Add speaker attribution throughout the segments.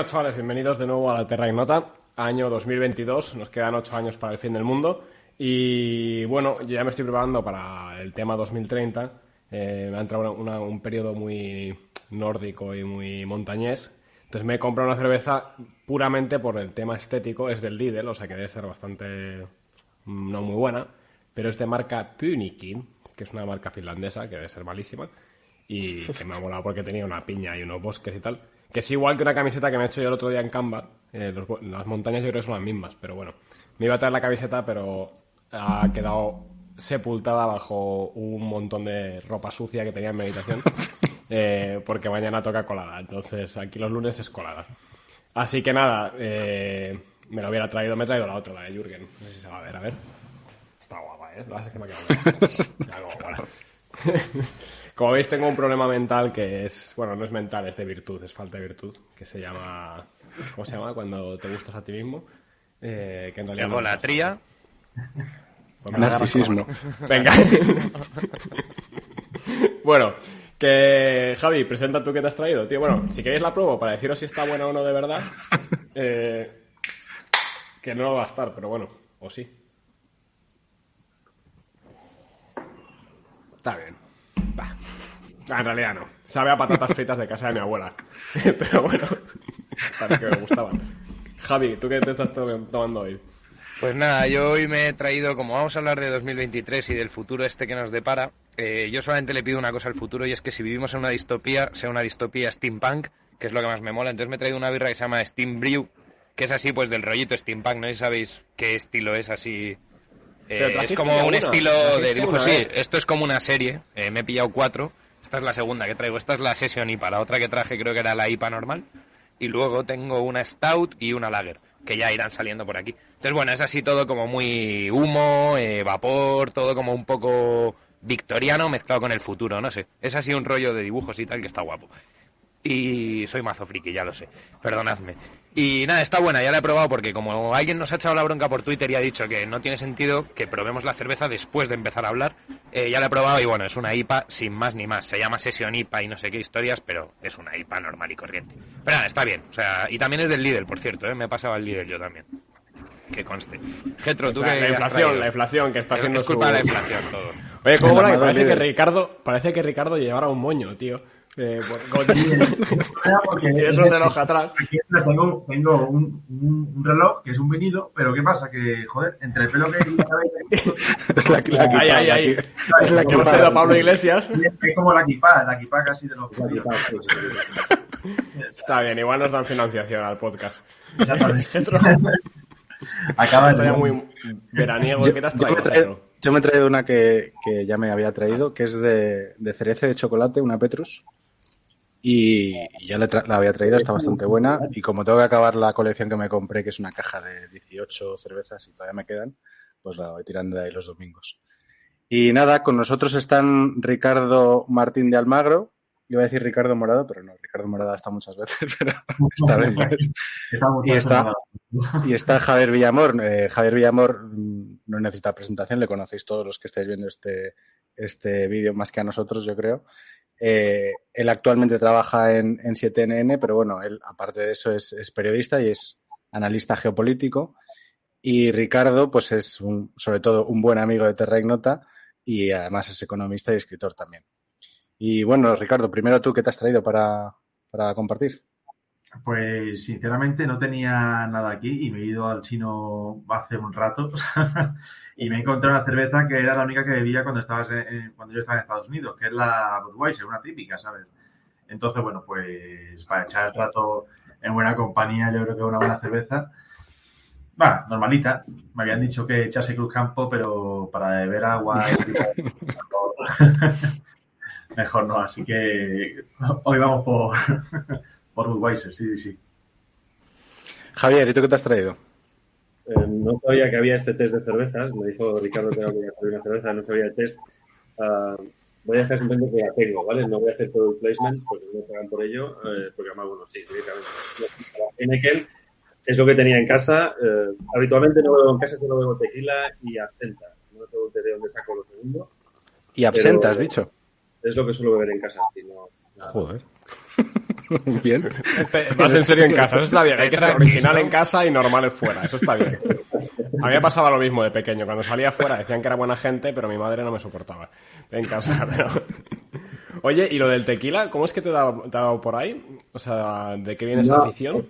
Speaker 1: Bueno, chavales, bienvenidos de nuevo a la Terra Ignota, año 2022. Nos quedan ocho años para el fin del mundo. Y bueno, ya me estoy preparando para el tema 2030. Eh, me ha entrado un periodo muy nórdico y muy montañés. Entonces me he comprado una cerveza puramente por el tema estético. Es del Lidl, o sea que debe ser bastante mm, no muy buena. Pero es de marca Punikin, que es una marca finlandesa que debe ser malísima. Y que me ha molado porque tenía una piña y unos bosques y tal. Que es igual que una camiseta que me he hecho yo el otro día en Canva. Eh, las montañas yo creo que son las mismas, pero bueno. Me iba a traer la camiseta, pero ha quedado sepultada bajo un montón de ropa sucia que tenía en mi habitación. Eh, porque mañana toca colada. Entonces, aquí los lunes es colada. Así que nada, eh, me lo hubiera traído. Me he traído la otra, la de Jürgen. No sé si se va a ver, a ver. Está guapa, ¿eh? La que me ha quedado Como veis, tengo un problema mental que es, bueno, no es mental, es de virtud, es falta de virtud, que se llama, ¿cómo se llama? Cuando te gustas a ti mismo. Eh, que en realidad...
Speaker 2: la tría.
Speaker 3: Pues Narcisismo.
Speaker 1: Venga. bueno, que Javi, presenta tú qué te has traído, tío. Bueno, si queréis la pruebo para deciros si está buena o no de verdad. Eh, que no va a estar, pero bueno, o sí. Está bien. En realidad no. Sabe a patatas fritas de casa de mi abuela. pero bueno, para que me gustaban. Javi, ¿tú qué te estás tomando hoy?
Speaker 2: Pues nada, yo hoy me he traído, como vamos a hablar de 2023 y del futuro este que nos depara, eh, yo solamente le pido una cosa al futuro y es que si vivimos en una distopía, sea una distopía steampunk, que es lo que más me mola. Entonces me he traído una birra que se llama Steam Brew, que es así pues del rollito steampunk, no sé si sabéis qué estilo es así. Eh, es como un estilo de dibujo, sí, esto es como una serie, eh, me he pillado cuatro, esta es la segunda que traigo, esta es la Session IPA, la otra que traje creo que era la IPA normal, y luego tengo una Stout y una Lager que ya irán saliendo por aquí. Entonces, bueno, es así todo como muy humo, eh, vapor, todo como un poco victoriano mezclado con el futuro, no sé. Es así un rollo de dibujos y tal que está guapo. Y soy mazo friki, ya lo sé. Perdonadme. Y nada, está buena, ya la he probado porque como alguien nos ha echado la bronca por Twitter y ha dicho que no tiene sentido que probemos la cerveza después de empezar a hablar, eh, ya la he probado y bueno, es una IPA sin más ni más. Se llama Session IPA y no sé qué historias, pero es una IPA normal y corriente. Pero nada, está bien. O sea, y también es del líder, por cierto, ¿eh? me pasado al líder yo también. Que conste. Getro, tú
Speaker 1: La inflación, la inflación que está haciendo
Speaker 2: es culpa de la inflación todo.
Speaker 1: Oye, ¿cómo parece que Ricardo, parece que Ricardo llevara un moño, tío. Eh, Tienes un reloj atrás.
Speaker 4: tengo, tengo un, un, reloj que es un vinilo, pero ¿qué pasa? Que, joder, entre el pelo que hay
Speaker 1: Es la. Es que hemos traído a Pablo Iglesias.
Speaker 4: Es como la equipa, la equipa casi de los
Speaker 1: Está bien, igual nos dan financiación al podcast.
Speaker 4: Acaba
Speaker 1: de muy veraniego.
Speaker 3: Yo, ¿Qué te has traído, yo, me he traído una que, que, ya me había traído, que es de, de cereza de chocolate, una Petrus. Y ya la, había traído, está bastante buena. Y como tengo que acabar la colección que me compré, que es una caja de 18 cervezas y todavía me quedan, pues la voy tirando de ahí los domingos. Y nada, con nosotros están Ricardo Martín de Almagro. Iba a decir Ricardo Morado, pero no, Ricardo Morado está muchas veces, pero esta vez no es. Y está, y está Javier Villamor. Eh, Javier Villamor mm, no necesita presentación, le conocéis todos los que estáis viendo este, este vídeo más que a nosotros, yo creo. Eh, él actualmente trabaja en, en 7NN, pero bueno, él aparte de eso es, periodista y es analista geopolítico. Y Ricardo, pues es un, sobre todo un buen amigo de Terra Ignota y además es economista y escritor también. Y bueno, Ricardo, primero tú, ¿qué te has traído para, para compartir?
Speaker 4: Pues sinceramente no tenía nada aquí y me he ido al chino hace un rato y me he encontrado una cerveza que era la única que bebía cuando, estabas cuando yo estaba en Estados Unidos, que es la Budweiser, una típica, ¿sabes? Entonces, bueno, pues para echar el rato en buena compañía yo creo que una buena cerveza. Va, normalita. Me habían dicho que echase Cruz Campo, pero para beber agua mejor no. Así que hoy vamos por por Budweiser, sí, sí.
Speaker 3: Javier, ¿y tú qué te has traído?
Speaker 5: Eh, no sabía que había este test de cervezas. Me dijo Ricardo que hacer una cerveza, no sabía el test. Uh, voy a hacer simplemente que la tengo, ¿vale? No voy a hacer todo el placement porque no me pagan por ello, eh, porque además, bueno, sí, directamente. Es lo que tenía en casa. Eh, habitualmente no bebo en casa, solo bebo tequila y absenta. No me pregunte de dónde saco lo segundo.
Speaker 3: ¿Y absenta, has dicho?
Speaker 5: Es lo que suelo beber en casa. Si no,
Speaker 3: Joder. Bien.
Speaker 1: Este, vas en serio en casa, eso está bien. Hay que ser original en casa y normales fuera, eso está bien. A mí me pasaba lo mismo de pequeño. Cuando salía fuera decían que era buena gente, pero mi madre no me soportaba en casa. Pero... Oye, ¿y lo del tequila? ¿Cómo es que te ha dado, por ahí? O sea, ¿de qué viene esa afición?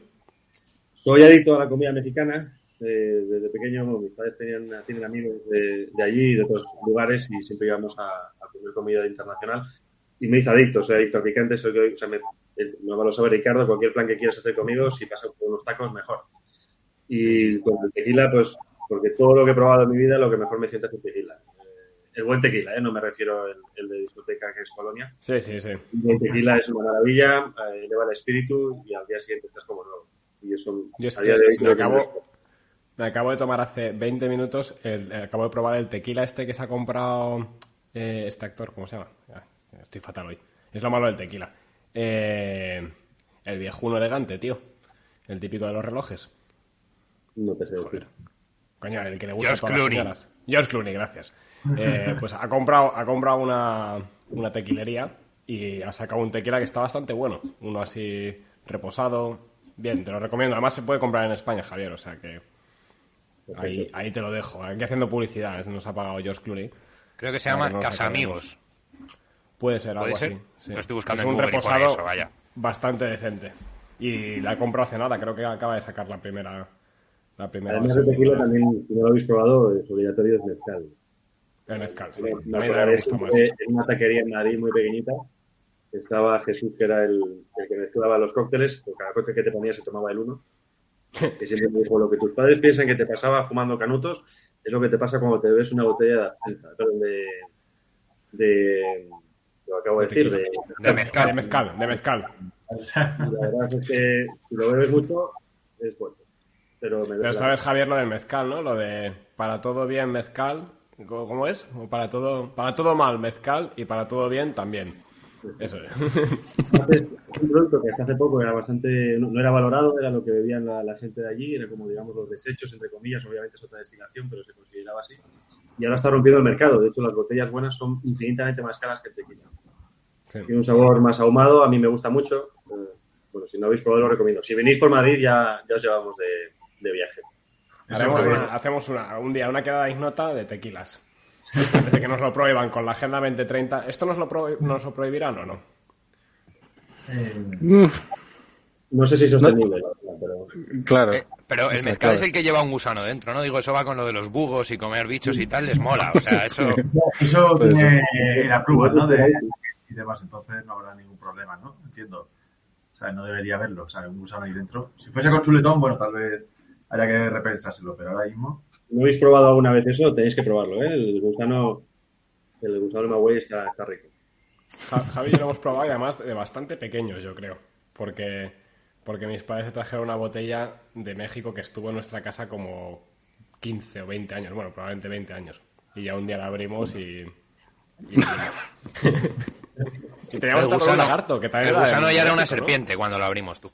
Speaker 5: Soy adicto a la comida mexicana. eh, desde pequeño mis padres tenían, tienen amigos de, de allí y de otros lugares y siempre íbamos a, a comer comida internacional. Y me hice adicto, soy adicto al picante. Soy, o sea, me, el- no lo sabe Ricardo, cualquier plan que quieras hacer conmigo, si pasas por unos tacos, mejor. Y con el tequila, pues, porque todo lo que he probado en mi vida, lo que mejor me sienta es el tequila. Eh, el buen tequila, ¿eh? no me refiero el, el de discoteca que es Colonia.
Speaker 1: Sí, sí, sí.
Speaker 5: El tequila es una maravilla, eh, eleva el espíritu y al día siguiente estás como nuevo. Y eso,
Speaker 1: Yo es
Speaker 5: a
Speaker 1: que
Speaker 5: día de hoy,
Speaker 1: me acabo, me acabo de tomar hace 20 minutos, el- eh, acabo de probar el tequila este que se ha comprado eh, este actor, ¿cómo se llama? Ah, estoy fatal hoy. Es lo malo del tequila. Eh, el viejuno elegante, tío. El típico de los relojes.
Speaker 5: No te sé decir.
Speaker 1: Joder. Coño, el que le gusta
Speaker 2: George
Speaker 1: todas las
Speaker 2: Clooney.
Speaker 1: señoras. George Clooney, gracias. Eh, pues ha comprado, ha comprado una, una tequilería y ha sacado un tequila que está bastante bueno. Uno así reposado. Bien, te lo recomiendo. Además se puede comprar en España, Javier, o sea que ahí, ahí te lo dejo. Aquí haciendo publicidad, nos ha pagado George Clooney.
Speaker 2: Creo que se llama
Speaker 1: no lo
Speaker 2: Casa Amigos.
Speaker 1: Puede ser algo
Speaker 2: ¿Puede ser?
Speaker 1: así. sí.
Speaker 2: Lo estoy buscando
Speaker 1: es
Speaker 2: en
Speaker 1: un
Speaker 2: Google
Speaker 1: reposado
Speaker 2: eso, vaya.
Speaker 1: bastante decente. Y la he comprado hace nada, creo que acaba de sacar la primera. La primera
Speaker 5: Además de
Speaker 1: versión.
Speaker 5: tequila, también, si no lo habéis probado, es obligatorio es mezcal.
Speaker 1: El mezcal, sí.
Speaker 5: Me-
Speaker 1: A
Speaker 5: me
Speaker 1: gusta más.
Speaker 5: en una taquería en Madrid muy pequeñita. Estaba Jesús, que era el, el que mezclaba los cócteles. Por cada cóctel que te ponía se tomaba el uno. Que siempre me dijo, lo que tus padres piensan que te pasaba fumando canutos es lo que te pasa cuando te bebes una botella de lo acabo de
Speaker 1: De
Speaker 5: decir, de,
Speaker 2: De mezcal.
Speaker 1: De mezcal, de mezcal.
Speaker 5: La verdad es que si lo bebes mucho, es fuerte. Pero me
Speaker 1: Pero sabes, Javier, lo del mezcal, ¿no? Lo de para todo bien mezcal, ¿cómo es? O para todo, para todo mal mezcal y para todo bien también. Eso es.
Speaker 5: Entonces, un producto que hasta hace poco era bastante, no, no era valorado, era lo que bebían la, la gente de allí, era como, digamos, los desechos, entre comillas, obviamente es otra destilación, pero se consideraba así. Y ahora está rompiendo el mercado. De hecho, las botellas buenas son infinitamente más caras que el tequila.
Speaker 1: Sí.
Speaker 5: Tiene un sabor más ahumado, a mí me gusta mucho. Eh, bueno, si no habéis probado, lo recomiendo. Si venís por Madrid, ya, ya os llevamos de, de viaje.
Speaker 1: Haremos una- hacemos una, un día una quedada ignota de tequilas. Antes de que nos lo prohíban con la Agenda 2030. ¿Esto nos lo, prohi- nos lo prohibirán o no?
Speaker 4: Eh,
Speaker 5: No sé si es sostenible, pero
Speaker 3: Claro.
Speaker 2: Pero el mezcal es el que lleva un gusano dentro, ¿no? Digo, eso va con lo de los bugos y comer bichos y tal, les mola. O sea, eso...
Speaker 4: Eso tiene el approval, ¿no? De, y demás, entonces no habrá ningún problema, ¿no? Entiendo. O sea, no debería haberlo, o sea, un gusano ahí dentro. Si fuese con chuletón, bueno, tal vez haya que repensárselo, pero ahora mismo.
Speaker 5: no habéis probado alguna vez eso, tenéis que probarlo, ¿eh? El gusano, el gusano de Magüey está, está rico.
Speaker 1: Ja- Javi yo lo hemos probado y además de bastante pequeños, yo creo. Porque, porque mis padres se trajeron una botella de México que estuvo en nuestra casa como 15 o 20 años. Bueno, probablemente 20 años. Y ya un día la abrimos y. Y, y teníamos
Speaker 2: El gusano,
Speaker 1: un lagarto, que también
Speaker 2: el
Speaker 1: era
Speaker 2: gusano ya era una serpiente cuando lo abrimos tú.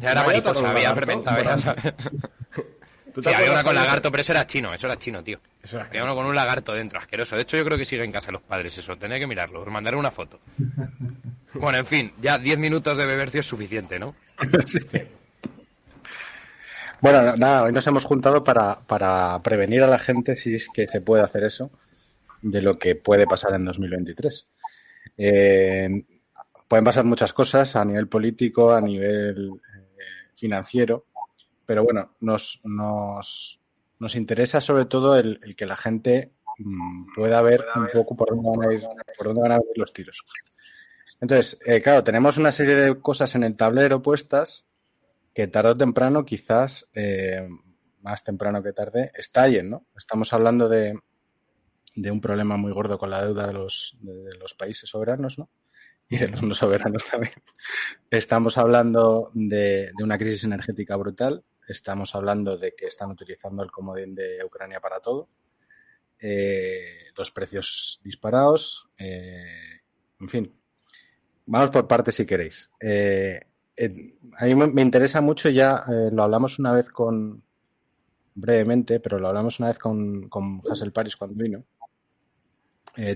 Speaker 2: Ya era mariposa, había fermentado, ya
Speaker 1: ¿verdad?
Speaker 2: sabes.
Speaker 1: ¿Tú te
Speaker 2: Sí, había una con lagarto, pero eso era chino, eso era chino, tío.
Speaker 1: Eso era
Speaker 2: Había uno con un lagarto dentro, asqueroso. De hecho, yo creo que sigue en casa los padres eso. Tendré que mirarlo. Os mandaré una foto. Bueno, en fin, ya 10 minutos de bebercio es suficiente, ¿no?
Speaker 3: Bueno, nada, hoy nos hemos juntado para, para prevenir a la gente, si es que se puede hacer eso, de lo que puede pasar en 2023. Eh, pueden pasar muchas cosas a nivel político, a nivel eh, financiero, pero bueno, nos, nos, nos interesa sobre todo el, el que la gente mm, pueda ver un poco por dónde van a ir, por dónde van a venir los tiros. Entonces, eh, claro, tenemos una serie de cosas en el tablero puestas que tarde o temprano, quizás eh, más temprano que tarde, estallen, ¿no? Estamos hablando de, de un problema muy gordo con la deuda de los, de, los países soberanos, ¿no? Y de los no soberanos también. Estamos hablando de, de una crisis energética brutal. Estamos hablando de que están utilizando el comodín de Ucrania para todo. Eh, los precios disparados. eh, en fin, vamos por partes si queréis. Eh, eh, a mí me, interesa mucho, ya eh, lo hablamos una vez con, brevemente, pero lo hablamos una vez con, con Hassel Paris cuando vino,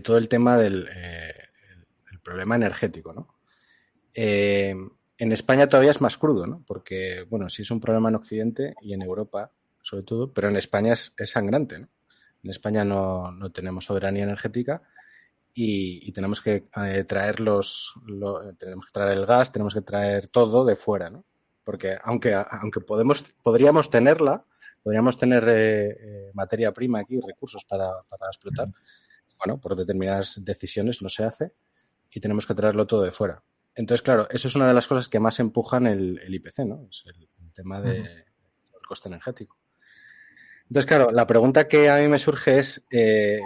Speaker 3: todo el tema del el, el problema energético, ¿no? En España todavía es más crudo, ¿no? Porque, bueno, sí es un problema en Occidente y en Europa, sobre todo, pero en España es, es sangrante, ¿no? En España no, no tenemos soberanía energética y, y tenemos que eh, traer los, lo- tenemos que traer el gas, tenemos que traer todo de fuera, ¿no? Porque aunque, aunque podemos, podríamos tenerla, podríamos tener eh, eh, materia prima aquí, recursos para, para explotar, bueno, por determinadas decisiones no se hace y tenemos que traerlo todo de fuera. Entonces, claro, eso es una de las cosas que más empujan el, el IPC, ¿no? Es el, el tema del de, coste energético. Entonces, claro, la pregunta que a mí me surge es, eh,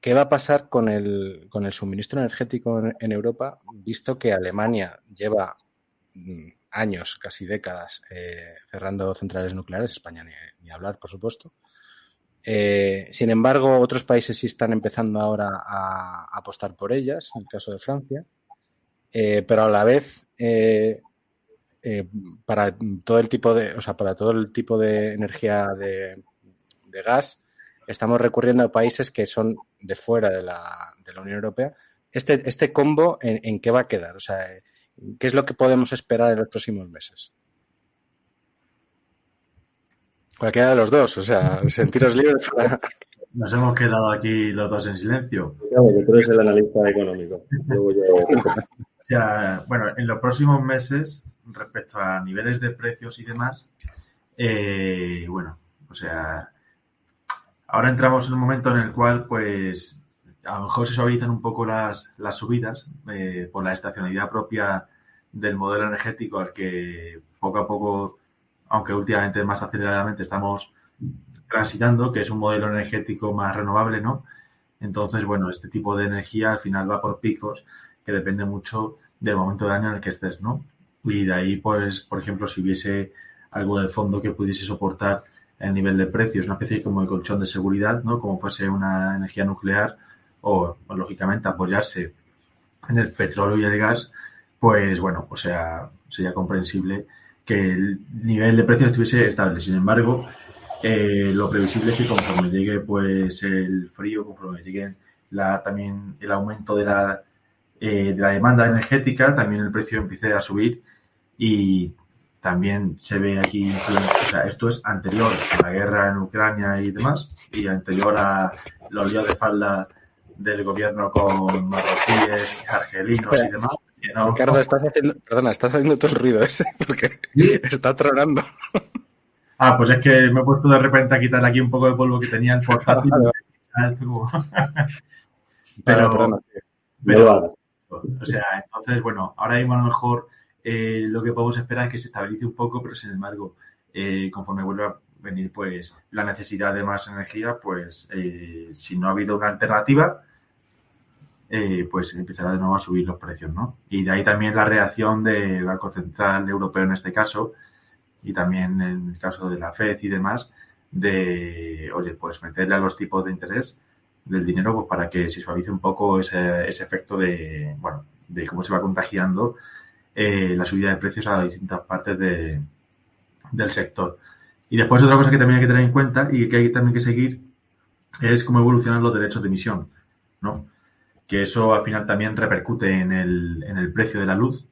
Speaker 3: ¿qué va a pasar con el, con el suministro energético en, Europa, visto que Alemania lleva mm, años, casi décadas, eh, cerrando centrales nucleares, España ni, ni hablar, por supuesto? Eh, sin embargo, otros países sí están empezando ahora a, apostar por ellas, en el caso de Francia, eh, pero a la vez eh, para todo el tipo de, o sea, para todo el tipo de energía de, de, gas, estamos recurriendo a países que son de fuera de la, de la Unión Europea. Este, este combo, ¿en, ¿en, qué va a quedar? O sea, ¿qué es lo que podemos esperar en los próximos meses? Cualquiera de los dos, o sea, sentiros libres para...
Speaker 6: Nos hemos quedado aquí los dos en silencio.
Speaker 5: Claro, que tú eres el analista económico. Luego yo...
Speaker 6: O sea, bueno, en los próximos meses, respecto a niveles de precios y demás, eh, bueno, o sea, ahora entramos en un momento en el cual, pues, a lo mejor se suavizan un poco las, las subidas eh, por la estacionalidad propia del modelo energético al que poco a poco, aunque últimamente más aceleradamente estamos transitando, que es un modelo energético más renovable, ¿no? Entonces, bueno, este tipo de energía al final va por picos que depende mucho del momento del año en el que estés, ¿no? Y de ahí, pues, por ejemplo, si hubiese algo de fondo que pudiese soportar el nivel de precios, una especie como de colchón de seguridad, ¿no? Como fuese una energía nuclear o, lógicamente, apoyarse en el petróleo y el gas, pues, bueno, o sea, sería comprensible que el nivel de precios estuviese estable. Sin embargo, eh, lo previsible es que conforme llegue pues el frío, conforme llegue también el aumento de la, eh, de la demanda energética, también el precio empiece a subir y también se ve aquí, o sea, esto es anterior a la guerra en Ucrania y demás, y anterior a los líos de falda del gobierno con marroquíes, argelinos y demás.
Speaker 3: No, Ricardo, estás haciendo, perdona, estás haciendo todo el ruido ese, porque ¿Sí? está tronando.
Speaker 6: Ah, pues es que me he puesto de repente a quitar aquí un poco de polvo que tenía el portátil. pero, pero, o sea, entonces, bueno, ahora mismo a lo mejor eh, lo que podemos esperar es que se estabilice un poco, pero sin embargo, eh, conforme vuelva a venir pues la necesidad de más energía, pues eh, si no ha habido una alternativa, pues empezará de nuevo a subir los precios, ¿no? Y de ahí también la reacción del Banco Central Europeo en este caso, y también en el caso de la FED y demás, de, oye, pues meterle a los tipos de interés del dinero pues para que se suavice un poco ese, ese efecto de, bueno, de cómo se va contagiando eh, la subida de precios a distintas partes de, del sector. Y después otra cosa que también hay que tener en cuenta y que hay también que seguir es cómo evolucionan los derechos de emisión, ¿no? Que eso al final también repercute en el, en el precio de la luz,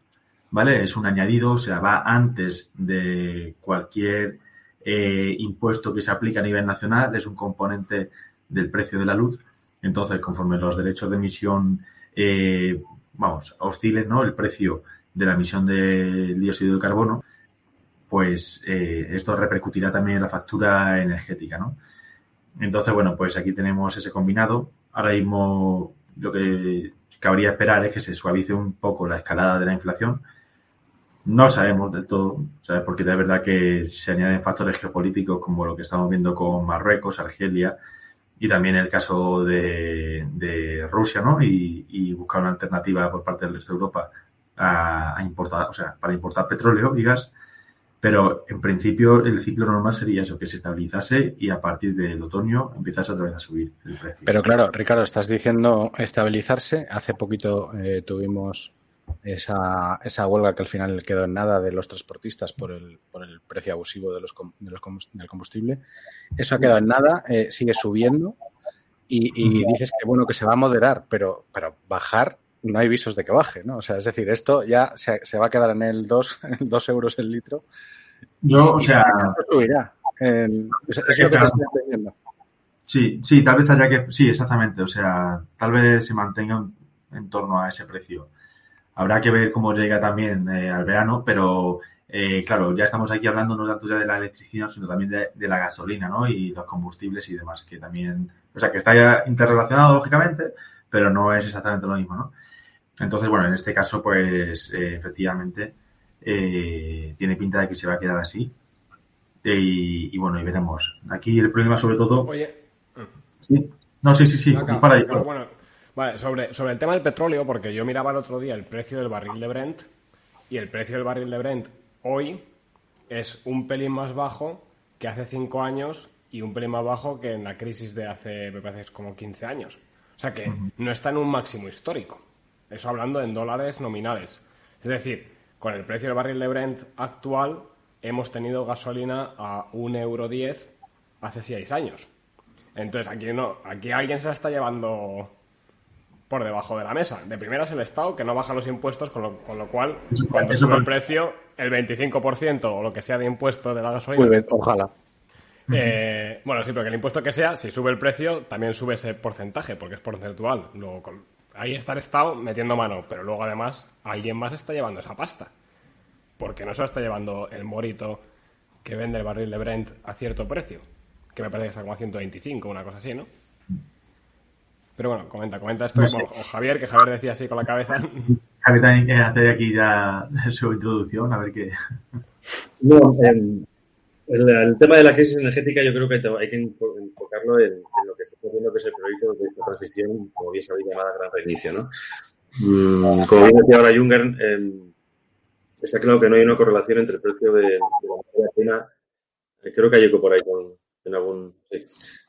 Speaker 6: ¿vale? Es un añadido, o sea, va antes de cualquier eh, impuesto que se aplique a nivel nacional, es un componente del precio de la luz. Entonces, conforme los derechos de emisión, eh, vamos, oscilen, ¿no? El precio de la emisión de dióxido de carbono, pues eh, esto repercutirá también en la factura energética, ¿no? Entonces, bueno, pues aquí tenemos ese combinado. Ahora mismo lo que cabría esperar es que se suavice un poco la escalada de la inflación. No sabemos del todo, ¿sabes? Porque de verdad que se añaden factores geopolíticos como lo que estamos viendo con Marruecos, Argelia y también el caso de, Rusia, ¿no? Y, y, buscar una alternativa por parte del resto de Europa a, a, importar, o sea, para importar petróleo y gas. Pero en principio el ciclo normal sería eso, que se estabilizase y a partir del otoño empezase otra vez a subir el precio.
Speaker 3: Pero claro, Ricardo, estás diciendo estabilizarse. Hace poquito eh, tuvimos esa, esa huelga que al final quedó en nada de los transportistas por el, por el precio abusivo de los, de los del combustible. Eso ha quedado en nada, eh, sigue subiendo y, y, dices que bueno que se va a moderar, pero, pero bajar no hay visos de que baje, ¿no? O sea, es decir, esto ya se, se va a quedar en el 2, en 2 euros el litro.
Speaker 4: Yo, o sea,
Speaker 3: subirá. Es, es lo que te estoy entendiendo.
Speaker 4: Sí, sí, tal vez haya que. Sí, exactamente. O sea, tal vez se mantenga en, en torno a ese precio. Habrá que ver cómo llega también eh, al verano, pero eh, claro, ya estamos aquí hablando no tanto ya de la electricidad, sino también de, de la gasolina, ¿no? Y los combustibles y demás, que también. O sea, que está ya interrelacionado, lógicamente, pero no es exactamente lo mismo, ¿no? Entonces, bueno, en este caso, pues eh, efectivamente eh, tiene pinta de que se va a quedar así. Y, y bueno, y veremos. Aquí el problema, sobre todo.
Speaker 1: Oye,
Speaker 4: Sí. No, sí, sí, sí.
Speaker 1: acá, acá,
Speaker 4: dispara.
Speaker 1: bueno, vale, sobre, sobre el tema del petróleo, porque yo miraba el otro día el precio del barril de Brent y el precio del barril de Brent hoy es un pelín más bajo que hace 5 años y un pelín más bajo que en la crisis de hace, me parece, como 15 años. O sea que no está en un máximo histórico. Eso hablando en dólares nominales. Es decir, con el precio del barril de Brent actual hemos tenido gasolina a 1,10 euro hace 6 años. Entonces aquí no, aquí alguien se la está llevando por debajo de la mesa. De primera es el Estado que no baja los impuestos, con lo, con lo cual, cuando sube el precio, el 25% o lo que sea de impuesto de la gasolina.
Speaker 3: Bien, ojalá.
Speaker 1: eh, bueno, sí, porque el impuesto que sea, si sube el precio, también sube ese porcentaje, porque es porcentual. Luego, con- ahí está el Estado metiendo mano, pero luego además alguien más está llevando esa pasta. Porque no solo está llevando el morito que vende el barril de Brent a cierto precio, que me parece que está como a 125, una cosa así, ¿no? Pero bueno, comenta, comenta esto.
Speaker 4: No sé.
Speaker 1: bueno, o Javier, que Javier decía así con la cabeza.
Speaker 4: Javi también quiere hacer aquí ya su introducción, a ver qué.
Speaker 5: No, em, el, tema de la crisis energética yo creo que hay que enfo- enfocarlo en, lo que está ocurriendo, que es el proyecto de transición, como bien sabéis, llamada Gran Reinicio. ¿no? Mm, como bien decía ahora Junger, em, está claro que no hay una correlación entre el precio de, la materia prima, eh, creo que hay eco por ahí con, en algún... sí.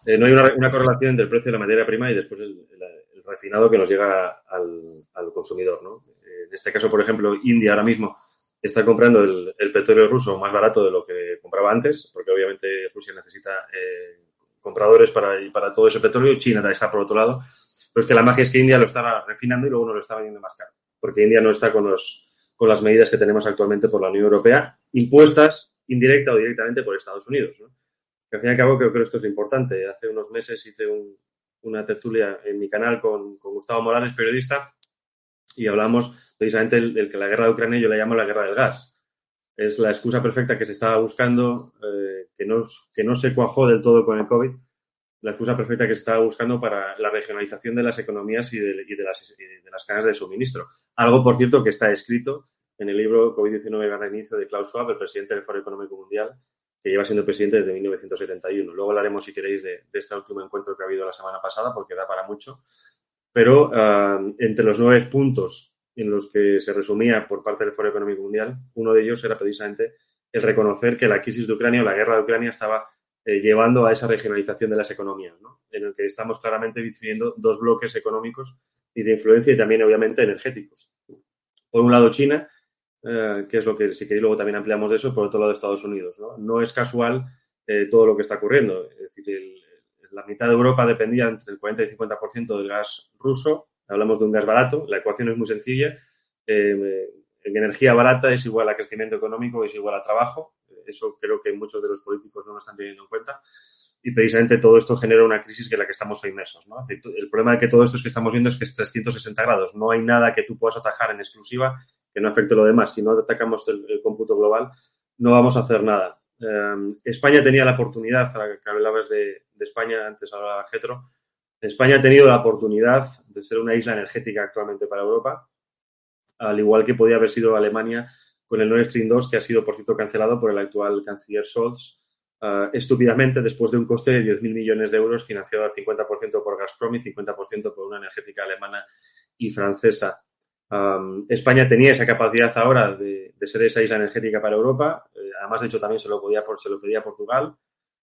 Speaker 5: Eh, no hay una, correlación entre el precio de la materia prima y después el refinado que nos llega al, al consumidor. ¿no? Eh, En este caso, por ejemplo, India ahora mismo está comprando el, el petróleo ruso más barato de lo que compraba antes, porque obviamente Rusia necesita eh, compradores para, para todo ese petróleo. China está por otro lado. Pero es que la magia es que India lo está refinando y luego nos lo está vendiendo más caro, porque India no está con, los, con las medidas que tenemos actualmente por la Unión Europea, impuestas indirecta o directamente por Estados Unidos. ¿no? Al fin y al cabo creo que esto es importante. Hace unos meses hice un- una tertulia en mi canal con, con Gustavo Morales, periodista, y hablamos precisamente del que la guerra de Ucrania yo la llamo la guerra del gas. Es la excusa perfecta que se estaba buscando, eh, que, no, que no se cuajó del todo con el COVID, la excusa perfecta que se estaba buscando para la regionalización de las economías y de, las, y de las cadenas de suministro. Algo, por cierto, que está escrito en el libro COVID-19 Gran Reinicio de Klaus Schwab, el presidente del Foro Económico Mundial, que lleva siendo presidente desde 1971. Luego hablaremos, si queréis, de, de este último encuentro que ha habido la semana pasada, porque da para mucho. Pero uh, entre los nueve puntos en los que se resumía por parte del Foro Económico Mundial, uno de ellos era precisamente el reconocer que la crisis de Ucrania o la guerra de Ucrania estaba eh, llevando a esa regionalización de las economías, ¿no? en el que estamos claramente viviendo dos bloques económicos y de influencia y también, obviamente, energéticos. Por un lado, China, eh, que es lo que, si queréis, luego también ampliamos de eso, por otro lado, Estados Unidos. No, no es casual eh, todo lo que está ocurriendo. Es decir, el, la mitad de Europa dependía entre el 40 y el 50% del gas ruso. Hablamos de un gas barato. La ecuación es muy sencilla. Eh, energía barata es igual a crecimiento económico, es igual a trabajo. Eso creo que muchos de los políticos no lo están teniendo en cuenta. Y precisamente todo esto genera una crisis que en la que estamos inmersos. ¿no? El problema de que todo esto es que estamos viendo es que es 360 grados. No hay nada que tú puedas atajar en exclusiva que no afecte lo demás. Si no atacamos el, el cómputo global, no vamos a hacer nada. Eh, España tenía la oportunidad, que hablabas de, de España, antes hablaba Getro, España ha tenido la oportunidad de ser una isla energética actualmente para Europa, al igual que podía haber sido Alemania con el Nord Stream 2, que ha sido, por cierto, cancelado por el actual canciller Scholz, uh, estúpidamente después de un coste de 10.000 millones de euros financiado al 50% por Gazprom y 50% por una energética alemana y francesa. Um, España tenía esa capacidad ahora de, ser esa isla energética para Europa. Eh, además, de hecho, también se lo, podía, se lo pedía Portugal.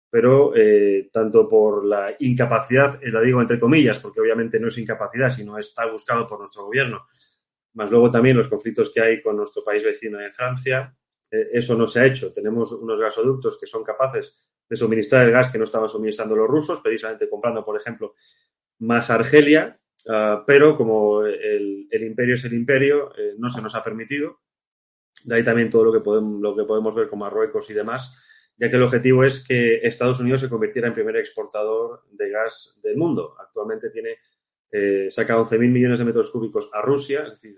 Speaker 5: Pero eh, tanto por la incapacidad, eh, la digo entre comillas, porque obviamente no es incapacidad, sino está buscado por nuestro gobierno, más luego también los conflictos que hay con nuestro país vecino de Francia, eso no se ha hecho. Tenemos unos gasoductos que son capaces de suministrar el gas que no estaban suministrando los rusos, precisamente comprando, por ejemplo, más Argelia, Ah, pero como el, imperio es el imperio, eh, no se nos ha permitido. De ahí también todo lo que, podemos, lo que podemos ver con Marruecos y demás, ya que el objetivo es que Estados Unidos se convirtiera en primer exportador de gas del mundo. Actualmente tiene, eh, saca 11.000 millones de metros cúbicos a Rusia, es decir,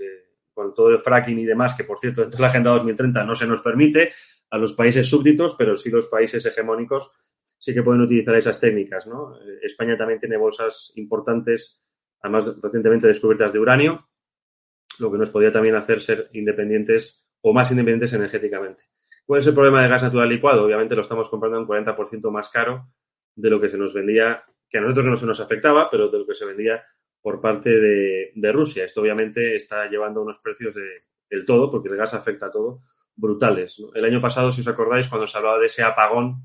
Speaker 5: con todo el fracking y demás, que por cierto, dentro de la Agenda 2030 no se nos permite a los países súbditos, pero sí los países hegemónicos sí que pueden utilizar esas técnicas. ¿no? Eh, España también tiene bolsas importantes además recientemente descubiertas de uranio, lo que nos podía también hacer ser independientes o más independientes energéticamente. ¿Cuál es el problema del gas natural licuado? Obviamente lo estamos comprando un 40% más caro de lo que se nos vendía, que a nosotros no se nos afectaba, pero de lo que se vendía por parte de, Rusia. Esto obviamente está llevando unos precios de, del todo, porque el gas afecta a todo, brutales. El año pasado, si os acordáis, cuando se hablaba de ese apagón,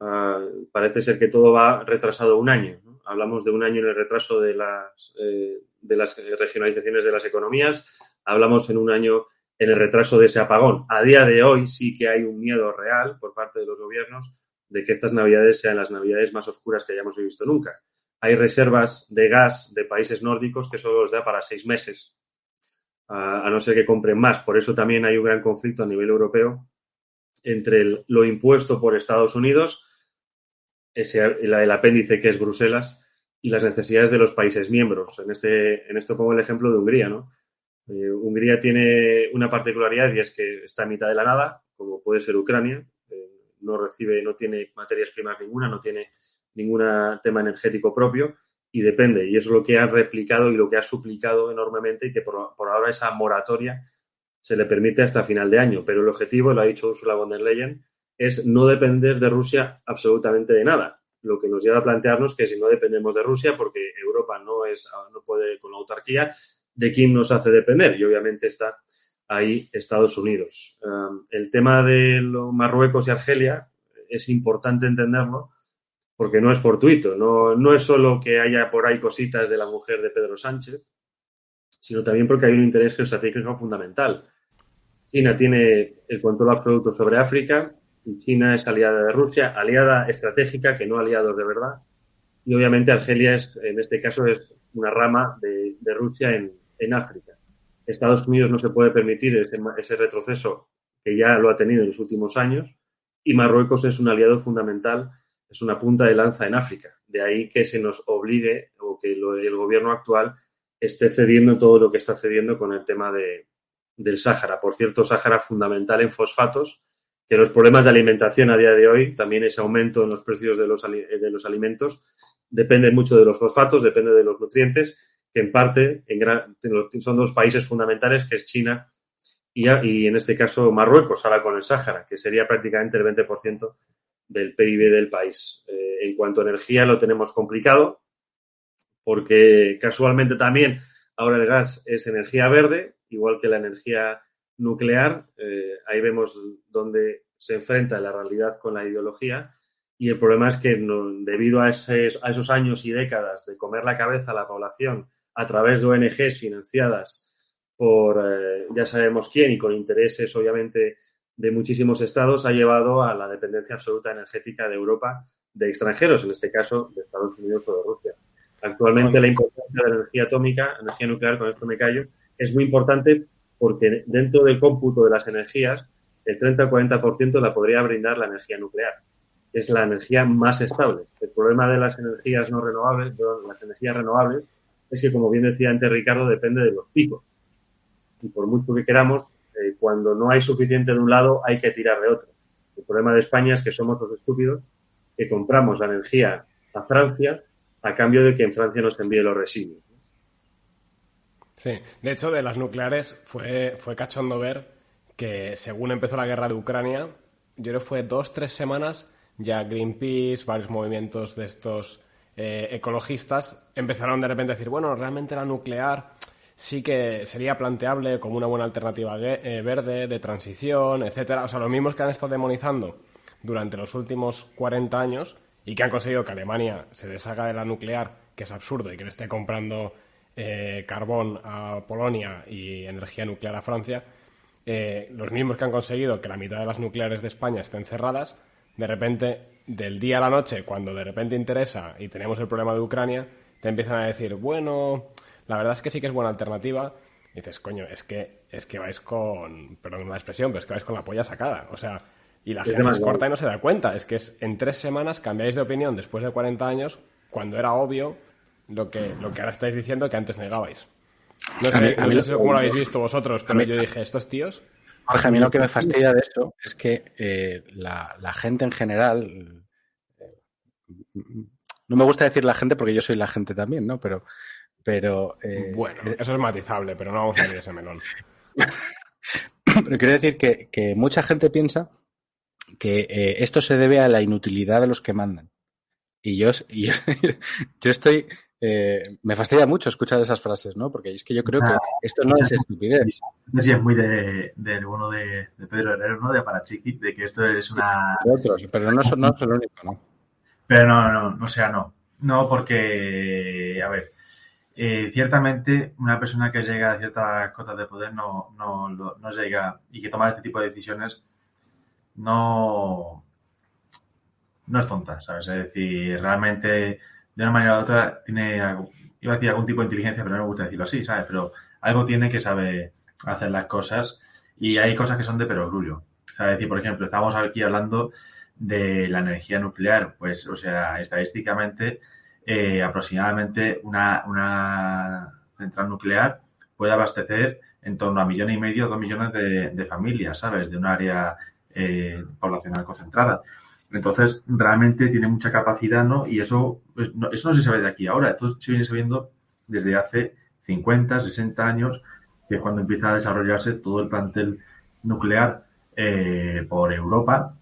Speaker 5: ah, parece ser que todo va retrasado un año hablamos de un año en el retraso de las, eh, de las regionalizaciones de las economías, hablamos en un año en el retraso de ese apagón. A día de hoy sí que hay un miedo real por parte de los gobiernos de que estas navidades sean las navidades más oscuras que hayamos visto nunca. Hay reservas de gas de países nórdicos que solo los da para seis meses, a, no ser que compren más. Por eso también hay un gran conflicto a nivel europeo entre lo impuesto por Estados Unidos el, apéndice que es Bruselas y las necesidades de los países miembros. En, este, en esto pongo el ejemplo de Hungría, ¿no? Eh, Hungría tiene una particularidad y es que está a mitad de la nada, como puede ser Ucrania, eh, no recibe, no tiene materias primas ninguna, no tiene ningún tema energético propio y depende. Y es lo que ha replicado y lo que ha suplicado enormemente y que por, por ahora esa moratoria se le permite hasta final de año. Pero el objetivo, lo ha dicho Ursula von der Leyen, es no depender de Rusia absolutamente de nada. Lo que nos lleva a plantearnos que si no dependemos de Rusia, porque Europa no es, no puede con la autarquía, ¿de quién nos hace depender? Y obviamente está ahí Estados Unidos. El tema de Marruecos y Argelia es importante entenderlo porque no es fortuito, no, no es solo que haya por ahí cositas de la mujer de Pedro Sánchez, sino también porque hay un interés geoestratégico fundamental. China tiene el control absoluto sobre África, China es aliada de Rusia, aliada estratégica, que no aliados de verdad. Y obviamente Argelia es, en este caso, es una rama de, Rusia en, África. Estados Unidos no se puede permitir ese, retroceso que ya lo ha tenido en los últimos años y Marruecos es un aliado fundamental, es una punta de lanza en África. De ahí que se nos obligue o que el gobierno actual esté cediendo todo lo que está cediendo con el tema de, del Sáhara. Por cierto, Sáhara fundamental en fosfatos que los problemas de alimentación a día de hoy, también ese aumento en los precios de los, alimentos, depende mucho de los fosfatos, depende de los nutrientes, que en parte en son dos países fundamentales, que es China y, y, en este caso Marruecos, ahora con el Sáhara, que sería prácticamente el 20% del PIB del país. Eh, en cuanto a energía lo tenemos complicado, porque casualmente también ahora el gas es energía verde, igual que la energía nuclear, eh, ahí vemos dónde se enfrenta la realidad con la ideología y el problema es que debido a, esos años y décadas de comer la cabeza a la población a través de ONGs financiadas por eh, ya sabemos quién y con intereses obviamente de muchísimos estados, ha llevado a la dependencia absoluta energética de Europa de extranjeros, en este caso de Estados Unidos o de Rusia. Actualmente la importancia de la energía atómica, energía nuclear, con esto me callo, es muy importante porque dentro del cómputo de las energías, el 30 o 40% la podría brindar la energía nuclear. Es la energía más estable. El problema de las energías no renovables, de las energías renovables, es que, como bien decía antes Ricardo, depende de los picos. Y por mucho que queramos, eh, cuando no hay suficiente de un lado, hay que tirar de otro. El problema de España es que somos los estúpidos que compramos la energía a Francia a cambio de que en Francia nos envíe los residuos.
Speaker 1: Sí, de hecho, de las nucleares fue, fue cachondo ver que según empezó la guerra de Ucrania, yo creo que fue dos, tres semanas, ya Greenpeace, varios movimientos de estos eh, ecologistas empezaron de repente a decir, bueno, realmente la nuclear sí que sería planteable como una buena alternativa eh, verde, de transición, etcétera. O sea, los mismos que han estado demonizando durante los últimos 40 años y que han conseguido que Alemania se deshaga de la nuclear, que es absurdo y que le esté comprando eh, carbón a Polonia y energía nuclear a Francia, eh, los mismos que han conseguido que la mitad de las nucleares de España estén cerradas, de repente, del día a la noche, cuando de repente interesa y tenemos el problema de Ucrania, te empiezan a decir, bueno, la verdad es que sí que es buena alternativa. Y dices, coño, es que, es que vais con, perdón la expresión, pero es que vais con la polla sacada. O sea, y la gente es corta y no se da cuenta. Es que es, en tres semanas cambiáis de opinión después de 40 años, cuando era obvio lo que, lo que ahora estáis diciendo que antes negabais. No sé, a mí, cómo lo habéis visto vosotros, pero yo dije, estos tíos...
Speaker 3: Jorge, a mí lo que me fastidia de esto es que eh, la, la, gente en general, no me gusta decir la gente porque yo soy la gente también, ¿no? Pero, pero
Speaker 1: eh, bueno, eh, eso es matizable, pero no vamos a abrir ese melón.
Speaker 3: pero quiero decir que, que mucha gente piensa que eh, esto se debe a la inutilidad de los que mandan. Y yo, y yo, estoy, eh, me fastidia mucho escuchar esas frases, ¿no? Porque es que yo creo que esto no es estupidez.
Speaker 6: Sí, es muy de, de uno de, de, Pedro Herrero, ¿no? De Parachiqui, de que esto es una...
Speaker 3: otros, pero no, no es el único, ¿no?
Speaker 6: Pero no, no, o sea, no. No, porque, a ver, eh, ciertamente una persona que llega a ciertas cotas de poder no, no, no llega y que toma este tipo de decisiones no, no es tonta, ¿sabes? Es decir, realmente de una manera u otra tiene, iba a decir algún tipo de inteligencia, pero no me gusta decirlo así, ¿sabes? Pero algo tiene que saber hacer las cosas y hay cosas que son de perogrullo. O Es decir, por ejemplo, estamos aquí hablando de la energía nuclear, pues, o sea, estadísticamente, eh, aproximadamente una, una central nuclear puede abastecer en torno a millón y medio, dos millones de, de familias, ¿sabes? De un área eh, poblacional concentrada. Entonces, realmente tiene mucha capacidad, ¿no? Y eso, pues, no, eso no se sabe de aquí ahora, esto se viene sabiendo desde hace 50, 60 años, que es cuando empieza a desarrollarse todo el plantel nuclear eh, por Europa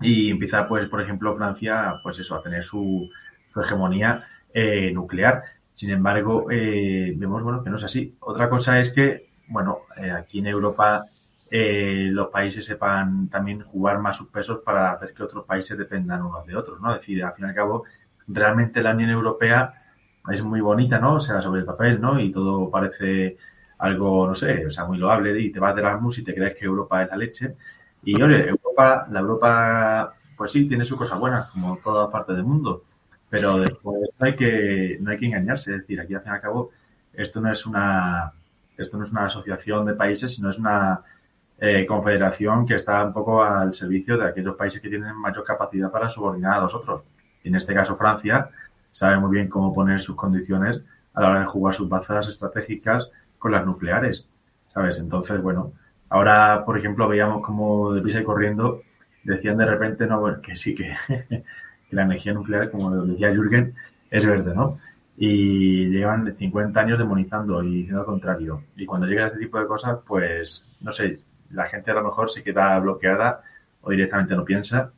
Speaker 6: y empieza, pues, por ejemplo, Francia, pues eso, a tener su, su hegemonía eh, nuclear. Sin embargo, eh, vemos, bueno, que no es así. Otra cosa es que, bueno, eh, aquí en Europa eh, los países sepan también jugar más sus pesos para hacer que otros países dependan unos de otros, ¿no? Es decir, al fin y al cabo, realmente la Unión Europea es muy bonita, ¿no? O sea, sobre el papel, ¿no? Y todo parece algo, no sé, o sea, muy loable y te vas de Erasmus y te crees que Europa es la leche. Y, oye, Europa, la Europa, pues sí, tiene sus cosas buenas, como toda parte del mundo, pero después hay que, no hay que engañarse, es decir, aquí al fin y al cabo, esto no es una, esto no es una asociación de países, sino es una eh, confederación que está un poco al servicio de aquellos países que tienen mayor capacidad para subordinar a los otros. Y en este caso Francia sabe muy bien cómo poner sus condiciones a la hora de jugar sus bazas estratégicas con las nucleares, ¿sabes? Entonces, bueno, ahora, por ejemplo, veíamos como de y corriendo decían de repente, no, bueno, que sí, que, la energía nuclear, como decía Jürgen, es verde, ¿no? y llevan 50 años demonizando y diciendo lo contrario. Y cuando llega este tipo de cosas, pues, no sé, la gente a lo mejor se queda bloqueada o directamente no piensa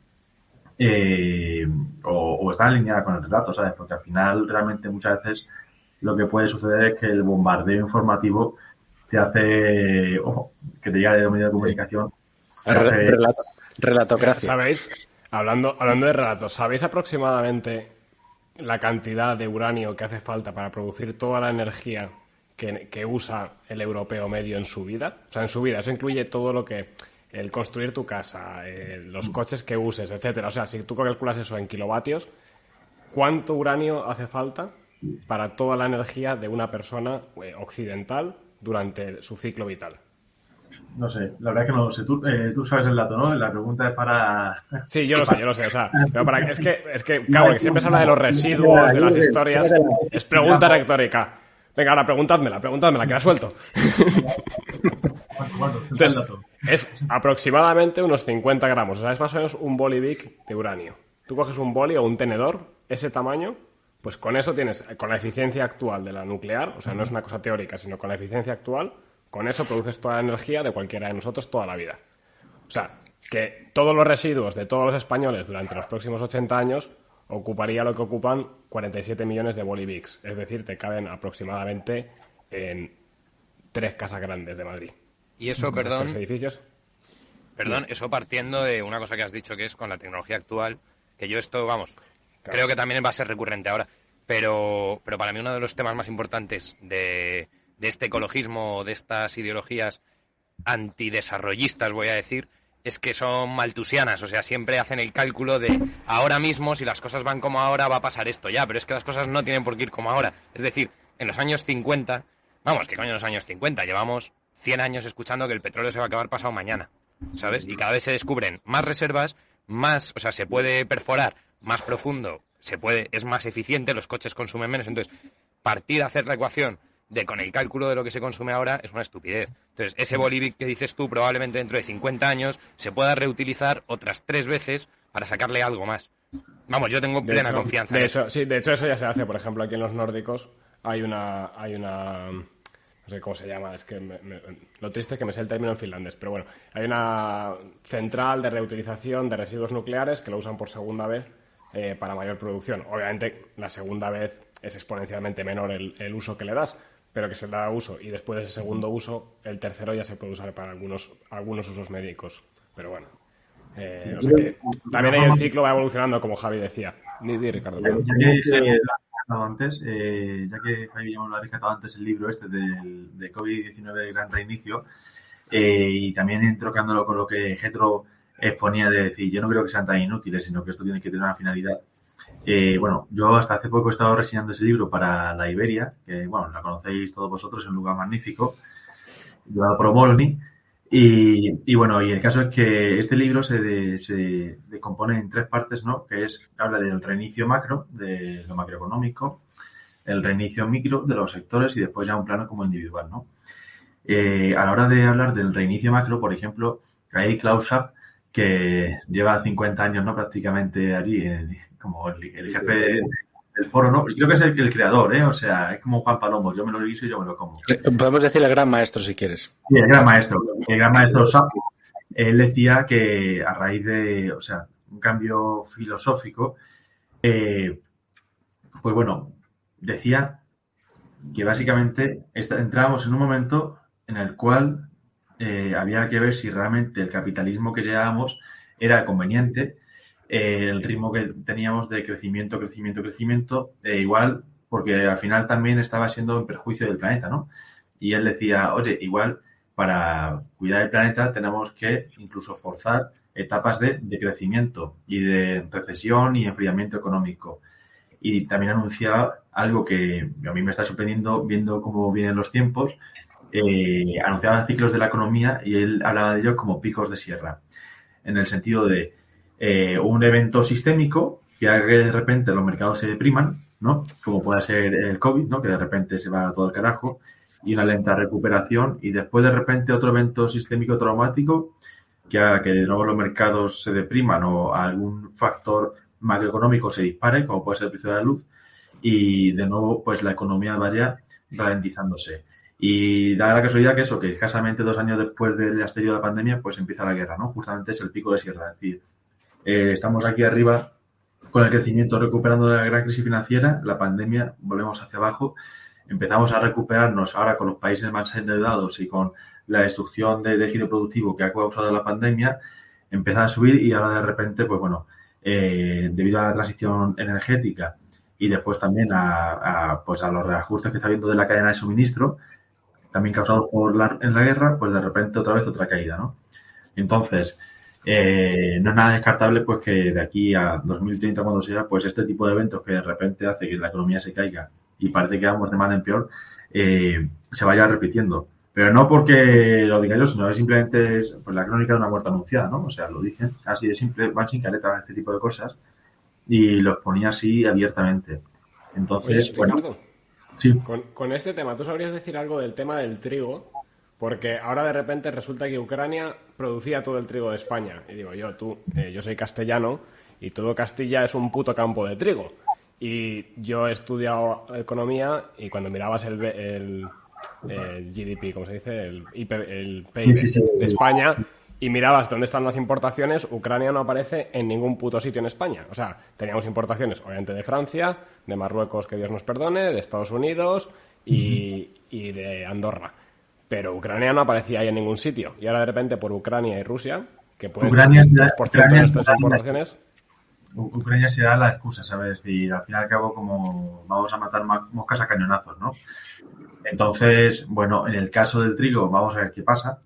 Speaker 6: eh, o, está alineada con el relato, ¿sabes? Porque al final realmente muchas veces lo que puede suceder es que el bombardeo informativo te hace, ojo, que te llega de medio de comunicación.
Speaker 3: Relato, relatocracia.
Speaker 1: ¿Sabéis? Hablando, hablando de relatos, ¿sabéis aproximadamente la cantidad de uranio que hace falta para producir toda la energía que, usa el europeo medio en su vida. O sea, en su vida. Eso incluye todo lo que. El construir tu casa, eh, los coches que uses, etcétera. O sea, si tú calculas eso en kilovatios, ¿cuánto uranio hace falta para toda la energía de una persona eh, occidental durante su ciclo vital?
Speaker 6: No sé, la verdad es que no lo sé. Tú, eh, tú sabes el dato, ¿no? La pregunta es para.
Speaker 1: Sí, yo lo sé, yo lo sé. O sea, pero para... es que, es que, claro, que siempre se habla de los residuos, de las historias. Es pregunta retórica. Venga, ahora preguntádmela, preguntádmela, que la suelto. Entonces, es aproximadamente unos 50 gramos. O sea, es más o menos un bolivic de uranio. Tú coges un boli o un tenedor, ese tamaño, pues con eso tienes, con la eficiencia actual de la nuclear, o sea, no es una cosa teórica, sino con la eficiencia actual, con eso produces toda la energía de cualquiera de nosotros toda la vida. O sea, que todos los residuos de todos los españoles durante los próximos 80 años ocuparía lo que ocupan 47 millones de bolivics. Es decir, te caben aproximadamente en tres casas grandes de Madrid.
Speaker 2: Y eso, perdón.
Speaker 1: Tres edificios.
Speaker 2: Perdón, eso partiendo de una cosa que has dicho que es con la tecnología actual, que yo esto, vamos, creo que también va a ser recurrente ahora. Pero, pero para mí uno de los temas más importantes de, de este ecologismo, de estas ideologías antidesarrollistas, voy a decir, es que son maltusianas, o sea, siempre hacen el cálculo de ahora mismo, si las cosas van como ahora, va a pasar esto ya, pero es que las cosas no tienen por qué ir como ahora. Es decir, en los años 50, vamos, ¿qué coño en los años 50? Llevamos 100 años escuchando que el petróleo se va a acabar pasado mañana, ¿sabes? Y cada vez se descubren más reservas, más, o sea, se puede perforar más profundo, se puede, es más eficiente, los coches consumen menos, entonces partir a hacer la ecuación de con el cálculo de lo que se consume ahora es una estupidez. Entonces, ese Bolivic que dices tú, probablemente dentro de 50 años se pueda reutilizar otras tres veces para sacarle algo más. Vamos, yo tengo plena confianza.
Speaker 1: De
Speaker 2: en
Speaker 1: hecho,
Speaker 2: eso.
Speaker 1: sí, de hecho eso ya se hace. Por ejemplo, aquí en los nórdicos hay una, hay una, no sé cómo se llama. Es que me- me- lo triste es que me sé el término en finlandés, pero bueno, hay una central de reutilización de residuos nucleares que lo usan por segunda vez eh, para mayor producción. Obviamente, la segunda vez es exponencialmente menor el, el uso que le das, pero que se da uso y después de ese segundo uso, el tercero ya se puede usar para algunos, algunos usos médicos. Pero bueno. eh, no sé qué. También ahí el ciclo va evolucionando, como Javi decía. Di, di, Ricardo.
Speaker 6: Ya
Speaker 1: perdón.
Speaker 6: que Javi lo ha rescatado antes, eh, ya que Javi ya me lo ha rescatado antes el libro este del, de COVID-19 Gran Reinicio, eh, y también trocándolo con lo que Getro exponía de decir, yo no creo que sean tan inútiles, sino que esto tiene que tener una finalidad. Eh, bueno, yo hasta hace poco he estado reseñando ese libro para la Iberia, que bueno, la conocéis todos vosotros, es un lugar magnífico, llevado por Molny. Y, y bueno, y el caso es que este libro se, de- se decompone en tres partes, ¿no? Que es, habla del reinicio macro, de lo macroeconómico, el reinicio micro de los sectores y después ya un plano como individual, ¿no? Eh, a la hora de hablar del reinicio macro, por ejemplo, hay Klaus Schwab, que lleva 50 años, ¿no? Prácticamente allí, eh, como el, el jefe del foro, ¿no? Creo que es el, el creador, ¿eh? O sea, es como Juan Palomo, yo me lo guiso y yo me lo como.
Speaker 3: Eh, Podemos decir el gran maestro si quieres.
Speaker 6: Sí, el gran maestro, el gran maestro Sapo, él decía que a raíz de, o sea, un cambio filosófico, eh, pues bueno, decía que básicamente entrábamos en un momento en el cual eh, había que ver si realmente el capitalismo que llevábamos era conveniente, eh, el ritmo que teníamos de crecimiento, crecimiento, crecimiento, eh, igual, porque al final también estaba siendo en perjuicio del planeta, ¿no? Y él decía, oye, igual para cuidar el planeta tenemos que incluso forzar etapas de, de crecimiento y de recesión y enfriamiento económico. Y también anunciaba algo que a mí me está sorprendiendo viendo cómo vienen los tiempos. eh, anunciaba ciclos de la economía y él hablaba de ellos como picos de sierra, en el sentido de eh, un evento sistémico que haga que de repente los mercados se depriman, ¿no? Como puede ser el COVID, ¿no? Que de repente se va todo el carajo y una lenta recuperación y después de repente otro evento sistémico traumático que haga que de nuevo los mercados se depriman o algún factor macroeconómico se dispare, como puede ser el precio de la luz, y de nuevo pues la economía vaya ralentizándose. Y da la casualidad que eso, que escasamente dos años después del estallido de la pandemia, pues empieza la guerra, ¿no? Justamente es el pico de sierra. Es decir, eh, estamos aquí arriba con el crecimiento recuperando de la gran crisis financiera, la pandemia, volvemos hacia abajo, empezamos a recuperarnos ahora con los países más endeudados y con la destrucción de tejido productivo que ha causado la pandemia, empieza a subir y ahora de repente, pues bueno, eh, debido a la transición energética y después también a, a, pues a los reajustes que está habiendo de la cadena de suministro, también causados por la, en la guerra, pues de repente otra vez otra caída, ¿no? Entonces, eh, no es nada descartable pues que de aquí a 2030 cuando sea, pues este tipo de eventos que de repente hace que la economía se caiga y parece que vamos de mal en peor, eh, se vaya repitiendo. Pero no porque lo diga yo, sino que simplemente es pues, la crónica de una muerte anunciada, ¿no? O sea, lo dicen así de simple, van sin careta este tipo de cosas y los ponía así abiertamente. Entonces,
Speaker 1: Oye,
Speaker 6: bueno,
Speaker 1: Ricardo,
Speaker 6: sí.
Speaker 1: con, con este tema, ¿tú sabrías decir algo del tema del trigo? Porque ahora de repente resulta que Ucrania producía todo el trigo de España. Y digo yo, tú, eh, yo soy castellano y todo Castilla es un puto campo de trigo. Y yo he estudiado economía y cuando mirabas el, el, el GDP, ¿cómo se dice? El, IP, el PIB
Speaker 6: Sí, sí, sí.
Speaker 1: de España y mirabas dónde están las importaciones, Ucrania no aparece en ningún puto sitio en España. O sea, teníamos importaciones, obviamente, de Francia, de Marruecos, que Dios nos perdone, de Estados Unidos y, y de Andorra. Pero Ucrania no aparecía ahí en ningún sitio. Y ahora de repente por Ucrania y Rusia, que pueden
Speaker 6: Ucrania
Speaker 1: ser
Speaker 6: se da-
Speaker 1: 2% de
Speaker 6: Ucrania
Speaker 1: nuestras
Speaker 6: se da-
Speaker 1: importaciones,
Speaker 6: U- Ucrania se da la excusa, ¿sabes? Y al fin y al cabo, como vamos a matar ma- moscas a cañonazos, ¿no? Entonces, bueno, en el caso del trigo, vamos a ver qué pasa.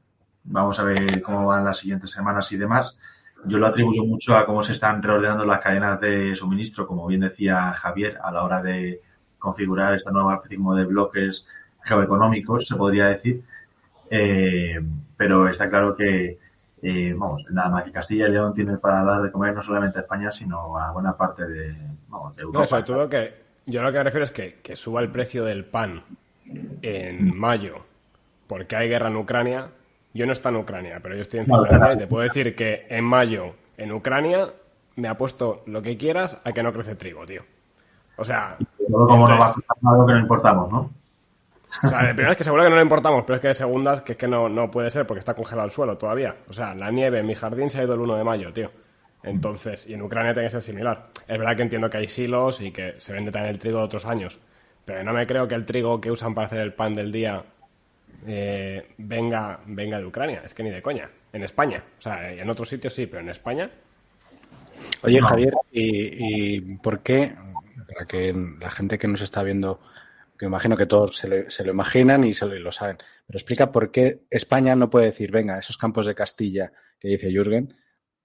Speaker 4: Vamos a ver cómo van las siguientes semanas y demás. Yo lo atribuyo mucho a cómo se están reordenando las cadenas de suministro, como bien decía Javier, a la hora de configurar esta nueva especie de bloques geoeconómicos, se podría decir. Eh, pero está claro que, eh, vamos, nada más que Castilla y León tiene para dar de comer no solamente a España, sino a buena parte de, vamos, de Europa.
Speaker 1: No, sobre todo que yo lo que me refiero es que, que suba el precio del pan en mayo porque hay guerra en Ucrania. Yo no estoy en Ucrania, pero yo estoy en Finlandia y te puedo decir que en mayo en Ucrania me ha puesto lo que quieras a que no crece trigo, tío. O sea...
Speaker 4: Todo como no va a algo que no importamos, ¿no?
Speaker 1: O sea, de primera es que seguro que no lo importamos, pero es que de segundas que es que no, no puede ser porque está congelado el suelo todavía. O sea, la nieve en mi jardín se ha ido el 1 de mayo, tío. Entonces, y en Ucrania tiene que ser similar. Es verdad que entiendo que hay silos y que se vende también el trigo de otros años, pero no me creo que el trigo que usan para hacer el pan del día eh, venga, venga de Ucrania. Es que ni de coña. En España. O sea, en otros sitios sí, pero en España.
Speaker 3: Oye, Javier, ¿y, por qué? Para que la gente que nos está viendo, que imagino que todos se lo, imaginan y, se lo, saben, pero explica por qué España no puede decir, venga, esos campos de Castilla que dice Jürgen,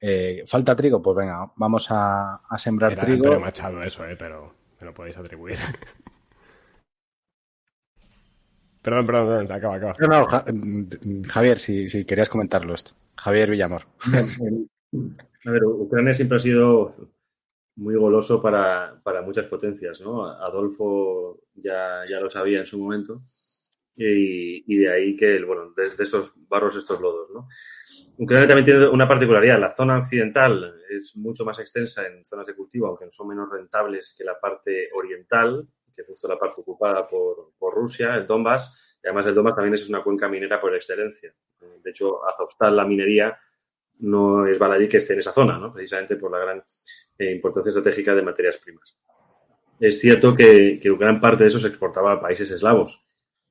Speaker 3: eh, falta trigo, pues venga, vamos a, sembrar trigo.
Speaker 1: Pero Machado eso, eh, pero me lo podéis atribuir. Perdón, perdón, acaba, acaba.
Speaker 3: No, no, mm, Javier, si, querías comentarlo esto. Javier Villamor.
Speaker 5: A ver, Ucrania siempre ha sido muy goloso para, muchas potencias, ¿no? Adolfo ya, ya lo sabía en su momento. Y, de ahí que, bueno, de, esos barros estos lodos, ¿no? Ucrania también tiene una particularidad. La zona occidental es mucho más extensa en zonas de cultivo, aunque son menos rentables que la parte oriental, que es justo la parte ocupada por, Rusia, el Donbass, y además el Donbass también es una cuenca minera por excelencia. De hecho, Azovstal, la minería, no es baladí que esté en esa zona, ¿no? precisamente por la gran eh, importancia estratégica de materias primas. Es cierto que, gran parte de eso se exportaba a países eslavos,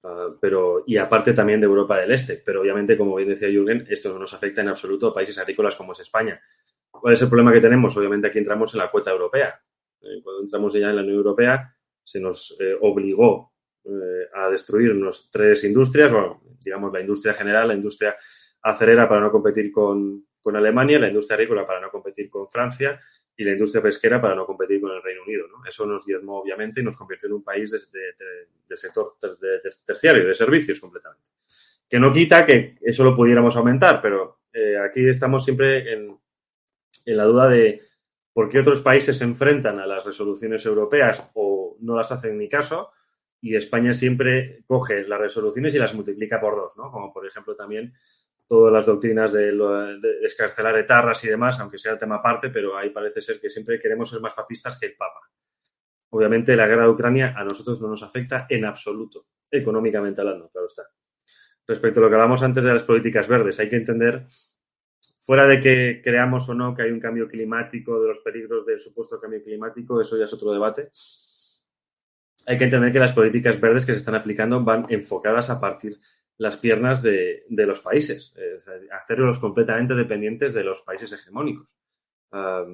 Speaker 5: ah, pero, y aparte también de Europa del Este, pero obviamente, como bien decía Jürgen, esto no nos afecta en absoluto a países agrícolas como es España. ¿Cuál es el problema que tenemos? Obviamente aquí entramos en la cuota europea. Eh, cuando entramos ya en la Unión Europea, se nos eh, obligó a destruirnos tres industrias, digamos la industria general, la industria acerera para no competir con, Alemania, la industria agrícola para no competir con Francia y la industria pesquera para no competir con el Reino Unido. Eso nos diezmó, obviamente, y nos convirtió en un país de, sector terciario, de servicios completamente. Que no quita que eso lo pudiéramos aumentar, pero eh, aquí estamos siempre en, en la duda de por qué otros países se enfrentan a las resoluciones europeas o no las hacen ni caso y España siempre coge las resoluciones y las multiplica por dos, ¿no? Como por ejemplo también todas las doctrinas de, de escarcelar etarras y demás, aunque sea tema aparte, pero ahí parece ser que siempre queremos ser más papistas que el Papa. Obviamente la guerra de Ucrania a nosotros no nos afecta en absoluto, económicamente hablando, claro está. Respecto a lo que hablamos antes de las políticas verdes, hay que entender Fuera de que creamos o no que hay un cambio climático, de los peligros del supuesto cambio climático, eso ya es otro debate. Hay que entender que las políticas verdes que se están aplicando van enfocadas a partir las piernas de, los países, es hacerlos completamente dependientes de los países hegemónicos.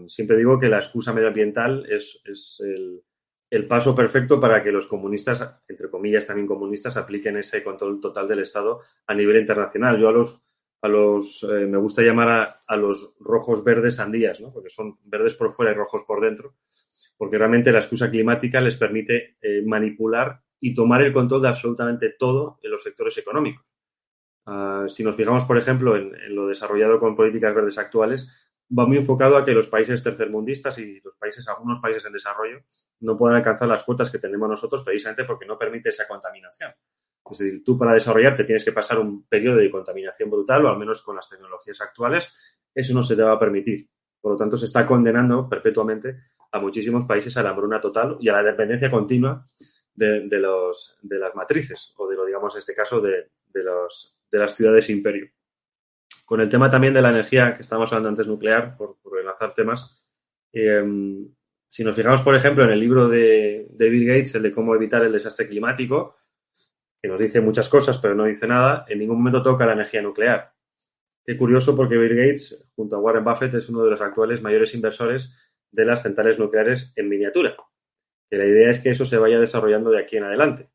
Speaker 5: siempre digo que la excusa medioambiental es, el, el, paso perfecto para que los comunistas, entre comillas también comunistas, apliquen ese control total del Estado a nivel internacional. Yo a los a los, eh, me gusta llamar a, los rojos verdes sandías, ¿no? Porque son verdes por fuera y rojos por dentro, porque realmente la excusa climática les permite eh, manipular y tomar el control de absolutamente todo en los sectores económicos. Ah, si nos fijamos, por ejemplo, en, lo desarrollado con políticas verdes actuales, va muy enfocado a que los países tercermundistas y los países, algunos países en desarrollo, no puedan alcanzar las cuotas que tenemos nosotros precisamente porque no permite esa contaminación. Es decir, tú para desarrollarte tienes que pasar un periodo de contaminación brutal, o al menos con las tecnologías actuales, eso no se te va a permitir. Por lo tanto, se está condenando perpetuamente a muchísimos países a la hambruna total y a la dependencia continua de, los, de las matrices, o de lo, digamos, en este caso, de, los, de las ciudades imperio. Con el tema también de la energía que estábamos hablando antes nuclear, por, enlazar temas, em, si nos fijamos, por ejemplo, en el libro de, de Bill Gates, el de cómo evitar el desastre climático, que nos dice muchas cosas, pero no dice nada, en ningún momento toca la energía nuclear. Qué curioso porque Bill Gates, junto a Warren Buffett, es uno de los actuales mayores inversores de las centrales nucleares en miniatura. Que la idea es que eso se vaya desarrollando de aquí en adelante.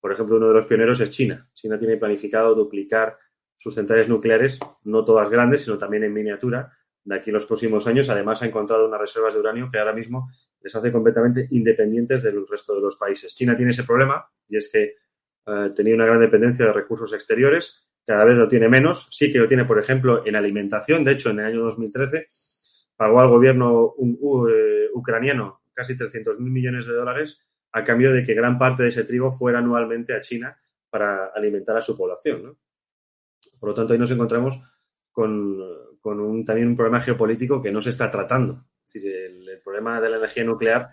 Speaker 5: Por ejemplo, uno de los pioneros es China. China tiene planificado duplicar sus centrales nucleares, no todas grandes, sino también en miniatura, de aquí en los próximos años. Además, ha encontrado unas reservas de uranio que ahora mismo les hace completamente independientes del resto de los países. China tiene ese problema y es que eh, tenía una gran dependencia de recursos exteriores, cada vez lo tiene menos. Sí que lo tiene, por ejemplo, en alimentación. De hecho, en el año 2013 pagó al gobierno eh, ucraniano casi 300.000 millones de dólares a cambio de que gran parte de ese trigo fuera anualmente a China para alimentar a su población. Por lo tanto, ahí nos encontramos con, un, también un problema geopolítico que no se está tratando. Es decir, el, problema de la energía nuclear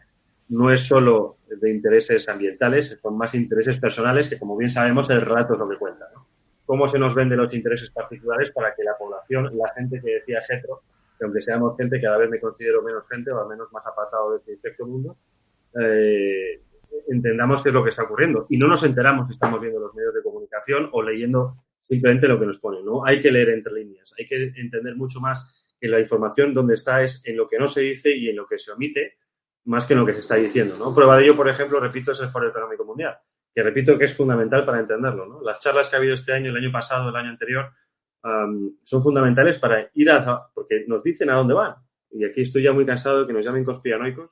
Speaker 5: no es solo de intereses ambientales, son más intereses personales que, como bien sabemos, el relato es lo que cuenta. ¿Cómo se nos venden los intereses particulares para que la población, la gente que decía Getro, que aunque seamos gente, cada vez me considero menos gente o al menos más apartado de este infecto mundo, eh, entendamos qué es lo que está ocurriendo. Y no nos enteramos si estamos viendo los medios de comunicación o leyendo simplemente lo que nos ponen, ¿no? Hay que leer entre líneas, hay que entender mucho más que la información donde está es en lo que no se dice y en lo que se omite, más que en lo que se está diciendo, ¿no? Prueba de ello, por ejemplo, repito, es el Foro Económico Mundial, que repito que es fundamental para entenderlo, ¿no? Las charlas que ha habido este año, el año pasado, el año anterior, son fundamentales para ir a... porque nos dicen a dónde van. Y aquí estoy ya muy cansado de que nos llamen conspiranoicos,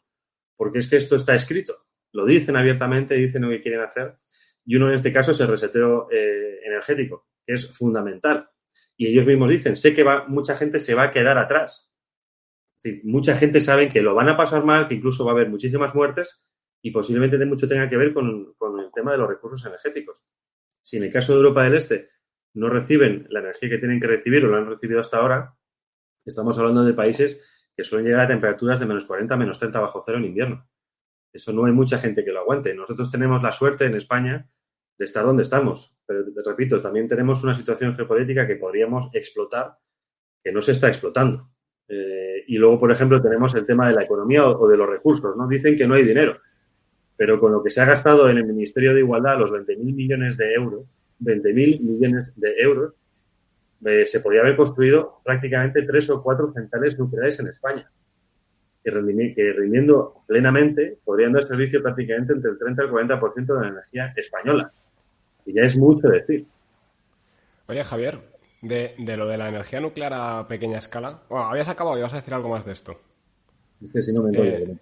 Speaker 5: porque es que esto está escrito. Lo dicen abiertamente, dicen lo que quieren hacer. Y uno en este caso es el reseteo eh, energético que es fundamental. Y ellos mismos dicen, sé que va, mucha gente se va a quedar atrás. mucha gente sabe que lo van a pasar mal, que incluso va a haber muchísimas muertes y posiblemente de mucho tenga que ver con, con el tema de los recursos energéticos. Si en el caso de Europa del Este no reciben la energía que tienen que recibir o lo han recibido hasta ahora, estamos hablando de países que suelen llegar a temperaturas de menos 40, menos 30 bajo cero en invierno. Eso no hay mucha gente que lo aguante. Nosotros tenemos la suerte en España de estar donde estamos. Pero repito, también tenemos una situación geopolítica que podríamos explotar, que no se está explotando. Eh, y luego, por ejemplo, tenemos el tema de la economía o, de los recursos. ¿no? Dicen que no hay dinero, pero con lo que se ha gastado en el Ministerio de Igualdad, los 20.000 millones de euros, 20.000 millones de euros, eh, se podría haber construido prácticamente tres o cuatro centrales nucleares en España, que, rindiendo plenamente podrían dar servicio prácticamente entre el 30 y el 40% de la energía española. Y ya es mucho decir.
Speaker 1: Oye, Javier, de, lo de la energía nuclear a pequeña escala. Bueno, habías acabado y vas a decir algo más de esto.
Speaker 5: Es que si no me eh,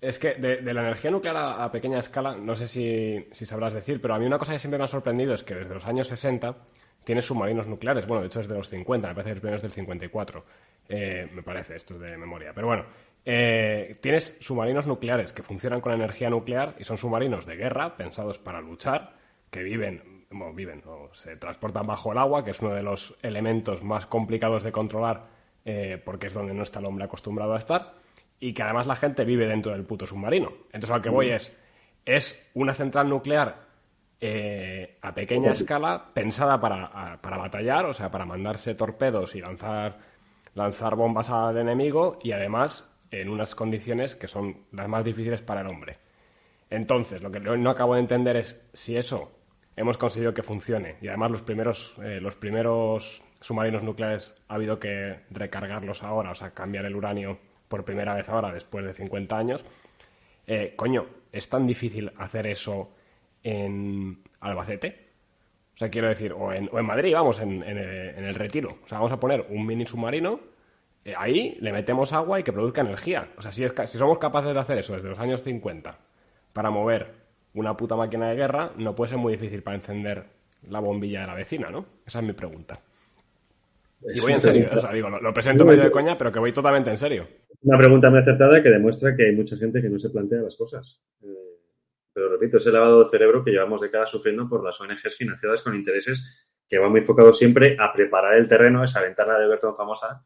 Speaker 1: Es que de, la energía nuclear a, pequeña escala, no sé si, sabrás decir, pero a mí una cosa que siempre me ha sorprendido es que desde los años 60 tienes submarinos nucleares. Bueno, de hecho es de los 50, me parece que el primero es del 54. Eh, me parece, esto es de memoria. Pero bueno, eh, tienes submarinos nucleares que funcionan con energía nuclear y son submarinos de guerra pensados para luchar que viven, viven o se transportan bajo el agua, que es uno de los elementos más complicados de controlar eh, porque es donde no está el hombre acostumbrado a estar, y que además la gente vive dentro del puto submarino. Entonces, al que voy es, es una central nuclear eh, a pequeña escala pensada para, para, batallar, o sea, para mandarse torpedos y lanzar, lanzar bombas al enemigo, y además en unas condiciones que son las más difíciles para el hombre. Entonces, lo que no acabo de entender es si eso hemos conseguido que funcione. Y además los primeros, eh, los primeros submarinos nucleares ha habido que recargarlos ahora, o sea, cambiar el uranio por primera vez ahora, después de 50 años. Eh, coño, ¿es tan difícil hacer eso en Albacete? O sea, quiero decir, o en, Madrid, vamos, en, el, retiro. O sea, vamos a poner un mini submarino, eh, ahí le metemos agua y que produzca energía. O sea, si, es, si somos capaces de hacer eso desde los años 50 para mover una puta máquina de guerra, no puede ser muy difícil para encender la bombilla de la vecina, ¿no? Esa es mi pregunta. Y voy en serio, o sea, digo, lo, presento medio de coña, pero que voy totalmente en serio.
Speaker 5: Una pregunta muy acertada que demuestra que hay mucha gente que no se plantea las cosas. Eh, pero repito, ese lavado de cerebro que llevamos décadas sufriendo por las ONGs financiadas con intereses que van muy enfocados siempre a preparar el terreno, esa ventana de Bertón famosa,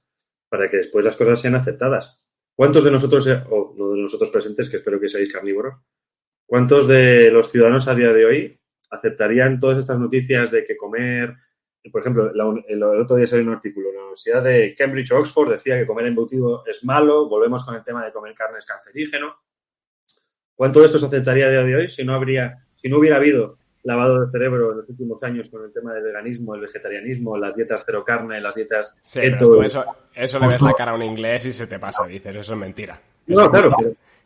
Speaker 5: para que después las cosas sean aceptadas. ¿Cuántos de nosotros, eh, o no de nosotros presentes, que espero que seáis carnívoros, ¿Cuántos de los ciudadanos a día de hoy aceptarían todas estas noticias de que comer, por ejemplo, el, otro día salió un artículo, la Universidad de Cambridge o Oxford decía que comer embutido es malo, volvemos con el tema de comer carne es cancerígeno. ¿Cuánto de esto se aceptaría a día de hoy si no habría, si no hubiera habido lavado de cerebro en los últimos años con el tema del veganismo, el vegetarianismo, las dietas cero carne, las dietas
Speaker 1: keto? eso, eso le ves la cara a un inglés y se te pasa, dices, eso es mentira.
Speaker 5: No, claro,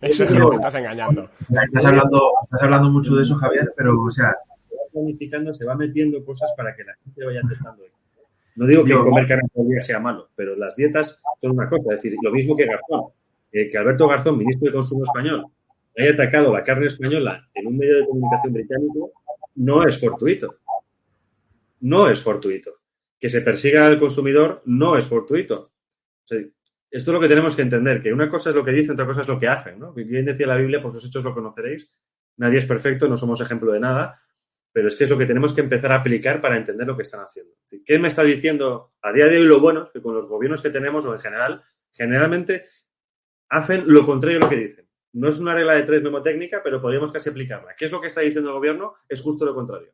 Speaker 1: eso es lo que estás engañando.
Speaker 4: Estás hablando, estás hablando mucho de eso, Javier, pero, o sea.
Speaker 5: Planificando, se va metiendo cosas para que la gente vaya aceptando. No digo que comer carne todo el día sea malo, pero las dietas son una cosa. Es decir, lo mismo que Garzón. Eh, que Alberto Garzón, ministro de Consumo español, haya atacado la carne española en un medio de comunicación británico, no es fortuito. No es fortuito. Que se persiga al consumidor no es fortuito. esto es lo que tenemos que entender, que una cosa es lo que dicen, otra cosa es lo que hacen. ¿no? Bien decía la Biblia, por sus hechos lo conoceréis. Nadie es perfecto, no somos ejemplo de nada, pero es que es lo que tenemos que empezar a aplicar para entender lo que están haciendo. ¿Qué me está diciendo a día de hoy lo bueno? Que con los gobiernos que tenemos o en general, generalmente hacen lo contrario de lo que dicen. No es una regla de tres memotécnica, pero podríamos casi aplicarla. ¿Qué es lo que está diciendo el gobierno? Es justo lo contrario.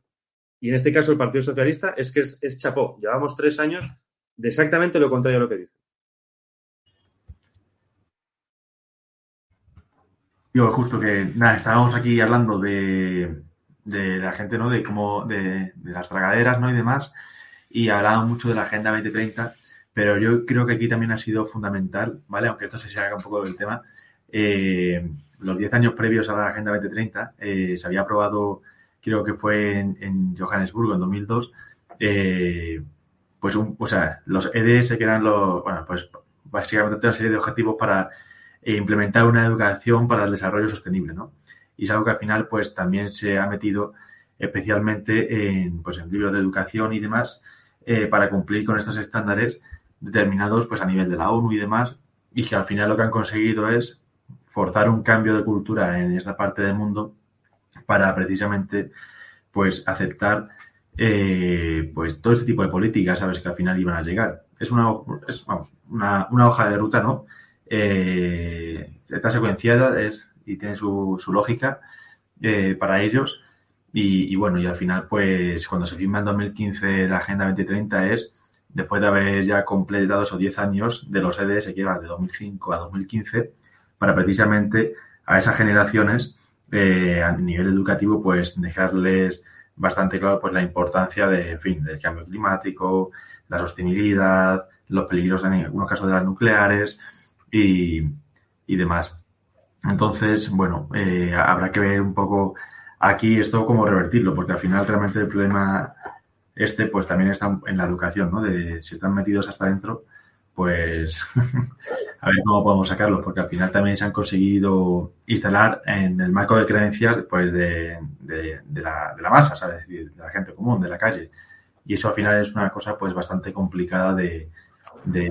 Speaker 5: Y en este caso el Partido Socialista es que es, chapó. Llevamos tres años de exactamente lo contrario de lo que dice.
Speaker 6: Yo, justo que, nada, estábamos aquí hablando de, de la gente, ¿no? De cómo, de, las tragaderas, ¿no? Y demás. Y hablaba mucho de la Agenda 2030, pero yo creo que aquí también ha sido fundamental, ¿vale? Aunque esto se salga un poco del tema. Eh, los 10 años previos a la Agenda 2030 eh, se había aprobado, creo que fue en, Johannesburgo en 2002, eh, pues un, o sea, los EDS que eran los, bueno, pues básicamente una serie de objetivos para implementar una educación para el desarrollo sostenible, ¿no? Y es algo que al final pues también se ha metido especialmente en, pues, en libros de educación y demás eh, para cumplir con estos estándares determinados pues a nivel de la ONU y demás y que al final lo que han conseguido es forzar un cambio de cultura en esta parte del mundo para precisamente pues aceptar eh, pues todo este tipo de políticas, sabes que al final iban a llegar. Es una, es, una, una hoja de ruta, ¿no? Eh, está secuenciada, es y tiene su, su lógica eh, para ellos. Y, bueno, y al final, pues cuando se firma en 2015 la Agenda 2030 es después de haber ya completado esos 10 años de los EDS que llevan de 2005 a 2015, para precisamente a esas generaciones eh, a nivel educativo, pues dejarles bastante claro pues la importancia de, fin, del cambio climático, la sostenibilidad, los peligros en algunos casos de las nucleares y, y demás. Entonces, bueno, eh, habrá que ver un poco aquí esto cómo revertirlo, porque al final realmente el problema este pues también está en la educación, ¿no? De si están metidos hasta adentro, pues a ver cómo podemos sacarlos, porque al final también se han conseguido instalar en el marco de creencias pues de, de, la, de la masa, ¿sabes? de la gente común, de la calle. Y eso al final es una cosa pues bastante complicada de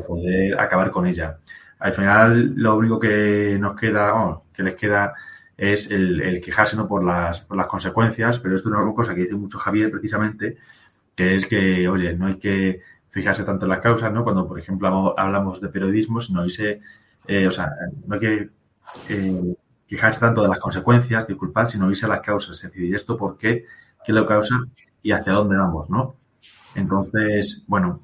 Speaker 6: poder acabar con ella al final lo único que nos queda, que les queda es el, quejarse ¿no? por, las, consecuencias, pero esto es una cosa que dice mucho Javier precisamente, que es que, oye, no hay que fijarse tanto en las causas, ¿no? Cuando, por ejemplo, hablamos de periodismo, sino eh, o sea, no hay que eh, quejarse tanto de las consecuencias, disculpad, sino irse las causas, es decir, ¿esto por qué? ¿Qué lo causa? Y hacia dónde vamos, ¿no? Entonces, bueno,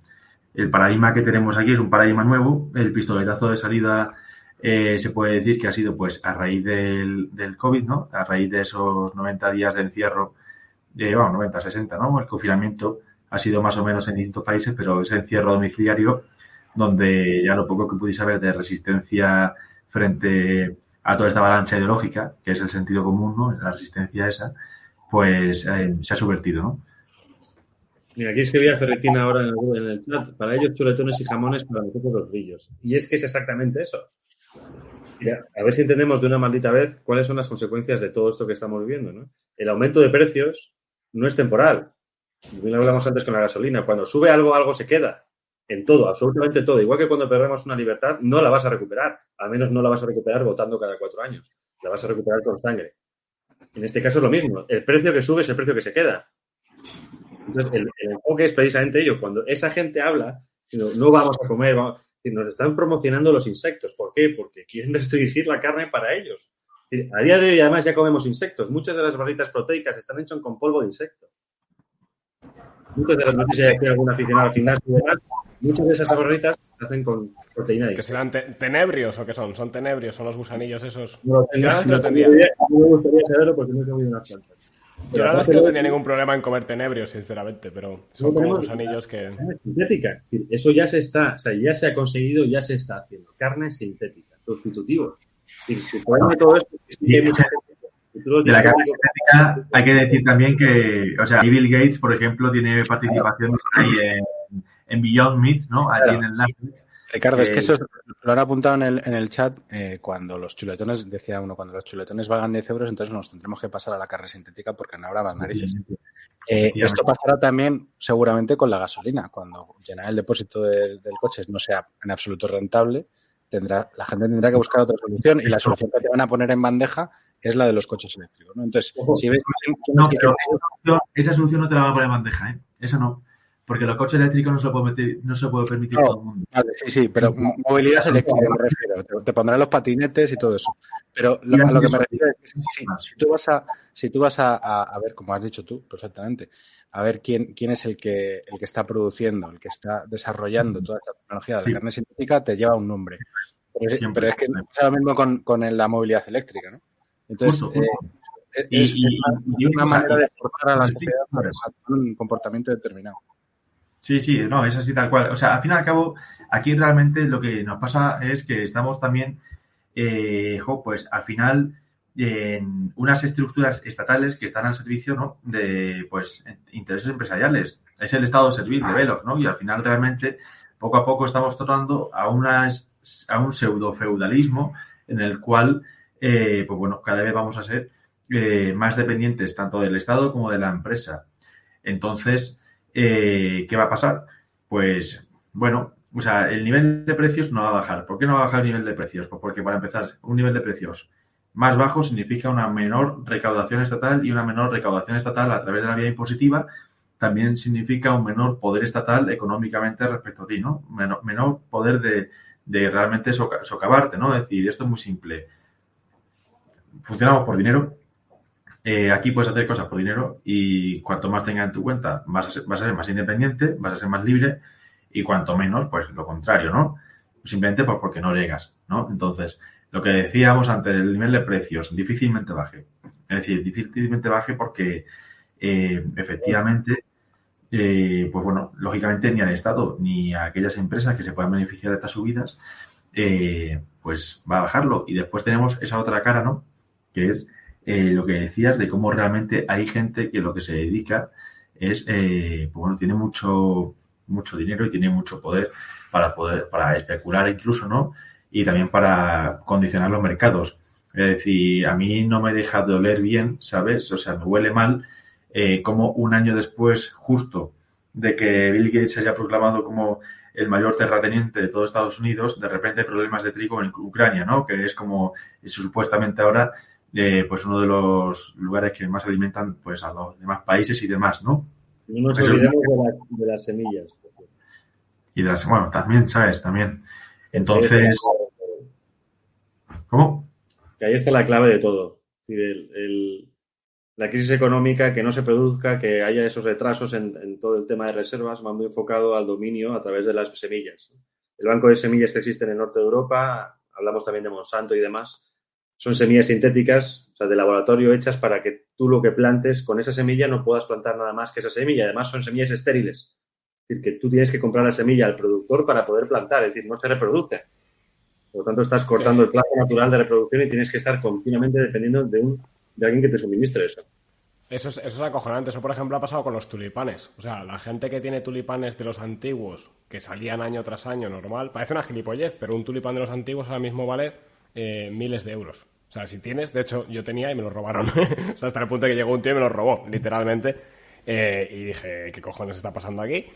Speaker 6: el paradigma que tenemos aquí es un paradigma nuevo. El pistoletazo de salida eh, se puede decir que ha sido pues a raíz del, del COVID, ¿no? A raíz de esos 90 días de encierro, eh, bueno, 90, 60, ¿no? El confinamiento ha sido más o menos en distintos países, pero ese encierro domiciliario, donde ya lo poco que pudiste saber de resistencia frente a toda esta avalancha ideológica, que es el sentido común, ¿no? La resistencia esa, pues eh, se ha subvertido, ¿no?
Speaker 5: Mira, aquí escribía Ferretina ahora en el, chat. Para ellos, chuletones y jamones, para nosotros los brillos. Y es que es exactamente eso. A ver si entendemos de una maldita vez cuáles son las consecuencias de todo esto que estamos viviendo. ¿no? El aumento de precios no es temporal. Lo hablamos antes con la gasolina. Cuando sube algo, algo se queda. En todo, absolutamente todo. Igual que cuando perdemos una libertad, no la vas a recuperar. Al menos no la vas a recuperar votando cada cuatro años. La vas a recuperar con sangre. En este caso es lo mismo. El precio que sube es el precio que se queda. Entonces, el, enfoque es precisamente ello. Cuando esa gente habla, no vamos a comer, nos están promocionando los insectos. ¿Por qué? Porque quieren restringir la carne para ellos. A día de hoy, además, ya comemos insectos. Muchas de las barritas proteicas están hechas con polvo de insecto. Muchas de las, no sé si hay aquí algún aficionado al gimnasio muchas de esas barritas se hacen con proteína de
Speaker 1: ¿Que serán tenebrios o qué son? ¿Son tenebrios? ¿Son los gusanillos esos?
Speaker 5: No, no, no, me gustaría saberlo porque no he comido unas plantas.
Speaker 1: Yo la verdad es que no tenía ningún problema en comer tenebrios, sinceramente, pero son como los anillos que...
Speaker 5: Sintética. Eso ya se está, o sea, ya se ha conseguido, ya se está haciendo. Carne sintética, sustitutivo. Y si todo esto,
Speaker 6: hay mucha de la carne sintética hay que decir también que, o sea, Bill Gates, por ejemplo, tiene participación ahí en, en Beyond Meat, ¿no? Allí en el Netflix.
Speaker 3: Ricardo, es que eso es- lo han apuntado en el, en el chat eh, cuando los chuletones, decía uno, cuando los chuletones valgan 10 euros, entonces nos tendremos que pasar a la carne sintética porque no habrá más narices. Eh, esto pasará también seguramente con la gasolina. Cuando llenar el depósito del, del coche no sea en absoluto rentable, tendrá, la gente tendrá que buscar otra solución y la solución que te van a poner en bandeja es la de los coches eléctricos. ¿no? Entonces, si ves
Speaker 6: No, pero esa solución, esa solución no te la van a poner en bandeja, ¿eh? Esa no. Porque los coches eléctricos no se lo puede, meter- no se lo puede permitir
Speaker 3: No.
Speaker 6: todo el mundo.
Speaker 3: Vale, sí, sí, pero mo- movilidad eléctrica me refiero. Te, te pondrán los patinetes y todo eso. Pero lo- a lo que me refiero es que si, si- si tú vas a, si tú vas a, a- a ver, como has dicho tú perfectamente, a ver quién, quién es el que, el que está produciendo, el que está desarrollando toda esta tecnología de la
Speaker 6: Sí.
Speaker 3: carne sintética, te lleva un nombre. Pero es, pero es que
Speaker 6: siempre.
Speaker 3: pasa lo mismo con, con la movilidad eléctrica, ¿no? Entonces,
Speaker 6: Justo,
Speaker 3: eh, es,
Speaker 6: Y-
Speaker 3: es una,
Speaker 6: y una
Speaker 3: manera de forzar a la sociedad a un comportamiento determinado.
Speaker 6: Sí, sí, no, es así tal cual. O sea, al fin y al cabo, aquí realmente lo que nos pasa es que estamos también, eh, jo, pues al final, en unas estructuras estatales que están al servicio, ¿no? De, pues, intereses empresariales. Es el estado de servir de velos, ¿no? Y al final realmente, poco a poco estamos tratando a unas, a un pseudo feudalismo en el cual, eh, pues bueno, cada vez vamos a ser eh, más dependientes tanto del Estado como de la empresa. Entonces, eh, ¿qué va a pasar? Pues, bueno, o sea, el nivel de precios no va a bajar. ¿Por qué no va a bajar el nivel de precios? Pues porque, para empezar, un nivel de precios más bajo significa una menor recaudación estatal y una menor recaudación estatal a través de la vía impositiva también significa un menor poder estatal económicamente respecto a ti, ¿no? Menor, menor poder de, realmente soca- socavarte, ¿no? Es decir, esto es muy simple. Funcionamos por dinero, eh, aquí puedes hacer cosas por dinero y cuanto más tengas en tu cuenta vas a, ser, más independiente, vas a ser más libre y cuanto menos, pues lo contrario, ¿no? Simplemente pues porque no llegas, ¿no? Entonces, lo que decíamos antes, el nivel de precios difícilmente baje. Es decir, difícilmente baje porque eh, efectivamente, eh, pues bueno, lógicamente ni al Estado ni a aquellas empresas que se puedan beneficiar de estas subidas, pues va a bajarlo. Y después tenemos esa otra cara, ¿no? Que es eh, lo que decías de cómo realmente hay gente que lo que se dedica es, eh, pues bueno, tiene mucho, mucho dinero y tiene mucho poder para poder, para especular incluso, ¿no? Y también para condicionar los mercados. Es decir, a mí no me deja de oler bien, ¿sabes? O sea, me huele mal eh, como un año después, justo de que Bill Gates se haya proclamado como el mayor terrateniente de todo Estados Unidos, de repente hay problemas de trigo en Ucrania, ¿no? Que es como, es supuestamente ahora eh, pues uno de los lugares que más alimentan pues a los demás países y demás, ¿no?
Speaker 5: No nos
Speaker 6: Eso es-
Speaker 5: olvidemos de, las- de las semillas.
Speaker 6: Y de las, bueno, también, ¿sabes? También. Entonces, ¿cómo?
Speaker 5: Que ahí está la clave de todo. Es decir, el- el- la crisis económica, que no se produzca, que haya esos retrasos en, en todo el tema de reservas, va muy enfocado al dominio a través de las semillas. El banco de semillas que existe en el norte de Europa, hablamos también de Monsanto y demás, son semillas sintéticas, o sea, de laboratorio hechas para que tú lo que plantes con esa semilla no puedas plantar nada más que esa semilla. Además, son semillas estériles. Es decir, que tú tienes que comprar la semilla al productor para poder plantar, es decir, no se reproduce. Por lo tanto, estás cortando
Speaker 1: Sí.
Speaker 5: el plazo natural de reproducción y tienes que estar continuamente dependiendo de, un, de alguien que te suministre eso.
Speaker 1: Eso es, eso es acojonante. Eso, por ejemplo, ha pasado con los tulipanes. O sea, la gente que tiene tulipanes de los antiguos, que salían año tras año normal, parece una gilipollez, pero un tulipán de los antiguos ahora mismo vale eh, miles de euros. O sea, si tienes, de hecho, yo tenía y me lo robaron. o sea, hasta el punto de que llegó un tío y me lo robó, literalmente. Eh, y dije, ¿qué cojones está pasando aquí?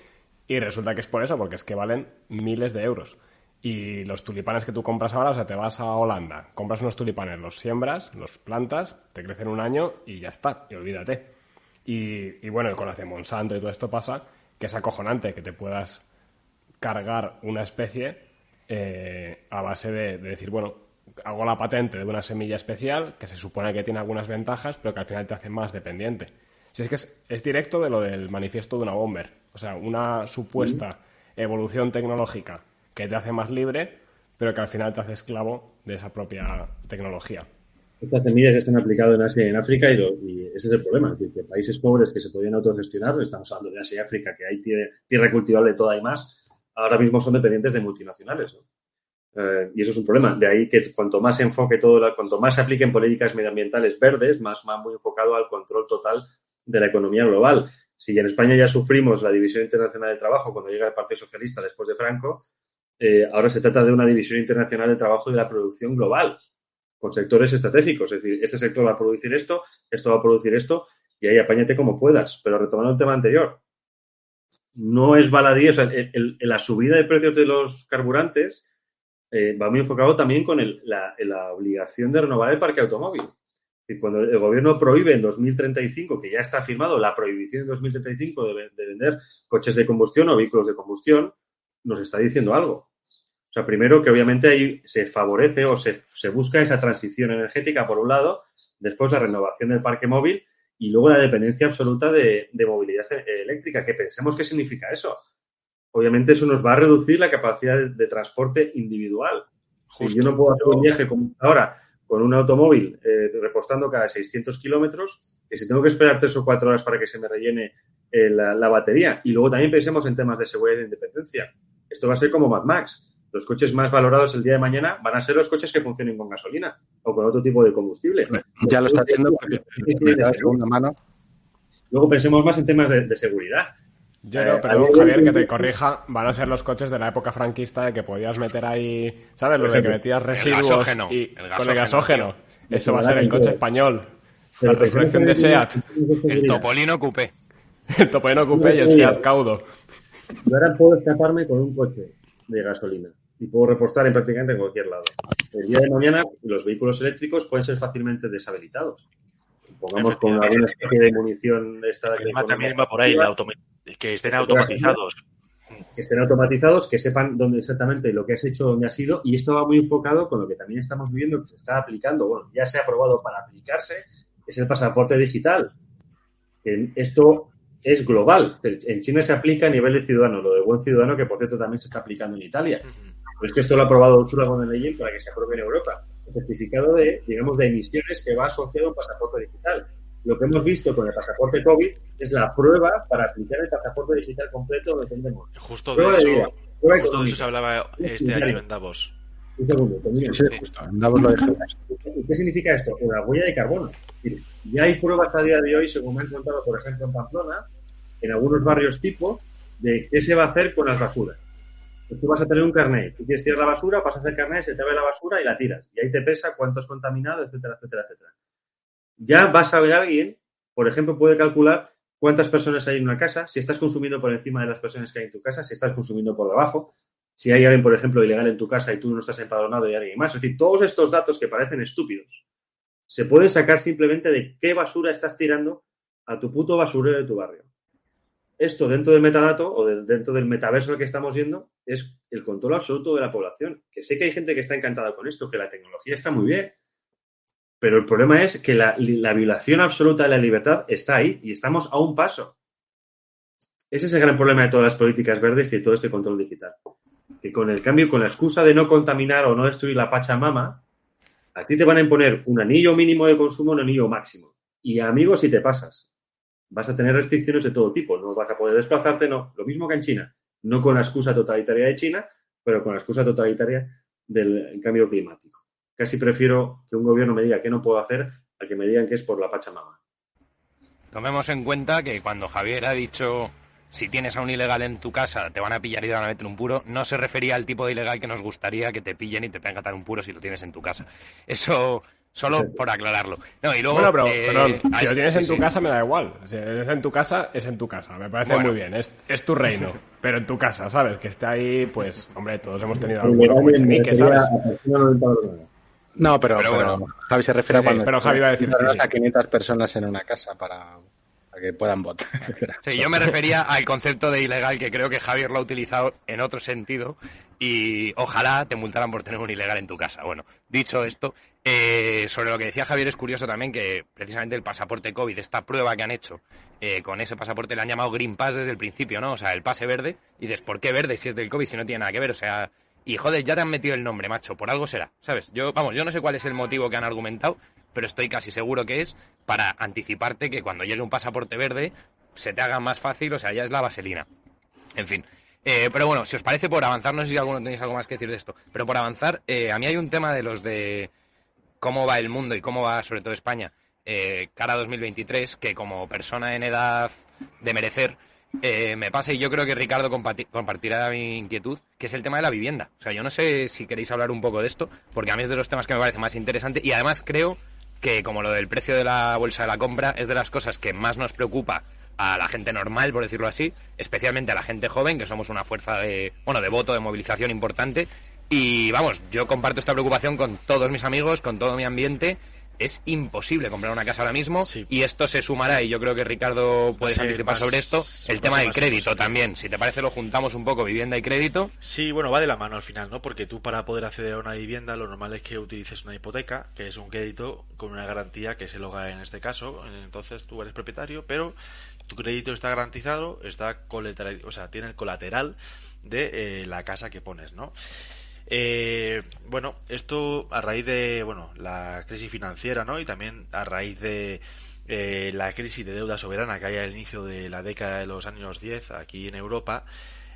Speaker 1: Y resulta que es por eso, porque es que valen miles de euros. Y los tulipanes que tú compras ahora, o sea, te vas a Holanda, compras unos tulipanes, los siembras, los plantas, te crecen un año y ya está, y olvídate. Y, y bueno, con las de Monsanto y todo esto pasa, que es acojonante que te puedas cargar una especie eh, a base de, de decir, bueno, hago la patente de una semilla especial que se supone que tiene algunas ventajas, pero que al final te hace más dependiente. Si es que es, es directo de lo del manifiesto de una bomber. O sea, una supuesta evolución tecnológica que te hace más libre, pero que al final te hace esclavo de esa propia tecnología.
Speaker 5: Estas semillas ya están aplicadas en Asia y en África y, lo- y ese es el problema. Es decir, que países pobres que se podían autogestionar, estamos hablando de Asia y África, que hay tierra cultivable toda y más, ahora mismo son dependientes de multinacionales. ¿no? Eh, y eso es un problema. De ahí que cuanto más se enfoque todo, la- cuanto más se apliquen políticas medioambientales verdes, más, más muy enfocado al control total de la economía global. si en España ya sufrimos la División Internacional de Trabajo cuando llega el Partido Socialista después de Franco, eh, ahora se trata de una División Internacional de Trabajo de la producción global, con sectores estratégicos. Es decir, este sector va a producir esto, esto va a producir esto, y ahí apáñate como puedas. Pero retomando el tema anterior, no es baladí, o sea, la subida de precios de los carburantes eh, va muy enfocado también con la, obligación de renovar el parque automóvil. Y cuando el gobierno prohíbe en 2035, que ya está firmado la prohibición en 2035 de, de vender coches de combustión o vehículos de combustión, nos está diciendo algo. O sea, primero que obviamente ahí se favorece o se, busca esa transición energética por un lado, después la renovación del parque móvil y luego la dependencia absoluta de, movilidad e-, eléctrica. ¿Qué pensemos qué significa eso? Obviamente eso nos va a reducir la capacidad de, transporte individual. Si yo no puedo hacer un viaje como ahora con un automóvil eh, repostando cada 600 kilómetros, que si tengo que esperar tres o cuatro horas para que se me rellene eh, la, la, batería. Y luego también pensemos en temas de seguridad e independencia. Esto va a ser como Mad Max. Los coches más valorados el día de mañana van a ser los coches que funcionen con gasolina o con otro tipo de combustible.
Speaker 3: Ya lo está haciendo porque segunda mano.
Speaker 5: Luego pensemos más en temas de, seguridad.
Speaker 1: Yo no, pero Javier, que te corrija, van a ser los coches de la época franquista de que podías meter ahí, ¿sabes? Lo de que metías residuos y con el gasógeno. Eso va a ser el coche español. La resurrección de SEAT.
Speaker 2: El Topolino Coupé.
Speaker 1: El Topolino Coupé y el SEAT Caudo.
Speaker 5: Yo ahora puedo escaparme con un coche de gasolina y puedo repostar en prácticamente en cualquier lado. El día de mañana los vehículos eléctricos pueden ser fácilmente deshabilitados. Pongamos con alguna especie de munición esta
Speaker 7: El también va por ahí, que estén automatizados.
Speaker 5: Que estén automatizados, que sepan dónde exactamente lo que has hecho, dónde ha sido, y esto va muy enfocado con lo que también estamos viviendo, que se está aplicando, bueno, ya se ha aprobado para aplicarse, es el pasaporte digital. Esto es global. En China se aplica a nivel de ciudadano, lo de buen ciudadano, que por cierto también se está aplicando en Italia. Pero es que esto lo ha aprobado Ursula von der Leyen para que se apruebe en Europa. Certificado de, digamos, de emisiones que va asociado a un pasaporte digital. Lo que hemos visto con el pasaporte COVID es la prueba para aplicar el pasaporte digital completo donde tendremos.
Speaker 7: Justo de, eso, justo de eso se hablaba este año en Davos.
Speaker 5: Un segundo, sí, justo. En Davos lo ¿Qué significa esto? Una huella de carbono. Ya hay pruebas a día de hoy, según me han contado, por ejemplo, en Pamplona, en algunos barrios tipo, de qué se va a hacer con las basuras. Tú vas a tener un carnet, tú quieres tirar la basura, pasas el carnet, se te ve la basura y la tiras. Y ahí te pesa cuánto has contaminado, etcétera, etcétera, etcétera. Ya vas a ver a alguien, por ejemplo, puede calcular cuántas personas hay en una casa, si estás consumiendo por encima de las personas que hay en tu casa, si estás consumiendo por debajo, si hay alguien, por ejemplo, ilegal en tu casa y tú no estás empadronado y alguien más. Es decir, todos estos datos que parecen estúpidos se pueden sacar simplemente de qué basura estás tirando a tu puto basurero de tu barrio esto dentro del metadato o dentro del metaverso al que estamos yendo es el control absoluto de la población. Que sé que hay gente que está encantada con esto, que la tecnología está muy bien, pero el problema es que la, violación absoluta de la libertad está ahí y estamos a un paso. Ese es el gran problema de todas las políticas verdes y de todo este control digital. Que con el cambio, con la excusa de no contaminar o no destruir la Pachamama, a ti te van a imponer un anillo mínimo de consumo, un anillo máximo. Y amigos, si te pasas vas a tener restricciones de todo tipo. No vas a poder desplazarte, no. Lo mismo que en China. No con la excusa totalitaria de China, pero con la excusa totalitaria del cambio climático. Casi prefiero que un gobierno me diga qué no puedo hacer a que me digan que es por la Pachamama.
Speaker 2: Tomemos en cuenta que cuando Javier ha dicho si tienes a un ilegal en tu casa te van a pillar y te van a meter un puro, no se refería al tipo de ilegal que nos gustaría que te pillen y te tengan que un puro si lo tienes en tu casa. Eso Solo por aclararlo. No, y luego,
Speaker 1: bueno, pero, eh, si lo tienes en tu casa me da igual. Si es en tu casa, es en tu casa. Me parece muy bien. Es, es, tu reino. pero en tu casa, ¿sabes? Que esté ahí, pues, hombre, todos hemos tenido como ¿sabes?
Speaker 3: No, pero, Javi se refiere a cuando
Speaker 1: pero Javi va a decir
Speaker 3: a 500 personas en una casa para, que puedan votar.
Speaker 2: Sí, yo me refería al concepto de ilegal que creo que Javier lo ha utilizado en otro sentido y ojalá te multaran por tener un ilegal en tu casa. Bueno, dicho esto, eh, sobre lo que decía Javier, es curioso también que precisamente el pasaporte COVID, esta prueba que han hecho eh, con ese pasaporte, le han llamado Green Pass desde el principio, ¿no? O sea, el pase verde. Y dices, ¿por qué verde si es del COVID, si no tiene nada que ver? O sea, y joder, ya te han metido el nombre, macho, por algo será, ¿sabes? Yo, vamos, yo no sé cuál es el motivo que han argumentado, pero estoy casi seguro que es para anticiparte que cuando llegue un pasaporte verde se te haga más fácil, o sea, ya es la vaselina. En fin. Eh, pero bueno, si os parece por avanzar, no sé si alguno tenéis algo más que decir de esto, pero por avanzar, a mí hay un tema de los de cómo va el mundo y cómo va sobre todo España eh, cara a 2023 que como persona en edad de merecer eh, me pasa y yo creo que Ricardo compartirá mi inquietud, que es el tema de la vivienda. O sea, yo no sé si queréis hablar un poco de esto, porque a mí es de los temas que me parece más interesante y además creo que como lo del precio de la bolsa de la compra es de las cosas que más nos preocupa a la gente normal, por decirlo así, especialmente a la gente joven, que somos una fuerza de, bueno, de voto, de movilización importante. Y vamos, yo comparto esta preocupación con todos mis amigos, con todo mi ambiente es imposible comprar una casa ahora mismo y esto se sumará, y yo creo que Ricardo puede participar sobre esto, el tema del crédito también. Si te parece, lo juntamos un poco, vivienda y crédito.
Speaker 6: Sí, bueno, va de la mano al final, ¿no? Porque tú para poder acceder a una vivienda lo normal es que utilices una hipoteca, que es un crédito con una garantía que es el hogar en este caso. Entonces tú eres propietario, pero tu crédito está garantizado, está colateral, o sea, tiene el colateral de eh, la casa que pones, ¿no? Eh, bueno, esto a raíz de bueno la crisis financiera, ¿no? Y también a raíz de eh, la crisis de deuda soberana que hay al inicio de la década de los años 10 aquí en Europa,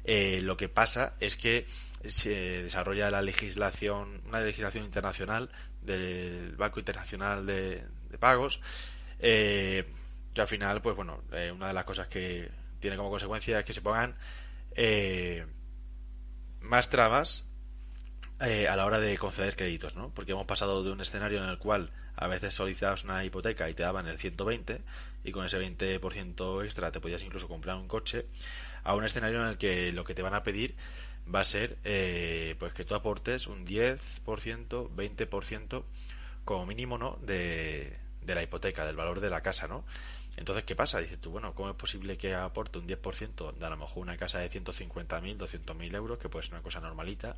Speaker 6: eh, lo que pasa es que se desarrolla la legislación, una legislación internacional del Banco Internacional de, Pagos, que al final, pues bueno, una de las cosas que tiene como consecuencia es que se pongan más trabas eh, a la hora de conceder créditos, ¿no? Porque hemos pasado de un escenario en el cual a veces solicitabas una hipoteca y te daban el 120 y con ese 20% extra te podías incluso comprar un coche, a un escenario en el que lo que te van a pedir va a ser eh, pues que tú aportes un 10%, 20% como mínimo, ¿no? De, de la hipoteca, del valor de la casa, ¿no? Entonces, ¿qué pasa? Dices tú, bueno, ¿cómo es posible que aporte un 10% de a lo mejor una casa de 150.000, 200.000 euros, que puede ser una cosa normalita?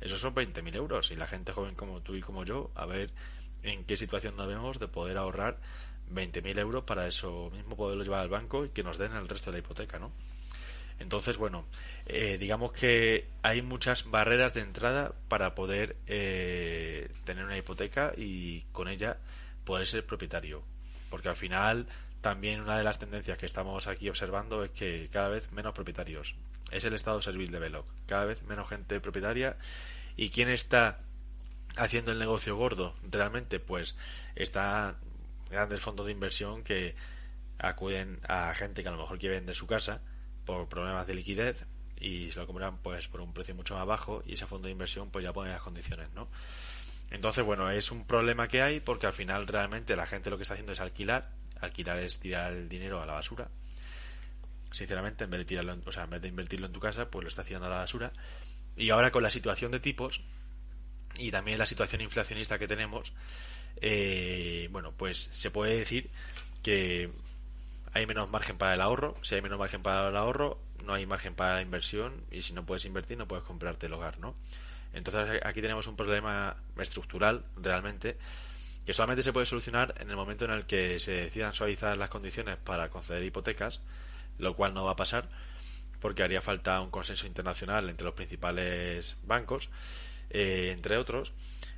Speaker 6: Esos son 20.000 euros. Y la gente joven como tú y como yo, a ver en qué situación nos vemos de poder ahorrar 20.000 euros para eso mismo poderlo llevar al banco y que nos den el resto de la hipoteca, ¿no? Entonces, bueno, eh, digamos que hay muchas barreras de entrada para poder eh, tener una hipoteca y con ella poder ser propietario. Porque al final también una de las tendencias que estamos aquí observando es que cada vez menos propietarios. Es el estado servil de Veloc. Cada vez menos gente propietaria. ¿Y quién está haciendo el negocio gordo? Realmente, pues está grandes fondos de inversión que acuden a gente que a lo mejor quiere vender su casa por problemas de liquidez y se lo compran pues por un precio mucho más bajo y ese fondo de inversión pues ya pone las condiciones, ¿no? Entonces, bueno, es un problema que hay porque al final realmente la gente lo que está haciendo es alquilar alquilar es tirar el dinero a la basura. Sinceramente, en vez de tirarlo, o sea, en vez de invertirlo en tu casa, pues lo está haciendo a la basura. Y ahora con la situación de tipos y también la situación inflacionista que tenemos, eh, bueno, pues se puede decir que hay menos margen para el ahorro. Si hay menos margen para el ahorro, no hay margen para la inversión y si no puedes invertir, no puedes comprarte el hogar, ¿no? Entonces aquí tenemos un problema estructural realmente que solamente se puede solucionar en el momento en el que se decidan suavizar las condiciones para conceder hipotecas, lo cual no va a pasar porque haría falta un consenso internacional entre los principales bancos, eh, entre otros,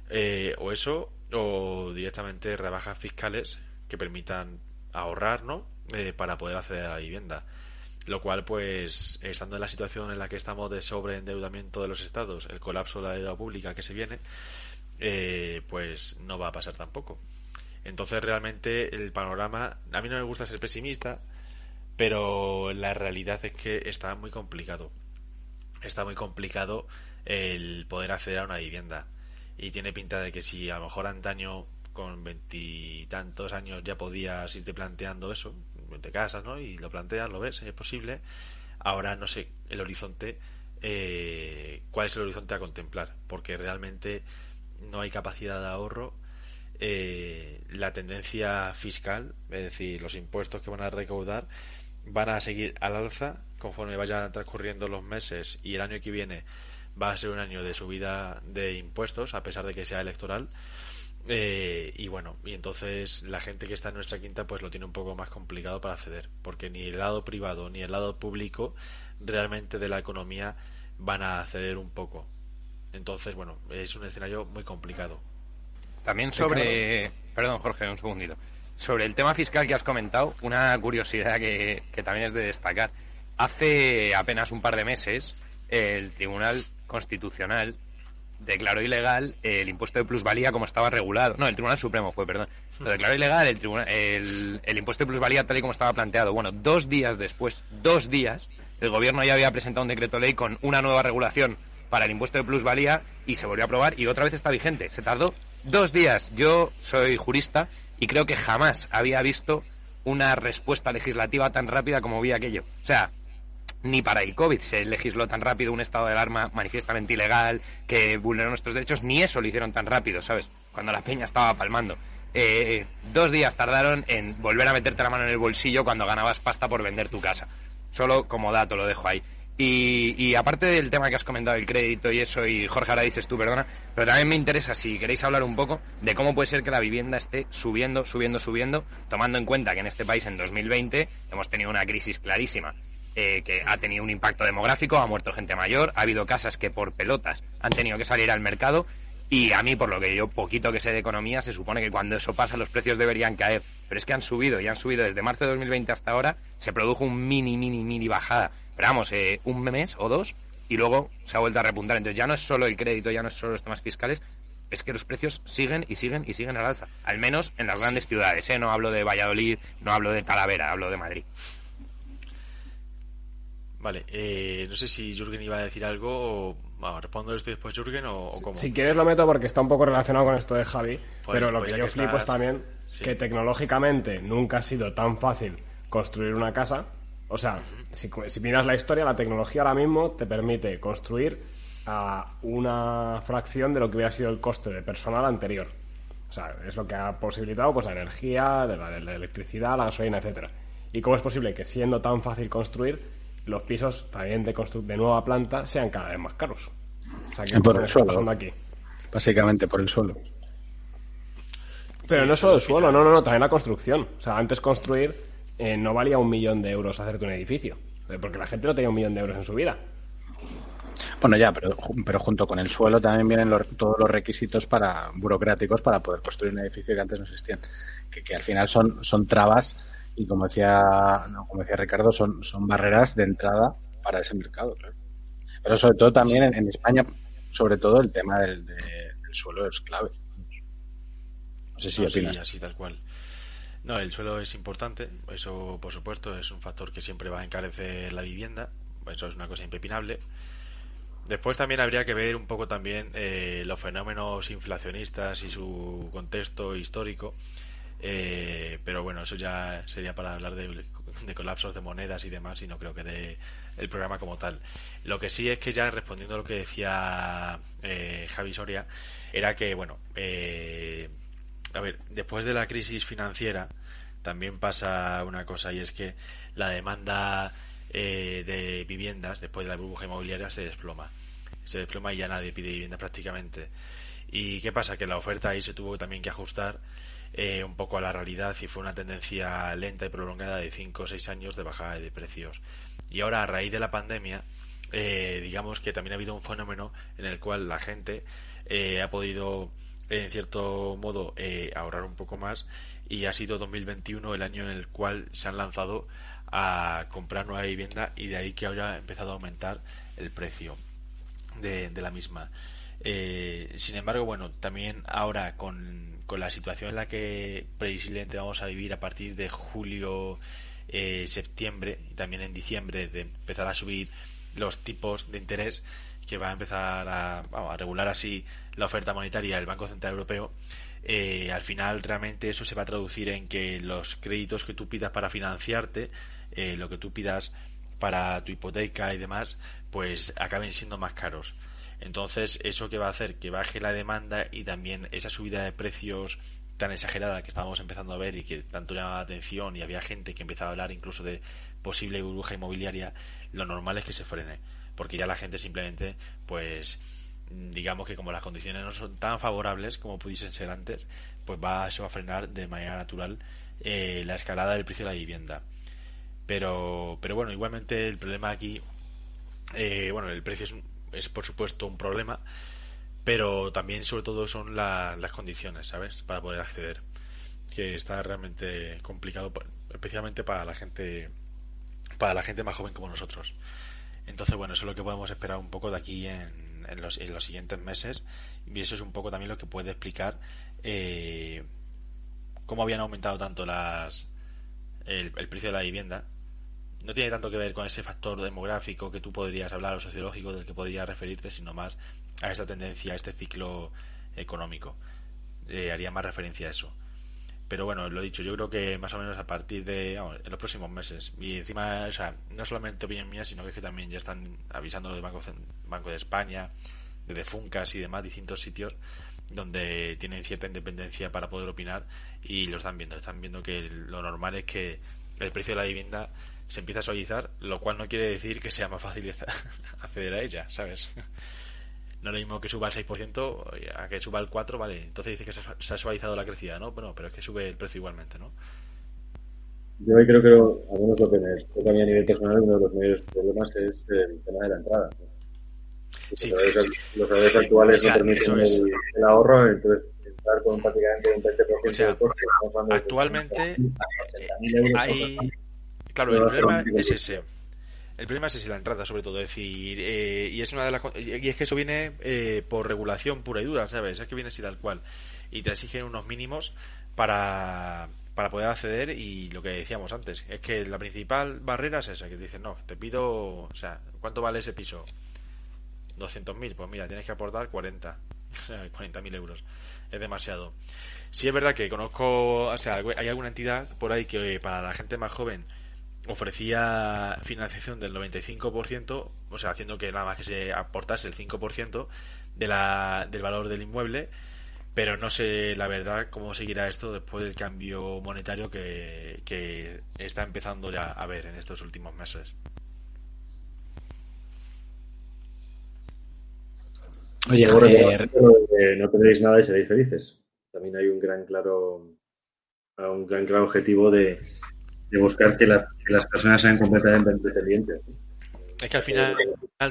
Speaker 6: eh, o eso, o directamente rebajas fiscales que permitan ahorrar, ¿no? Eh, para poder acceder a la vivienda. Lo cual, pues, estando en la situación en la que estamos de sobreendeudamiento de los estados, el colapso de la deuda pública que se viene, eh, pues no va a pasar tampoco. Entonces realmente el panorama, a mí no me gusta ser pesimista, pero la realidad es que está muy complicado. Está muy complicado el poder acceder a una vivienda. Y tiene pinta de que si a lo mejor antaño con veintitantos años ya podías irte planteando eso, te casas, ¿no? Y lo planteas, lo ves, es posible. Ahora no sé el horizonte, eh, cuál es el horizonte a contemplar, porque realmente no hay capacidad de ahorro, eh, la tendencia fiscal, es decir, los impuestos que van a recaudar, van a seguir al alza conforme vayan transcurriendo los meses y el año que viene va a ser un año de subida de impuestos a pesar de que sea electoral. Eh, y bueno y entonces la gente que está en nuestra quinta pues lo tiene un poco más complicado para acceder porque ni el lado privado ni el lado público realmente de la economía van a acceder un poco entonces, bueno, es un escenario muy complicado.
Speaker 2: También sobre. Perdón, Jorge, un segundito. Sobre el tema fiscal que has comentado, una curiosidad que, que también es de destacar. Hace apenas un par de meses, el Tribunal Constitucional declaró ilegal el impuesto de plusvalía como estaba regulado. No, el Tribunal Supremo fue, perdón. Lo declaró ilegal el, tribunal, el, el impuesto de plusvalía tal y como estaba planteado. Bueno, dos días después, dos días, el gobierno ya había presentado un decreto ley con una nueva regulación para el impuesto de plusvalía y se volvió a aprobar y otra vez está vigente. Se tardó dos días. Yo soy jurista y creo que jamás había visto una respuesta legislativa tan rápida como vi aquello. O sea, ni para el COVID se legisló tan rápido un estado de alarma manifiestamente ilegal que vulneró nuestros derechos, ni eso lo hicieron tan rápido, ¿sabes? Cuando la peña estaba palmando. Eh, dos días tardaron en volver a meterte la mano en el bolsillo cuando ganabas pasta por vender tu casa. Solo como dato lo dejo ahí. Y, aparte del tema que has comentado, el crédito y eso, y Jorge ahora dices tú, perdona, pero también me interesa, si queréis hablar un poco, de cómo puede ser que la vivienda esté subiendo, subiendo, subiendo, tomando en cuenta que en este país en 2020 hemos tenido una crisis clarísima. Eh, que ha tenido un impacto demográfico, ha muerto gente mayor, ha habido casas que por pelotas han tenido que salir al mercado y a mí, por lo que yo poquito que sé de economía, se supone que cuando eso pasa los precios deberían caer. Pero es que han subido y han subido desde marzo de 2020 hasta ahora, se produjo un mini, mini, mini bajada pero vamos, eh, un mes o dos y luego se ha vuelto a repuntar. Entonces ya no es solo el crédito, ya no es solo los temas fiscales, es que los precios siguen y siguen y siguen al alza. Al menos en las grandes ciudades. ¿eh? No hablo de Valladolid, no hablo de Talavera, hablo de Madrid.
Speaker 6: Vale, eh, no sé si Jürgen iba a decir algo o... Bueno, respondo esto después, Jürgen, o, cómo.
Speaker 1: Si quieres lo meto porque está un poco relacionado con esto de Javi, pues, pero lo pues que yo flipo es también que tecnológicamente nunca ha sido tan fácil construir una casa o sea, si, miras la historia, la tecnología ahora mismo te permite construir a una fracción de lo que hubiera sido el coste de personal anterior. O sea, es lo que ha posibilitado pues la energía, la, electricidad, la gasolina, etcétera. ¿Y cómo es posible que siendo tan fácil construir, los pisos también de, de nueva planta sean cada vez más caros?
Speaker 3: O sea, ¿qué por el suelo. Aquí? Básicamente por el suelo.
Speaker 1: Pero no solo el suelo, no, no, no, también la construcción. O sea, antes construir eh, no valía un millón de euros hacerte un edificio. Eh, porque la gente no tenía un millón de euros en su vida.
Speaker 3: Bueno, ya, pero, pero junto con el suelo también vienen todos los requisitos para burocráticos para poder construir un edificio que antes no existían. Que, al final son, son trabas y, como decía, como decía Ricardo, son, son barreras de entrada para ese mercado. Pero sobre todo también en, España, sobre todo el tema del, suelo es clave.
Speaker 6: No sé si opinas. así tal cual. No, el suelo es importante, eso por supuesto es un factor que siempre va a encarecer la vivienda, eso es una cosa impepinable. Después también habría que ver un poco también eh, los fenómenos inflacionistas y su contexto histórico, eh, pero bueno, eso ya sería para hablar de, colapsos de monedas y demás y no creo que de el programa como tal. Lo que sí es que ya respondiendo a lo que decía eh, Javi Soria, era que, bueno, eh, a ver, después de la crisis financiera también pasa una cosa y es que la demanda eh, de viviendas después de la burbuja inmobiliaria se desploma. Se desploma y ya nadie pide vivienda prácticamente. ¿Y qué pasa? Que la oferta ahí se tuvo también que ajustar eh, un poco a la realidad y fue una tendencia lenta y prolongada de 5 o 6 años de bajada de precios. Y ahora, a raíz de la pandemia, eh, digamos que también ha habido un fenómeno en el cual la gente ha podido en cierto modo eh, ahorrar un poco más y ha sido 2021 el año en el cual se han lanzado a comprar nueva vivienda y de ahí que haya empezado a aumentar el precio de, la misma. Eh, sin embargo, bueno, también ahora con, con, la situación en la que previsiblemente vamos a vivir a partir de julio, eh, septiembre y también en diciembre de empezar a subir los tipos de interés, que va a empezar a, regular así la oferta monetaria del Banco Central Europeo, eh, al final realmente eso se va a traducir en que los créditos que tú pidas para financiarte, eh, lo que tú pidas para tu hipoteca y demás, pues acaben siendo más caros. Entonces, eso que va a hacer que baje la demanda y también esa subida de precios tan exagerada que estábamos empezando a ver y que tanto llamaba la atención y había gente que empezaba a hablar incluso de posible burbuja inmobiliaria, lo normal es que se frene porque ya la gente simplemente, pues, digamos que como las condiciones no son tan favorables como pudiesen ser antes, pues va, eso a frenar de manera natural eh, la escalada del precio de la vivienda. Pero, pero bueno, igualmente el problema aquí, eh, bueno, el precio es, es por supuesto un problema, pero también sobre todo son las condiciones, ¿sabes? Para poder acceder, que está realmente complicado, especialmente para la gente, para la gente más joven como nosotros. Entonces, bueno, eso es lo que podemos esperar un poco de aquí en en, los, en los siguientes meses y eso es un poco también lo que puede explicar eh, cómo habían aumentado tanto las el, precio de la vivienda no tiene tanto que ver con ese factor demográfico que tú podrías hablar o sociológico del que podrías referirte, sino más a esta tendencia, a este ciclo económico. Eh, haría más referencia a eso. Pero bueno, lo dicho, yo creo que más o menos a partir de los próximos meses. Y encima, o sea, no solamente opinión mía, sino que, también ya están avisando del Banco, Banco de España, de Funcas y demás, distintos sitios donde tienen cierta independencia para poder opinar y lo están viendo. Están viendo que lo normal es que el precio de la vivienda se empieza a suavizar, lo cual no quiere decir que sea más fácil acceder a ella, ¿sabes? No es lo mismo que suba al 6% a que suba al 4%, vale, entonces dice que se ha suavizado la crecida, ¿no? Bueno, pero es que sube el precio igualmente, ¿no?
Speaker 5: Yo creo que lo, algunos lo tenéis. Creo que a nivel personal uno de los mayores problemas es el tema de la entrada. Sí, los salarios actuales no permiten el, ahorro, entonces entrar con prácticamente un 20% de coste.
Speaker 6: Actualmente eh, hay... Claro, el problema es ese el problema es ese, la entrada, sobre todo. Es decir, eh, y es una de las y es que eso viene eh, por regulación pura y dura, ¿sabes? Es que viene así tal cual. Y te exigen unos mínimos para, para poder acceder. Y lo que decíamos antes, es que la principal barrera es esa: que te dicen, no, te pido, o sea, ¿cuánto vale ese piso? 200.000, pues mira, tienes que aportar 40. 40.000 euros. Es demasiado. Sí es verdad que conozco, o sea, hay alguna entidad por ahí que para la gente más joven ofrecía financiación del 95%, o sea, haciendo que nada más que se aportase el 5% de la, del valor del inmueble, pero no sé la verdad cómo seguirá esto después del cambio monetario que, que está empezando ya a ver en estos últimos meses.
Speaker 5: Oye, eh, no tendréis nada y seréis felices. También hay un gran claro un gran claro objetivo de, de buscar que, las personas sean completamente independientes.
Speaker 6: Es que al final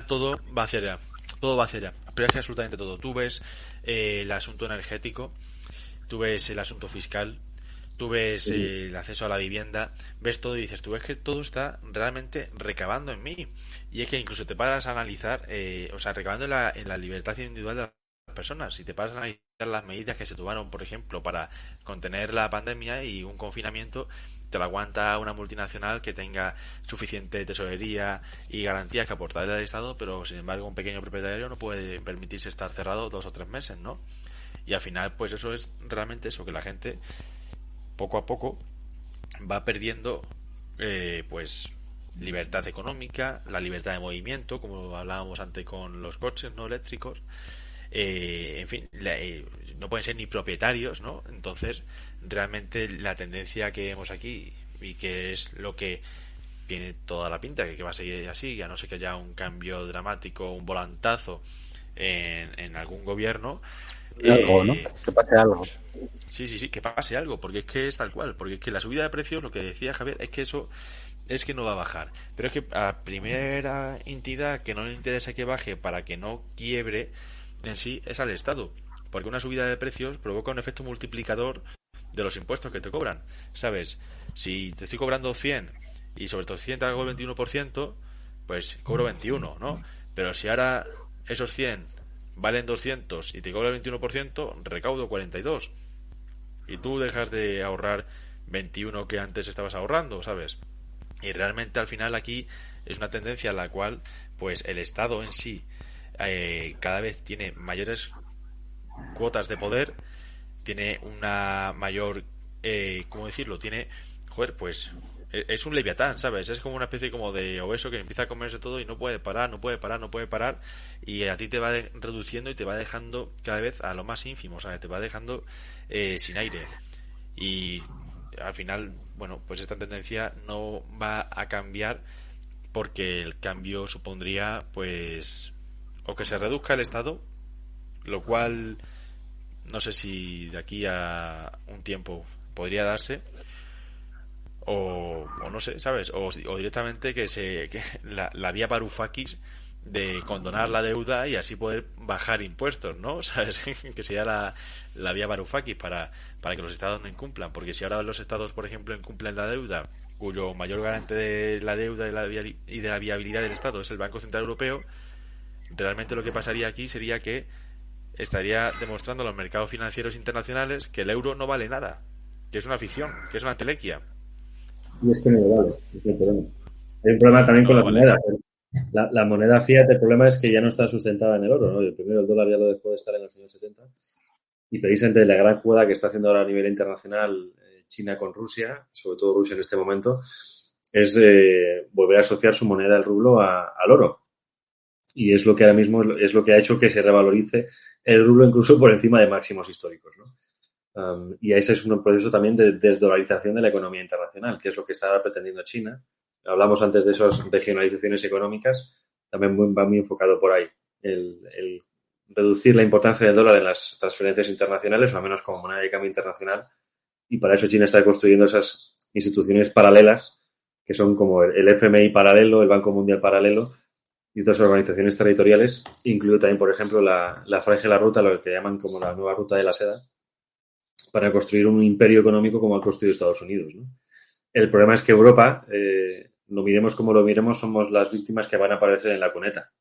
Speaker 6: todo va hacia allá, todo va hacia allá, pero es que absolutamente todo. Tú ves eh, el asunto energético, tú ves el asunto fiscal, tú ves eh, el acceso a la vivienda, ves todo y dices, tú ves que todo está realmente recabando en mí. Y es que incluso te paras a analizar, eh, o sea, recabando en la, en la libertad individual de las personas. Si te paras a analizar las medidas que se tomaron, por ejemplo, para contener la pandemia y un confinamiento, te lo aguanta una multinacional que tenga suficiente tesorería y garantías que aportarle al Estado, pero sin embargo un pequeño propietario no puede permitirse estar cerrado dos o tres meses, ¿no? Y al final, pues eso es realmente eso, que la gente poco a poco va perdiendo, eh, pues libertad económica, la libertad de movimiento, como hablábamos antes con los coches no eléctricos, eh, en fin, eh, no pueden ser ni propietarios, ¿no? Entonces, realmente la tendencia que vemos aquí y que es lo que tiene toda la pinta que, va a seguir así, a no ser que haya un cambio dramático, un volantazo en, en algún gobierno.
Speaker 3: Algo, ¿no? Eh, que pase algo.
Speaker 6: Sí, sí, sí, que pase algo, porque es que es tal cual, porque es que la subida de precios, lo que decía Javier, es que eso es que no va a bajar. Pero es que a primera entidad que no le interesa que baje para que no quiebre, en sí es al Estado, porque una subida de precios provoca un efecto multiplicador de los impuestos que te cobran. ¿Sabes? Si te estoy cobrando 100 y sobre estos 100 te hago el 21%, pues cobro 21, ¿no? Pero si ahora esos 100 valen 200 y te cobro el 21%, recaudo 42. Y tú dejas de ahorrar 21 que antes estabas ahorrando, ¿sabes? Y realmente al final aquí es una tendencia en la cual pues el Estado en sí eh, cada vez tiene mayores cuotas de poder, tiene una mayor, eh, ¿cómo decirlo? Tiene, joder, pues e, es un leviatán, ¿sabes? Es como una especie como de obeso que empieza a comerse todo y no puede parar, no puede parar, no puede parar y a ti te va reduciendo y te va dejando cada vez a lo más ínfimo, ¿sabes? Te va dejando eh, sin aire y al final, bueno, pues esta tendencia no va a cambiar porque el cambio supondría pues o que se reduzca el Estado, lo cual no sé si de aquí a un tiempo podría darse, o, no sé, ¿sabes? O, directamente que se que la, la vía Varoufakis de condonar la deuda y así poder bajar impuestos, ¿no? ¿Sabes? que sea la, la vía Varoufakis para, para que los estados no incumplan, porque si ahora los estados, por ejemplo, incumplen la deuda, cuyo mayor garante de la deuda y de la viabilidad del estado es el Banco Central Europeo, realmente lo que pasaría aquí sería que estaría demostrando a los mercados financieros internacionales que el euro no vale nada, que es una ficción, que es una telequia.
Speaker 5: Y es que no vale, es el problema. Hay un problema también con la moneda. La, moneda fiat, el problema es que ya no está sustentada en el oro, ¿no? El primero, el dólar ya lo dejó de estar en los años 70. Y precisamente la gran jugada que está haciendo ahora a nivel internacional eh, China con Rusia, sobre todo Rusia en este momento, es eh, volver a asociar su moneda, el rublo, al oro. Y es lo que ahora mismo es lo que ha hecho que se revalorice el rublo incluso por encima de máximos históricos. ¿no? Um, y ese es un proceso también de desdolarización de la economía internacional, que es lo que está pretendiendo China. Hablamos antes de esas regionalizaciones económicas, también va muy enfocado por ahí. El, reducir la importancia del dólar en las transferencias internacionales, o al menos como moneda de cambio internacional, y para eso China está construyendo esas instituciones paralelas, que son como el FMI paralelo, el Banco Mundial paralelo, y otras organizaciones territoriales, incluido también, por ejemplo, la, la Franja la Ruta, lo que llaman como la nueva ruta de la seda, para construir un imperio económico como ha construido Estados Unidos. El problema es que Europa, eh, lo miremos como lo miremos, somos las víctimas que van a aparecer en la cuneta.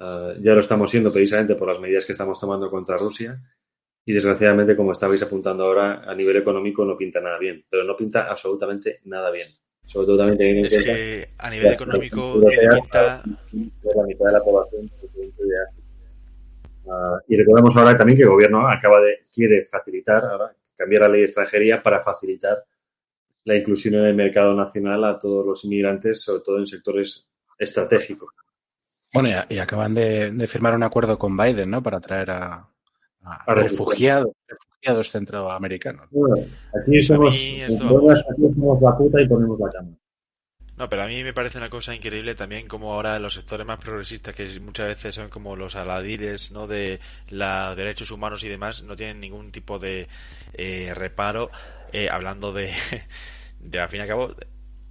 Speaker 5: Uh, ya lo estamos siendo precisamente por las medidas que estamos tomando contra Rusia y desgraciadamente, como estabais apuntando ahora, a nivel económico no pinta nada bien, pero no pinta absolutamente nada bien. Sobre todo también teniendo
Speaker 6: es que a nivel económico tiene pinta...
Speaker 5: La mitad de la población uh, y recordamos ahora también que el gobierno acaba de quiere facilitar, ahora, cambiar la ley de extranjería para facilitar la inclusión en el mercado nacional a todos los inmigrantes, sobre todo en sectores estratégicos.
Speaker 3: Bueno, y, acaban de, de, firmar un acuerdo con Biden, ¿no? Para traer a, a refugiados, refugiados centroamericanos.
Speaker 5: aquí, somos, la puta y ponemos la cama.
Speaker 6: No, pero a mí me parece una cosa increíble también como ahora los sectores más progresistas, que muchas veces son como los aladires ¿no? de los derechos humanos y demás, no tienen ningún tipo de eh, reparo eh, hablando de, de, al fin y al cabo,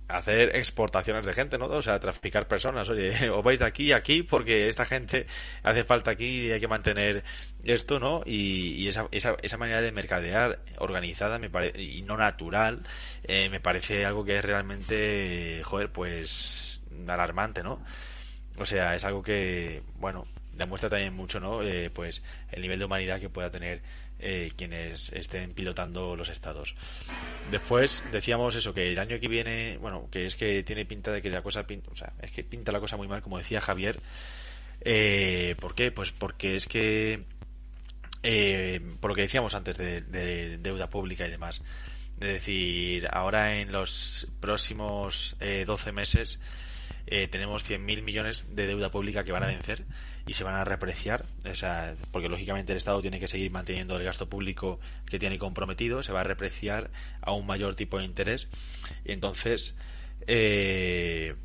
Speaker 6: hacer exportaciones de gente, ¿no? O sea, traficar personas. Oye, os vais de aquí a aquí porque esta gente hace falta aquí y hay que mantener esto, ¿no? Y, esa, esa, esa, manera de mercadear organizada me parece, y no natural eh, me parece algo que es realmente, joder, pues alarmante, ¿no? O sea, es algo que, bueno, demuestra también mucho, ¿no? Eh, pues el nivel de humanidad que pueda tener eh, quienes estén pilotando los estados. Después decíamos eso, que el año que viene, bueno, que es que tiene pinta de que la cosa pinta, o sea, es que pinta la cosa muy mal, como decía Javier. Eh, ¿Por qué? Pues porque es que, eh, por lo que decíamos antes de, de, deuda pública y demás, es decir, ahora en los próximos eh, 12 meses eh, tenemos 100.000 millones de deuda pública que van a vencer y se van a repreciar, o sea, porque lógicamente el Estado tiene que seguir manteniendo el gasto público que tiene comprometido, se va a repreciar a un mayor tipo de interés. Entonces, eh,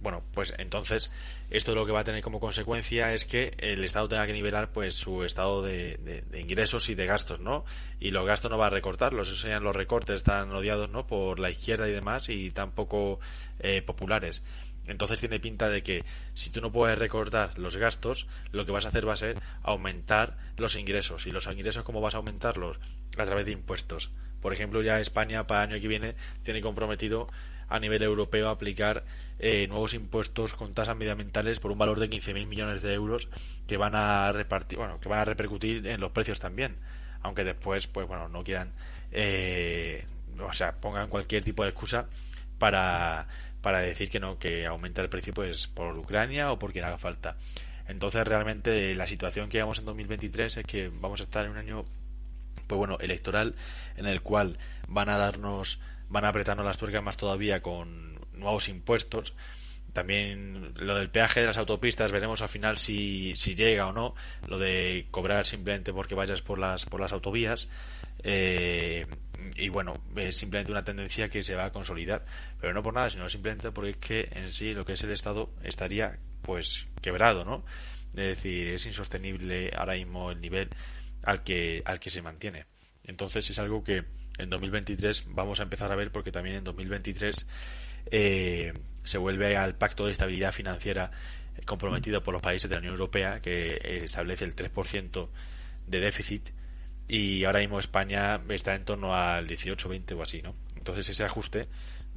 Speaker 6: bueno, pues entonces esto lo que va a tener como consecuencia es que el Estado tenga que nivelar pues su estado de, ingresos y de gastos, ¿no? Y los gastos no va a recortarlos, esos serían los recortes tan odiados, ¿no? Por la izquierda y demás y tan poco eh, populares. Entonces tiene pinta de que si tú no puedes recortar los gastos, lo que vas a hacer va a ser aumentar los ingresos. ¿Y los ingresos cómo vas a aumentarlos? A través de impuestos. Por ejemplo, ya España para el año que viene tiene comprometido a nivel europeo aplicar eh, nuevos impuestos con tasas medioambientales por un valor de 15.000 millones de euros que van a repartir, bueno, que van a repercutir en los precios también, aunque después, pues bueno, no quieran, eh, o sea, pongan cualquier tipo de excusa para para decir que no, que aumenta el precio pues por Ucrania o porque haga falta. Entonces realmente la situación que vamos en 2023 es que vamos a estar en un año pues bueno, electoral en el cual van a darnos van a apretarnos las tuercas más todavía con nuevos impuestos. También lo del peaje de las autopistas veremos al final si, si llega o no. Lo de cobrar simplemente porque vayas por las por las autovías. Eh, y bueno, es simplemente una tendencia que se va a consolidar, pero no por nada, sino simplemente porque es que en sí lo que es el Estado estaría pues quebrado, ¿no? Es decir, es insostenible ahora mismo el nivel al que, al que se mantiene. Entonces es algo que en 2023 vamos a empezar a ver porque también en 2023 eh, se vuelve al pacto de estabilidad financiera comprometido por los países de la Unión Europea que establece el 3% de déficit y ahora mismo España está en torno al 18, 20 o así, ¿no? Entonces ese ajuste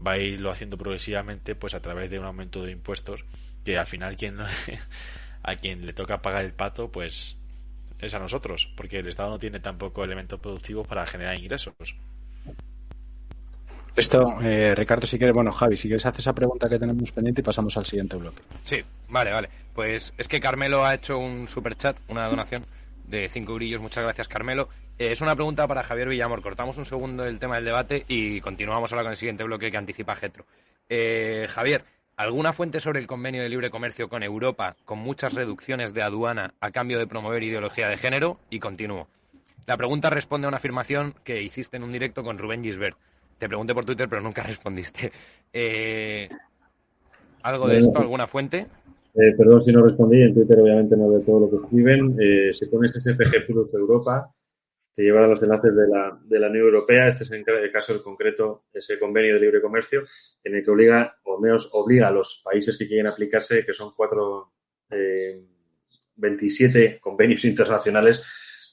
Speaker 6: va a irlo haciendo progresivamente pues a través de un aumento de impuestos que al final quien a quien le toca pagar el pato, pues es a nosotros, porque el Estado no tiene tampoco elementos productivos para generar ingresos.
Speaker 3: Esto, eh, Ricardo, si quieres, bueno, Javi, si quieres hacer esa pregunta que tenemos pendiente y pasamos al siguiente bloque.
Speaker 2: Sí, vale, vale. Pues es que Carmelo ha hecho un super chat, una donación de 5 brillos. Muchas gracias, Carmelo. Eh, es una pregunta para Javier Villamor. Cortamos un segundo el tema del debate y continuamos ahora con el siguiente bloque que anticipa Getro. Eh, Javier, ¿alguna fuente sobre el convenio de libre comercio con Europa con muchas reducciones de aduana a cambio de promover ideología de género? Y continúo. La pregunta responde a una afirmación que hiciste en un directo con Rubén Gisbert te pregunté por Twitter, pero nunca respondiste. Eh, ¿Algo de esto? ¿Alguna fuente?
Speaker 5: Eh, perdón si no respondí, en Twitter obviamente no de todo lo que escriben. Eh, si pones CPG Plus Europa, te llevará los enlaces de la, de la Unión Europea. Este es el caso del concreto, ese convenio de libre comercio, en el que obliga, o menos obliga a los países que quieren aplicarse, que son cuatro, 27 convenios internacionales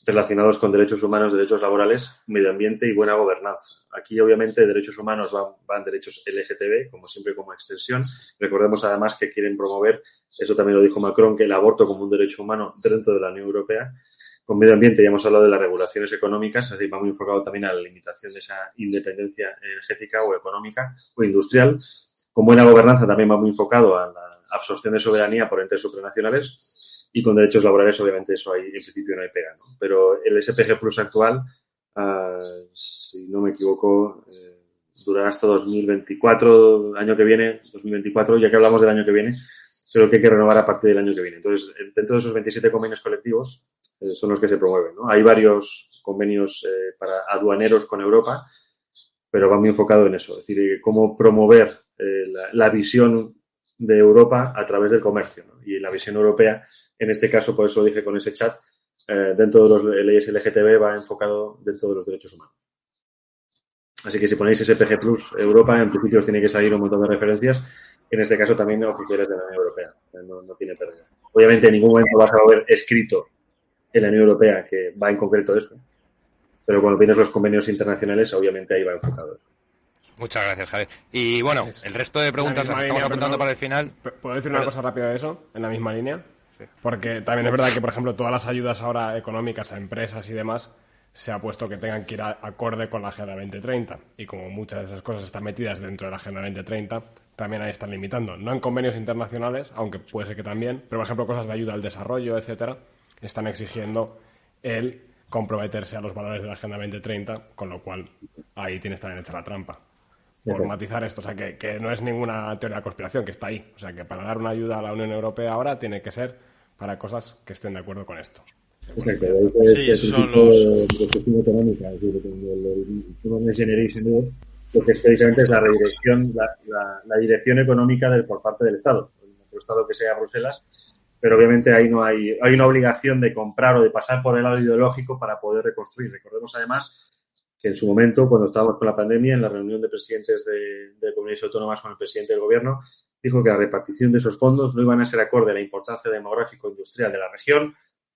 Speaker 5: relacionados con derechos humanos, derechos laborales, medio ambiente y buena gobernanza. Aquí, obviamente, derechos humanos van, derechos LGTB, como siempre, como extensión. Recordemos, además, que quieren promover, eso también lo dijo Macron, que el aborto como un derecho humano dentro de la Unión Europea. Con medio ambiente ya hemos hablado de las regulaciones económicas, así va muy enfocado también a la limitación de esa independencia energética o económica o industrial. Con buena gobernanza también va muy enfocado a la absorción de soberanía por entes supranacionales y con derechos laborales, obviamente, eso ahí en principio no hay pega. ¿no? Pero el SPG Plus actual, uh, si no me equivoco, eh, durará hasta 2024, año que viene, 2024, ya que hablamos del año que viene, creo que hay que renovar a partir del año que viene. Entonces, dentro de esos 27 convenios colectivos eh, son los que se promueven. ¿no? Hay varios convenios eh, para aduaneros con Europa, pero va muy enfocado en eso, es decir, cómo promover la, la, visión de Europa a través del comercio. ¿no? Y la visión europea en este caso, por eso dije con ese chat, eh, dentro de las leyes LGTB va enfocado dentro de los derechos humanos. Así que si ponéis SPG Plus Europa, en principio os tiene que salir un montón de referencias, en este caso también oficiales de la Unión Europea. No, no tiene pérdida. Obviamente en ningún momento vas a ver escrito en la Unión Europea que va en concreto eso, pero cuando vienes los convenios internacionales, obviamente ahí va enfocado eso.
Speaker 2: Muchas gracias, Javier. Y bueno, el resto de preguntas las estamos apuntando para el final.
Speaker 1: ¿Puedo decir una cosa rápida de eso? En la misma línea. Porque también es verdad que, por ejemplo, todas las ayudas ahora económicas a empresas y demás se ha puesto que tengan que ir acorde con la Agenda 2030. Y como muchas de esas cosas están metidas dentro de la Agenda 2030, también ahí están limitando. No en convenios internacionales, aunque puede ser que también, pero por ejemplo cosas de ayuda al desarrollo, etcétera, están exigiendo el comprometerse a los valores de la Agenda 2030, con lo cual ahí tienes también hecha la trampa. Por matizar esto, o sea, que, que no es ninguna teoría de conspiración, que está ahí. O sea, que para dar una ayuda a la Unión Europea ahora tiene que ser para cosas que estén de acuerdo con esto.
Speaker 5: Exacto, sí, esos son los... económica, es decir, el Next Generation porque es precisamente es la redirección, la, la, la, dirección económica del, por parte del Estado, el Estado que sea Bruselas, pero obviamente ahí no hay, hay una obligación de comprar o de pasar por el lado ideológico para poder reconstruir. Recordemos además que en su momento, cuando estábamos con la pandemia, en la reunión de presidentes de, de comunidades autónomas con el presidente del gobierno, dijo que la repartición de esos fondos no iban a ser acorde a la importancia demográfico-industrial de la región,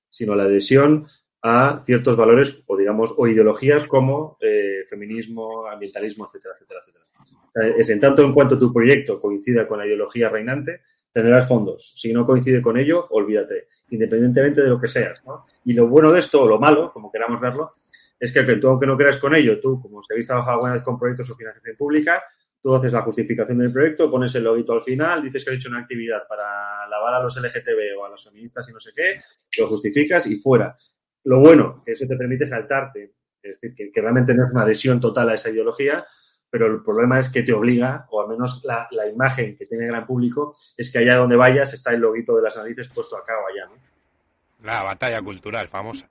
Speaker 5: sino a la adhesión a ciertos valores o, digamos, o ideologías como eh, feminismo, ambientalismo, etcétera, etcétera, etcétera. Es en tanto en cuanto tu proyecto coincida con la ideología reinante, tendrás fondos. Si no coincide con ello, olvídate, independientemente de lo que seas. ¿no? Y lo bueno de esto, o lo malo, como queramos verlo, es que, tú, aunque no creas con ello, tú, como si habéis trabajado alguna vez con proyectos o financiación pública, Tú haces la justificación del proyecto, pones el loguito al final, dices que has hecho una actividad para lavar a los LGTB o a los feministas y no sé qué, lo justificas y fuera. Lo bueno, que eso te permite saltarte, es decir, que, realmente no es una adhesión total a esa ideología, pero el problema es que te obliga, o al menos la, la, imagen que tiene el gran público, es que allá donde vayas está el loguito de las narices puesto acá o allá. ¿no?
Speaker 2: La batalla cultural famosa.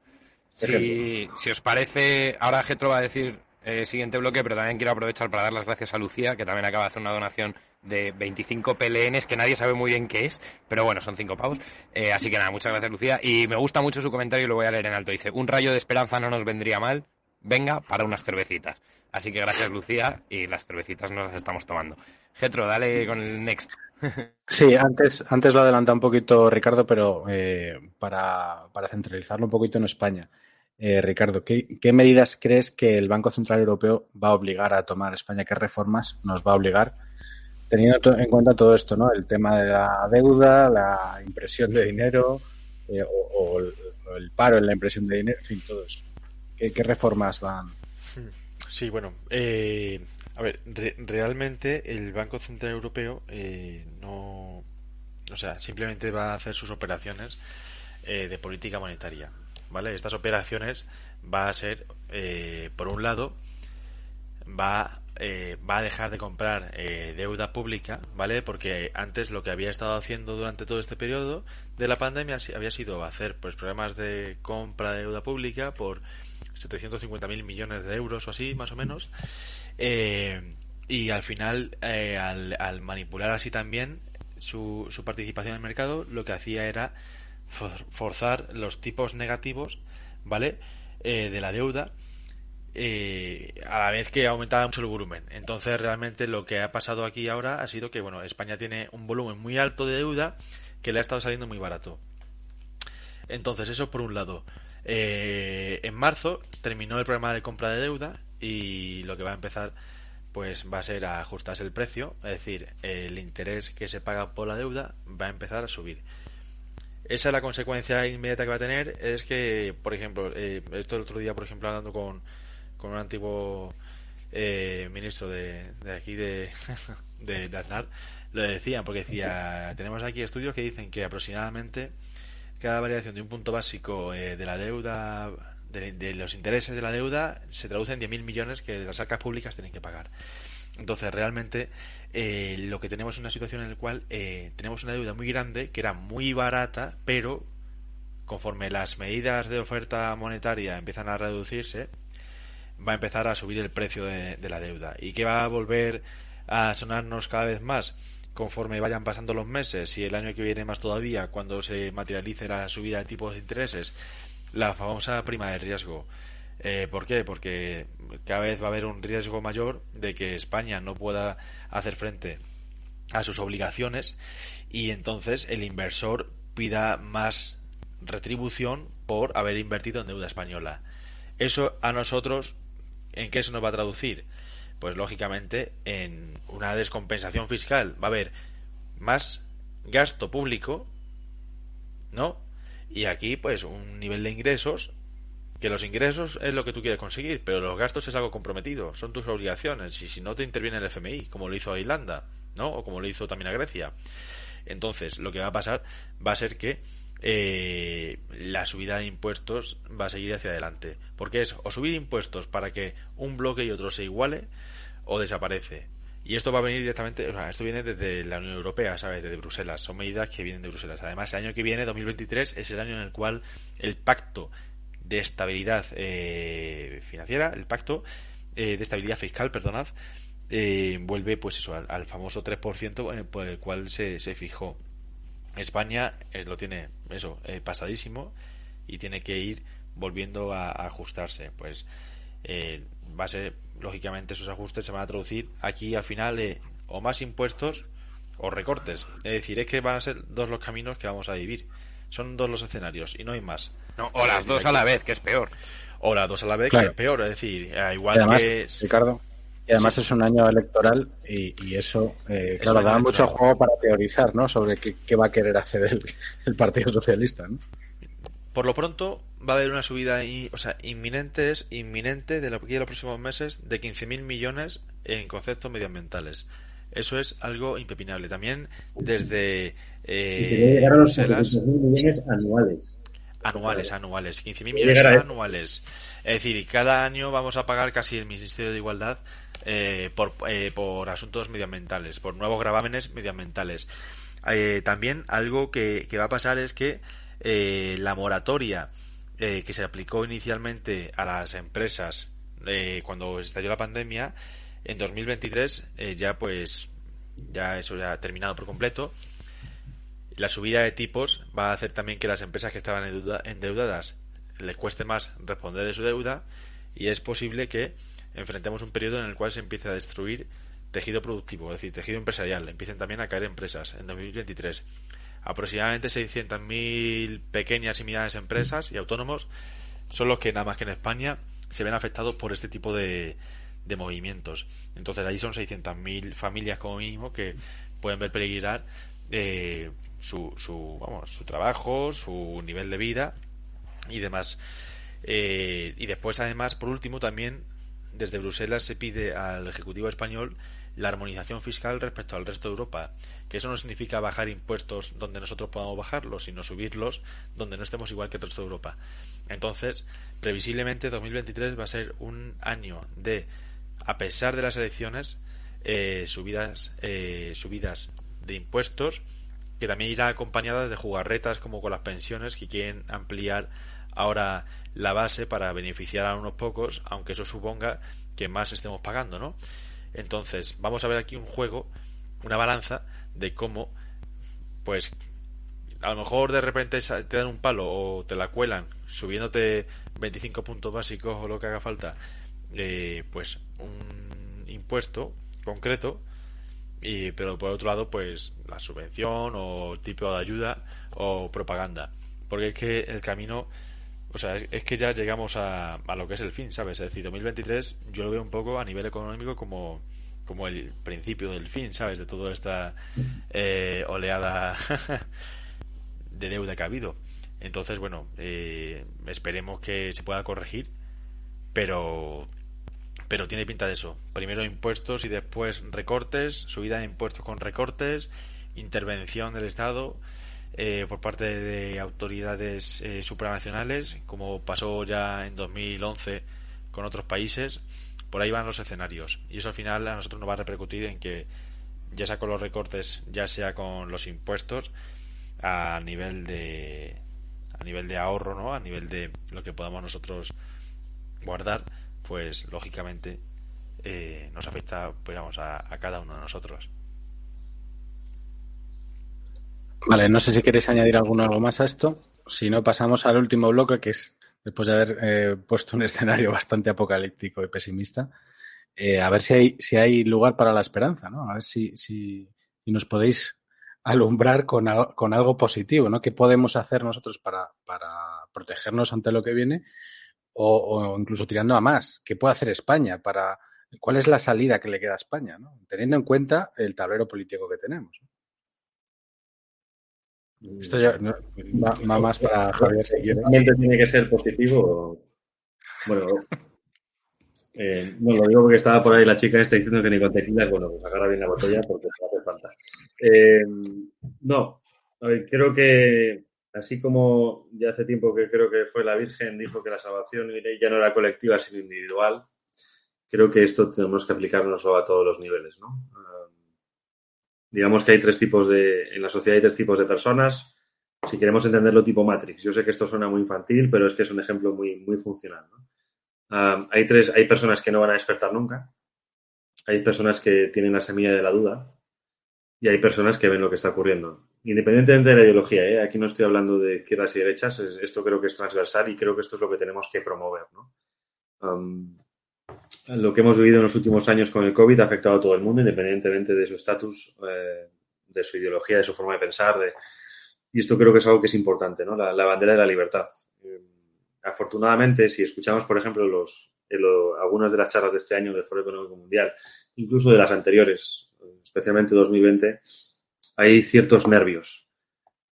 Speaker 2: Si, si, os parece, ahora Getro va a decir eh, siguiente bloque, pero también quiero aprovechar para dar las gracias a Lucía, que también acaba de hacer una donación de 25 PLNs, que nadie sabe muy bien qué es, pero bueno, son 5 pavos. Eh, así que nada, muchas gracias Lucía. Y me gusta mucho su comentario y lo voy a leer en alto. Dice, un rayo de esperanza no nos vendría mal, venga para unas cervecitas. Así que gracias Lucía y las cervecitas nos las estamos tomando. Getro, dale con el next.
Speaker 3: Sí, antes, antes lo adelanta un poquito Ricardo, pero eh, para, para centralizarlo un poquito en España. Eh, Ricardo, ¿qué, ¿qué, medidas crees que el Banco Central Europeo va a obligar a tomar España? ¿Qué reformas nos va a obligar teniendo en cuenta todo esto, ¿no? El tema de la deuda, la impresión de dinero eh, o, el, paro en la impresión de dinero, en fin, todo eso. ¿Qué, reformas van?
Speaker 6: Sí, bueno, eh, a ver, realmente el Banco Central Europeo eh, no, o sea, simplemente va a hacer sus operaciones de política monetaria, ¿vale? Estas operaciones va a ser, por un lado, va eh, va a dejar de comprar eh, deuda pública, ¿vale? Porque antes lo que había estado haciendo durante todo este periodo de la pandemia había sido hacer pues programas de compra de deuda pública por 750.000 millones de euros o así, más o menos. Eh, y al final, al, manipular así también su, su participación en el mercado, lo que hacía era forzar los tipos negativos, ¿vale? de la deuda eh, a la vez que aumentaba mucho el volumen. Entonces, realmente lo que ha pasado aquí ahora ha sido que, bueno, España tiene un volumen muy alto de deuda que le ha estado saliendo muy barato. Entonces, eso por un lado. Eh, en marzo terminó el programa de compra de deuda y lo que va a empezar pues va a ser a ajustarse el precio, es decir, el interés que se paga por la deuda va a empezar a subir. Esa es la consecuencia inmediata que va a tener, es que, por ejemplo, eh, esto el otro día, por ejemplo, hablando con, con un antiguo eh, ministro de, de, aquí de, de, Aznar, lo decían, porque decía, tenemos aquí estudios que dicen que aproximadamente cada variación de un punto básico eh, de la deuda, de, los intereses de la deuda, se traduce en 10.000 millones que las arcas públicas tienen que pagar. Entonces, realmente, eh, lo que tenemos es una situación en la cual tenemos una deuda muy grande, que era muy barata, pero conforme las medidas de oferta monetaria empiezan a reducirse, va a empezar a subir el precio de, la deuda. ¿Y que va a volver a sonarnos cada vez más? conforme vayan pasando los meses y el año que viene más todavía, cuando se materialice la subida de tipos de intereses, la famosa prima de riesgo. Eh, ¿Por qué? Porque cada vez va a haber un riesgo mayor de que España no pueda hacer frente a sus obligaciones y entonces el inversor pida más retribución por haber invertido en deuda española. Eso a nosotros ¿En qué eso nos va a traducir? Pues lógicamente en una descompensación fiscal. Va a haber más gasto público, ¿no? Y aquí, pues, un nivel de ingresos, que los ingresos es lo que tú quieres conseguir, pero los gastos es algo comprometido, son tus obligaciones, y si no te interviene el FMI, como lo hizo a Irlanda, ¿no? O como lo hizo también a Grecia. Entonces, lo que va a pasar va a ser que eh, la subida de impuestos va a seguir hacia adelante. Porque es o subir impuestos para que un bloque y otro se iguale o desaparece. Y esto va a venir directamente, o sea, esto viene desde la Unión Europea, ¿sabes? Desde Bruselas. Son medidas que vienen de Bruselas. Además, el año que viene, 2023, es el año en el cual el pacto de estabilidad eh, financiera, el pacto eh, de estabilidad fiscal, perdonad, eh, vuelve pues eso al, famoso 3% por el cual se, se fijó España eh, lo tiene eso eh, pasadísimo y tiene que ir volviendo a, ajustarse. Pues eh, va a ser, lógicamente, esos ajustes se van a traducir aquí al final o más impuestos o recortes. Es decir, es que van a ser dos los caminos que vamos a vivir. Son dos los escenarios y no hay más.
Speaker 2: O las dos a la vez, que es peor.
Speaker 6: O las dos a la vez, que es peor. Es decir, igual que.
Speaker 3: Ricardo, y además es un año electoral y, eso, eh, claro, da mucho juego para teorizar, ¿no? Sobre qué, va a querer hacer el, Partido Socialista, ¿no?
Speaker 6: Por lo pronto va a haber una subida, o sea, inminente es inminente de lo que los próximos meses de 15.000 millones en conceptos medioambientales. Eso es algo impepinable. También desde
Speaker 5: eh, llegar a los millones anuales.
Speaker 6: Anuales, anuales. 15.000 millones anuales. Es decir, cada año vamos a pagar casi el Ministerio de Igualdad eh, por, eh, por asuntos medioambientales, por nuevos gravámenes medioambientales. Eh, también algo que, va a pasar es que la moratoria que se aplicó inicialmente a las empresas cuando estalló la pandemia en 2023 ya pues ya eso ya ha terminado por completo la subida de tipos va a hacer también que las empresas que estaban endeudadas les cueste más responder de su deuda y es posible que enfrentemos un periodo en el cual se empiece a destruir tejido productivo, es decir, tejido empresarial, empiecen también a caer empresas en 2023. Aproximadamente 600.000 pequeñas y medianas empresas y autónomos son los que nada más que en España se ven afectados por este tipo de, movimientos. Entonces ahí son 600.000 familias como mínimo que pueden ver peligrar eh, su, su, vamos, su trabajo, su nivel de vida y demás. Eh, y después, además, por último, también desde Bruselas se pide al Ejecutivo español la armonización fiscal respecto al resto de Europa, que eso no significa bajar impuestos donde nosotros podamos bajarlos, sino subirlos donde no estemos igual que el resto de Europa. Entonces, previsiblemente 2023 va a ser un año de, a pesar de las elecciones, eh, subidas, eh, subidas de impuestos, que también irá acompañadas de jugarretas como con las pensiones que quieren ampliar ahora la base para beneficiar a unos pocos, aunque eso suponga que más estemos pagando, ¿no? Entonces, vamos a ver aquí un juego, una balanza de cómo, pues, a lo mejor de repente te dan un palo o te la cuelan subiéndote 25 puntos básicos o lo que haga falta, eh, pues un impuesto concreto, y, pero por otro lado, pues la subvención o tipo de ayuda o propaganda. Porque es que el camino o sea, es, que ya llegamos a, a, lo que es el fin, ¿sabes? Es decir, 2023 yo lo veo un poco a nivel económico como, como el principio del fin, ¿sabes? De toda esta eh, oleada de deuda que ha habido. Entonces, bueno, eh, esperemos que se pueda corregir, pero pero tiene pinta de eso. Primero impuestos y después recortes, subida de impuestos con recortes, intervención del Estado eh, por parte de autoridades eh, supranacionales, como pasó ya en 2011 con otros países. Por ahí van los escenarios. Y eso al final a nosotros nos va a repercutir en que, ya sea con los recortes, ya sea con los impuestos, a nivel de a nivel de ahorro, ¿no? A nivel de lo que podamos nosotros guardar, pues lógicamente eh, nos afecta pues, vamos, a cada uno de nosotros.
Speaker 3: Vale, no sé si queréis añadir alguno algo más a esto. Si no, pasamos al último bloque, que es, después de haber eh, puesto un escenario bastante apocalíptico y pesimista, eh, a ver si hay, si hay lugar para la esperanza, ¿no? A ver si, si, nos podéis alumbrar con, con, algo positivo, ¿no? ¿Qué podemos hacer nosotros para, para protegernos ante lo que viene? O, o, incluso tirando a más, ¿qué puede hacer España para... ¿Cuál es la salida que le queda a España, ¿no? teniendo en cuenta el tablero político que tenemos? Esto ya va, más para Javier si quiere.
Speaker 5: tiene que ser positivo. Bueno, eh, no lo digo porque estaba por ahí la chica esta diciendo que ni con tequilas, bueno, pues agarra bien la botella porque no hace falta. Eh, no, creo que así como ya hace tiempo que creo que fue la Virgen, dijo que la salvación ya no era colectiva sino individual, creo que esto tenemos que aplicarnos a todos los niveles, ¿no? digamos que hay tres tipos de, en la sociedad hay tres tipos de personas. Si queremos entenderlo tipo Matrix, yo sé que esto suena muy infantil, pero es que es un ejemplo muy, muy funcional. hay tres, hay personas que no van a despertar nunca, hay personas que tienen la semilla de la duda y hay personas que ven lo que está ocurriendo. Independientemente de la ideología, ¿eh? aquí no estoy hablando de izquierdas y derechas, esto creo que es transversal y creo que esto es lo que tenemos que promover. ¿no? lo que hemos vivido en los últimos años con el COVID ha afectado a todo el mundo, independientemente de su estatus, eh, de su ideología, de su forma de pensar. De... Y esto creo que es algo que es importante, ¿no? La, bandera de la libertad. Eh, afortunadamente, si escuchamos, por ejemplo, los, algunas de las charlas de este año del Foro Económico Mundial, incluso de las anteriores, especialmente 2020, hay ciertos nervios.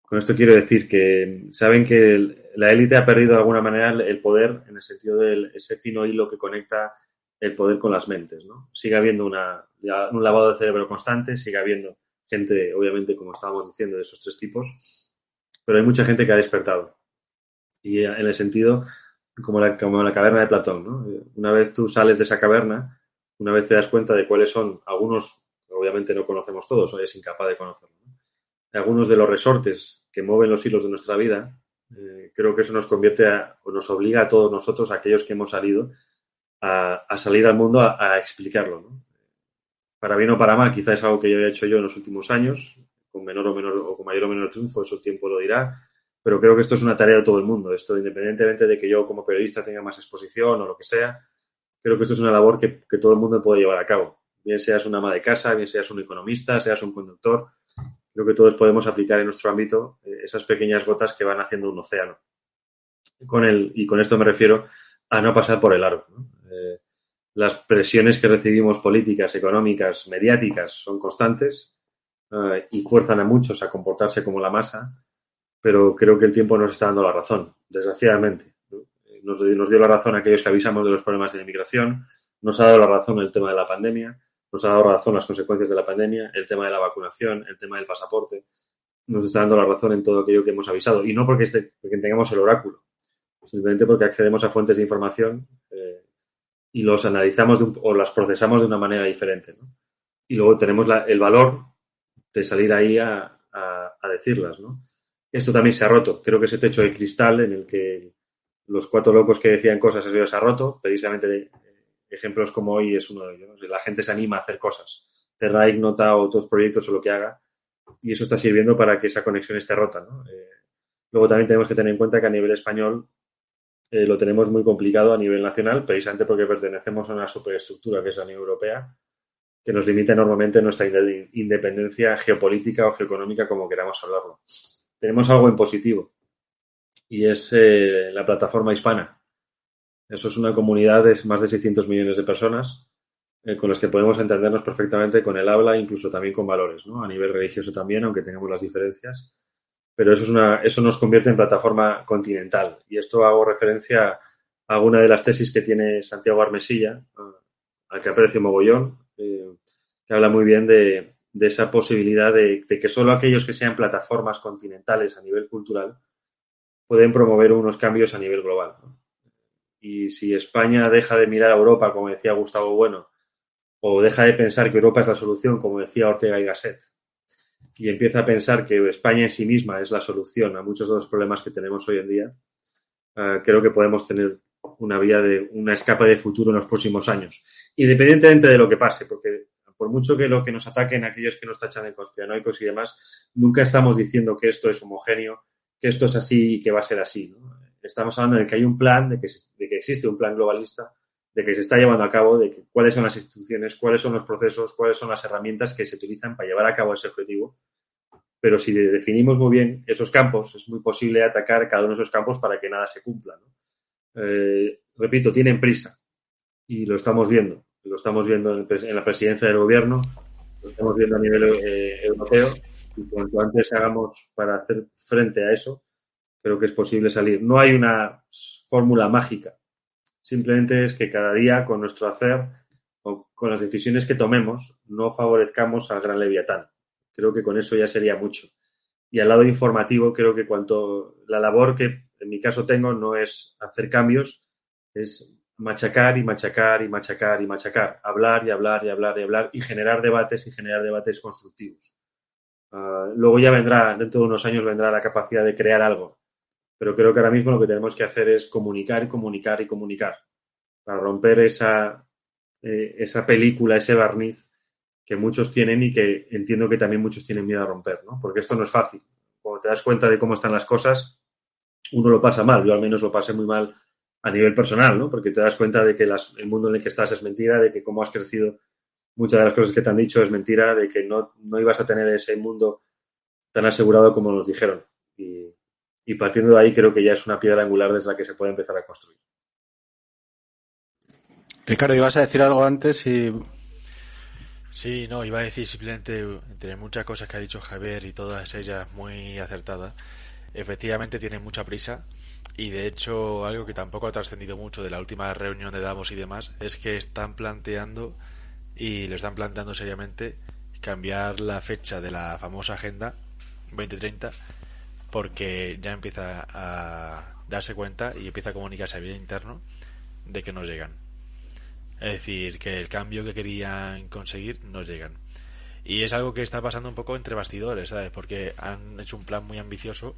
Speaker 5: Con esto quiero decir que saben que la élite ha perdido de alguna manera el poder en el sentido de ese fino hilo que conecta el poder con las mentes, ¿no? Sigue habiendo una, un lavado de cerebro constante, sigue habiendo gente, obviamente, como estábamos diciendo, de esos tres tipos, pero hay mucha gente que ha despertado. Y en el sentido, como la, como la caverna de Platón, ¿no? Una vez tú sales de esa caverna, una vez te das cuenta de cuáles son, algunos, obviamente no conocemos todos, o es incapaz de conocerlo, algunos de los resortes que mueven los hilos de nuestra vida, eh, creo que eso nos convierte o nos obliga a todos nosotros, aquellos que hemos salido, a, salir al mundo a, explicarlo. Para bien o para mal, quizás es algo que yo había hecho yo en los últimos años, con menor o menor o con mayor o menor triunfo, eso el tiempo lo dirá, pero creo que esto es una tarea de todo el mundo. Esto, independientemente de que yo como periodista tenga más exposición o lo que sea, creo que esto es una labor que todo el mundo puede llevar a cabo. Bien seas una ama de casa, bien seas un economista, seas un conductor, creo que todos podemos aplicar en nuestro ámbito eh, esas pequeñas gotas que van haciendo un océano. Y con esto me refiero a no pasar por el aro. Eh, las presiones que recibimos políticas, económicas, mediáticas son constantes eh, y fuerzan a muchos a comportarse como la masa, pero creo que el tiempo nos está dando la razón, desgraciadamente. Nos, dio la razón aquellos que avisamos de los problemas de inmigración, nos ha dado la razón el tema de la pandemia, nos ha dado razón las consecuencias de la pandemia, el tema de la vacunación, el tema del pasaporte. Nos está dando la razón en todo aquello que hemos avisado. Y no porque, este, tengamos el oráculo, simplemente porque accedemos a fuentes de información eh, y los analizamos o las procesamos de una manera diferente. Y luego tenemos el valor de salir ahí a, decirlas. ¿no? Esto también se ha roto. Creo que ese techo de cristal en el que los cuatro locos que decían cosas, eso ya se ha roto, precisamente de, ejemplos como hoy es uno de ellos. La gente se anima a hacer cosas. Terra nota otros proyectos o lo que haga. Y eso está sirviendo para que esa conexión esté rota. ¿no? Eh, luego también tenemos que tener en cuenta que a nivel español eh, lo tenemos muy complicado a nivel nacional, precisamente porque pertenecemos a una superestructura que es la Unión Europea, que nos limita enormemente nuestra independencia geopolítica o geoeconómica, como queramos hablarlo. Tenemos algo en positivo y es eh, la plataforma hispana, eso es una comunidad de más de 600 millones de personas eh, con las que podemos entendernos perfectamente con el habla, incluso también con valores, ¿no? A nivel religioso también, aunque tengamos las diferencias. Pero eso, es una, eso nos convierte en plataforma continental. Y esto hago referencia a alguna de las tesis que tiene Santiago Armesilla, al que aprecio mogollón, eh, que habla muy bien de, de esa posibilidad de, de, que solo aquellos que sean plataformas continentales a nivel cultural pueden promover unos cambios a nivel global. ¿no? Y si España deja de mirar a Europa, como decía Gustavo Bueno, o deja de pensar que Europa es la solución, como decía Ortega y Gasset, y empieza a pensar que España en sí misma es la solución a muchos de los problemas que tenemos hoy en día, uh, creo que podemos tener una vía de una escapa de futuro en los próximos años, independientemente de lo que pase, porque por mucho que lo que nos ataquen aquellos que nos tachan de conspiranoicos y demás, nunca estamos diciendo que esto es homogéneo, que esto es así y que va a ser así. ¿no? Estamos hablando de que hay un plan, de que, de que existe un plan globalista, de que se está llevando a cabo, de que, cuáles son las instituciones, cuáles son los procesos, cuáles son las herramientas que se utilizan para llevar a cabo ese objetivo. Pero si definimos muy bien esos campos, es muy posible atacar cada uno de esos campos para que nada se cumpla. ¿no? Eh, repito, tienen prisa y lo estamos viendo. Lo estamos viendo en, en la presidencia del gobierno, lo estamos viendo a nivel eh, europeo y cuanto antes hagamos para hacer frente a eso, creo que es posible salir. No hay una fórmula mágica. Simplemente es que cada día con nuestro hacer o con las decisiones que tomemos no favorezcamos al gran leviatán. Creo que con eso ya sería mucho. Y al lado informativo creo que cuanto la labor que en mi caso tengo no es hacer cambios, es machacar y machacar y machacar y machacar, hablar y hablar y hablar y hablar y generar debates y generar debates constructivos. Uh, luego ya vendrá, dentro de unos años vendrá la capacidad de crear algo, pero creo que ahora mismo lo que tenemos que hacer es comunicar comunicar y comunicar para romper esa, eh, esa película, ese barniz que muchos tienen y que entiendo que también muchos tienen miedo a romper, ¿no? Porque esto no es fácil. Cuando te das cuenta de cómo están las cosas, uno lo pasa mal. Yo al menos lo pasé muy mal a nivel personal, ¿no? Porque te das cuenta de que las, el mundo en el que estás es mentira, de que cómo has crecido, muchas de las cosas que te han dicho es mentira, de que no, no ibas a tener ese mundo tan asegurado como nos dijeron. Y partiendo de ahí creo que ya es una piedra angular desde la que se puede empezar a construir.
Speaker 3: Ricardo, ibas a decir algo antes y...
Speaker 6: Sí, no, iba a decir simplemente, entre muchas cosas que ha dicho Javier y todas ellas muy acertadas, efectivamente tienen mucha prisa y de hecho algo que tampoco ha trascendido mucho de la última reunión de Davos y demás es que están planteando y lo están planteando seriamente cambiar la fecha de la famosa agenda 2030 porque ya empieza a darse cuenta y empieza a comunicarse a nivel interno de que no llegan. Es decir, que el cambio que querían conseguir no llegan. Y es algo que está pasando un poco entre bastidores, ¿sabes? Porque han hecho un plan muy ambicioso,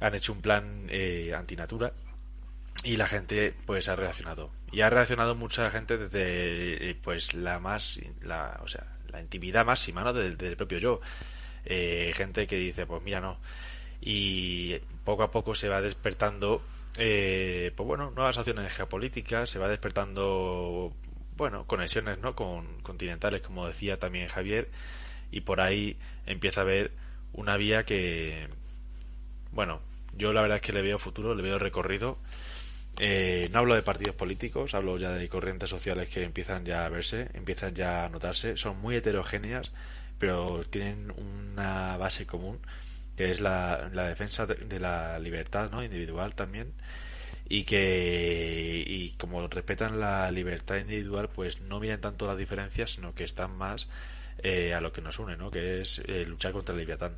Speaker 6: han hecho un plan eh, antinatura y la gente pues ha reaccionado. Y ha reaccionado mucha gente desde pues la más, la, o sea, la intimidad máxima, ¿no? Del, del propio yo. Eh, gente que dice, pues mira, no, y poco a poco se va despertando eh, pues bueno nuevas acciones geopolíticas se va despertando bueno conexiones no con continentales como decía también Javier y por ahí empieza a haber una vía que bueno yo la verdad es que le veo futuro le veo recorrido. Eh, no hablo de partidos políticos, hablo ya de corrientes sociales que empiezan ya a verse, empiezan ya a notarse. Son muy heterogéneas, pero tienen una base común, que es la, defensa de, la libertad ¿no? individual también. Y que, y como respetan la libertad individual, pues no miran tanto las diferencias, sino que están más eh, a lo que nos une, ¿no? que es eh, luchar contra el Leviatán.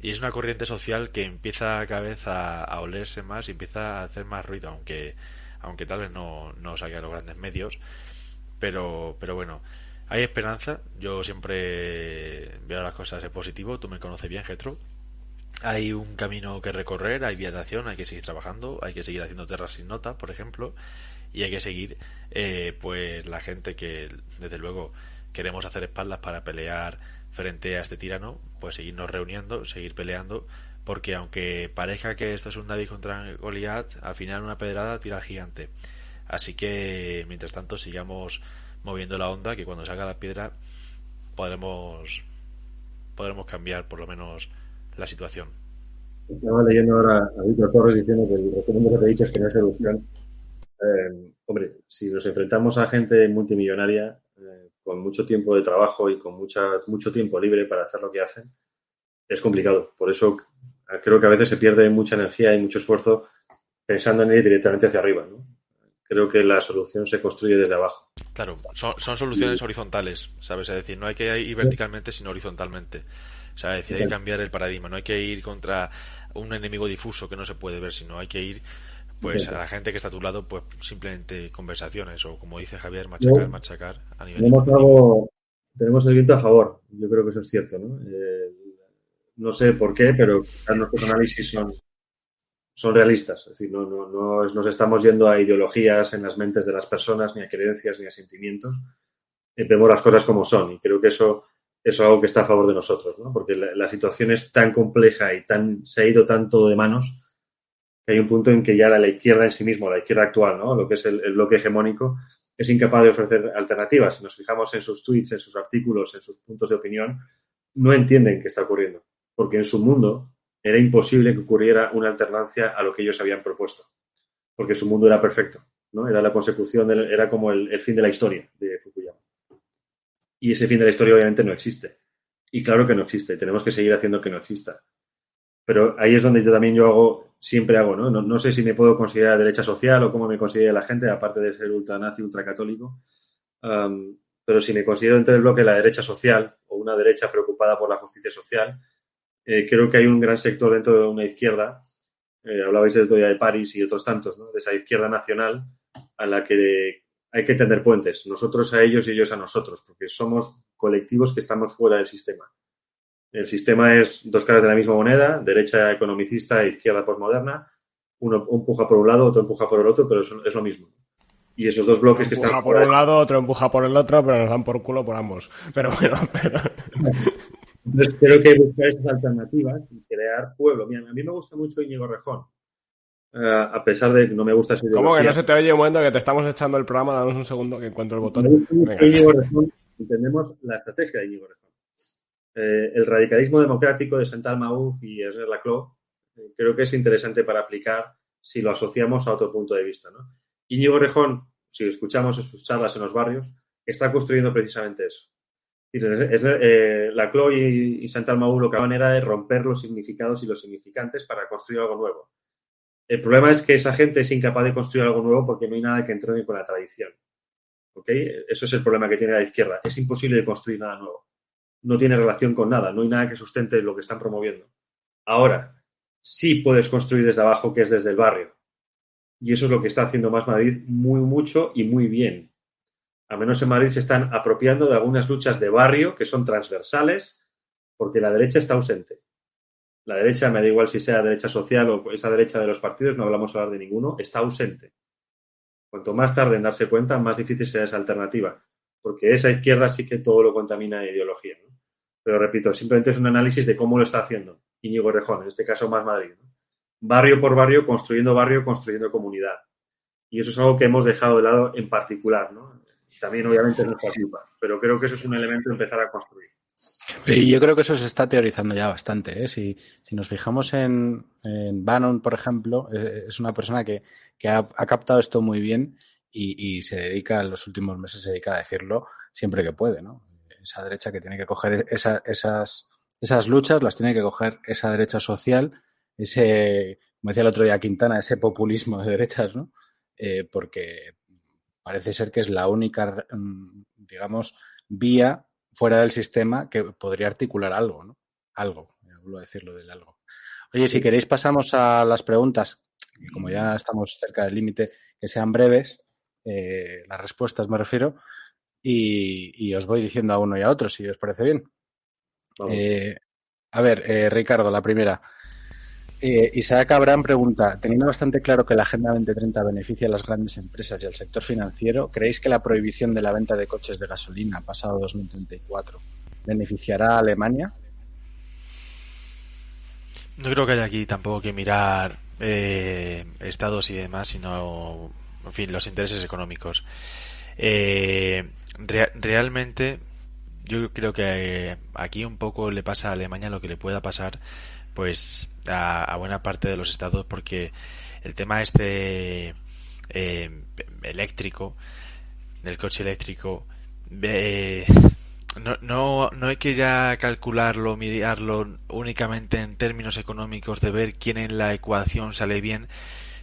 Speaker 6: Y es una corriente social que empieza cada vez a, olerse más y empieza a hacer más ruido, aunque, aunque tal vez no, no salga a los grandes medios. Pero, pero bueno, hay esperanza. Yo siempre veo las cosas en positivo. Tú me conoces bien, Getro. Hay un camino que recorrer, hay viatación, hay que seguir trabajando, hay que seguir haciendo tierras sin nota, por ejemplo, y hay que seguir, eh, pues, la gente que, desde luego, queremos hacer espaldas para pelear frente a este tirano, pues seguirnos reuniendo, seguir peleando, porque aunque parezca que esto es un David contra Goliath, al final una pedrada tira al gigante. Así que, mientras tanto, sigamos moviendo la onda, que cuando salga la piedra podremos, podremos cambiar por lo menos la situación.
Speaker 5: Estaba leyendo ahora a Víctor Torres diciendo que el referendo que te he dicho es que no es solución. Eh, hombre, si nos enfrentamos a gente multimillonaria, con mucho tiempo de trabajo y con mucha, mucho tiempo libre para hacer lo que hacen, es complicado. Por eso creo que a veces se pierde mucha energía y mucho esfuerzo pensando en ir directamente hacia arriba. Creo que la solución se construye desde abajo.
Speaker 6: Claro, son, soluciones horizontales, ¿sabes? Es decir, no hay que ir verticalmente, sino horizontalmente. O sea, decir, hay que cambiar el paradigma, no hay que ir contra un enemigo difuso que no se puede ver, sino hay que ir pues a la gente que está a tu lado, pues simplemente conversaciones o como dice Javier, machacar, machacar a nivel.
Speaker 5: Tenemos, tenemos el viento a favor, yo creo que eso es cierto, ¿no? Eh, no sé por qué, pero nuestros análisis son, son realistas, es decir, no, no, no nos estamos yendo a ideologías en las mentes de las personas, ni a creencias, ni a sentimientos, eh, vemos las cosas como son y creo que eso, es algo que está a favor de nosotros, ¿no? Porque la, situación es tan compleja y tan, se ha ido tanto de manos que hay un punto en que ya la, izquierda en sí mismo, la izquierda actual, ¿no? lo que es el, bloque hegemónico, es incapaz de ofrecer alternativas. Si nos fijamos en sus tweets, en sus artículos, en sus puntos de opinión, no entienden qué está ocurriendo, porque en su mundo era imposible que ocurriera una alternancia a lo que ellos habían propuesto, porque su mundo era perfecto, ¿no? Era la consecución, era como el, el fin de la historia de Fukuyama. Y ese fin de la historia obviamente no existe. Y claro que no existe, tenemos que seguir haciendo que no exista. Pero ahí es donde yo también yo hago, siempre hago, ¿no? No, sé si me puedo considerar derecha social o cómo me considera la gente, aparte de ser ultranazi, ultracatólico. Pero si me considero dentro del bloque de la derecha social o una derecha preocupada por la justicia social, eh, creo que hay un gran sector dentro de una izquierda, eh, hablabais del otro día de París y otros tantos, ¿no? de esa izquierda nacional a la que hay que tender puentes, nosotros a ellos y ellos a nosotros, porque somos colectivos que estamos fuera del sistema. El sistema es dos caras de la misma moneda, derecha economicista e izquierda posmoderna. Uno empuja por un lado, otro empuja por el otro, pero es, lo mismo. Y esos dos bloques que están.
Speaker 1: Empuja por un lado, otro empuja por el otro, pero nos dan por culo por ambos. Pero bueno, pero...
Speaker 5: Creo que buscar esas alternativas y crear pueblo. Mira, a mí me gusta mucho Íñigo Rejón. Eh, a pesar de que no me gusta su
Speaker 1: ¿Cómo que no se te oye un momento que te estamos echando el programa? Danos un segundo que encuentro el botón.
Speaker 5: Rejón, entendemos la estrategia de Íñigo Rejón. Eh, el radicalismo democrático de Mouffe y Esner Laclau eh, creo que es interesante para aplicar si lo asociamos a otro punto de vista. ¿no? Íñigo Rejón, si escuchamos en sus charlas en los barrios, está construyendo precisamente eso. Eh, Laclau y, Chantal Mouffe lo que haban era de romper los significados y los significantes para construir algo nuevo. El problema es que esa gente es incapaz de construir algo nuevo porque no hay nada que entrene con la tradición. Eso es el problema que tiene la izquierda. Es imposible de construir nada nuevo no tiene relación con nada, no hay nada que sustente lo que están promoviendo. Ahora, sí puedes construir desde abajo, que es desde el barrio. Y eso es lo que está haciendo Más Madrid muy mucho y muy bien. Al menos en Madrid se están apropiando de algunas luchas de barrio que son transversales, porque la derecha está ausente. La derecha, me da igual si sea derecha social o esa derecha de los partidos, no hablamos hablar de ninguno, está ausente. Cuanto más tarde en darse cuenta, más difícil será esa alternativa, porque esa izquierda sí que todo lo contamina de ideología. Pero repito, simplemente es un análisis de cómo lo está haciendo Íñigo Rejón, en este caso más Madrid. Barrio por barrio, construyendo barrio, construyendo comunidad. Y eso es algo que hemos dejado de lado en particular, ¿no? También, obviamente, es nuestra culpa. Pero creo que eso es un elemento de empezar a construir.
Speaker 3: Y yo creo que eso se está teorizando ya bastante. ¿eh? Si, si nos fijamos en, en Bannon, por ejemplo, eh, es una persona que, que ha, captado esto muy bien y, y, se dedica, en los últimos meses, se dedica a decirlo siempre que puede. ¿no? Esa derecha que tiene que coger esa, esas, esas luchas, las tiene que coger esa derecha social, ese, como decía el otro día Quintana, ese populismo de derechas, ¿no? Eh, porque parece ser que es la única, mm, digamos, vía fuera del sistema que podría articular algo, ¿no? Algo, vuelvo a decirlo del algo. Oye, si queréis pasamos a las preguntas, que como ya estamos cerca del límite, que sean breves, eh, las respuestas me refiero, y, y, os voy diciendo a uno y a otro, si os parece bien. Eh, a ver, eh, Ricardo, la primera. Eh, Isaac Abraham pregunta, teniendo bastante claro que la Agenda 2030 beneficia a las grandes empresas y al sector financiero, ¿creéis que la prohibición de la venta de coches de gasolina pasado 2034 beneficiará a Alemania?
Speaker 6: No creo que haya aquí tampoco que mirar eh, estados y demás, sino, en fin, los intereses económicos. Eh, re realmente, yo creo que aquí un poco le pasa a Alemania lo que le pueda pasar pues a, a buena parte de los estados porque el tema este eh, eléctrico del coche eléctrico no, no, no hay que ya calcularlo, mirarlo únicamente en términos económicos de ver quién en la ecuación sale bien,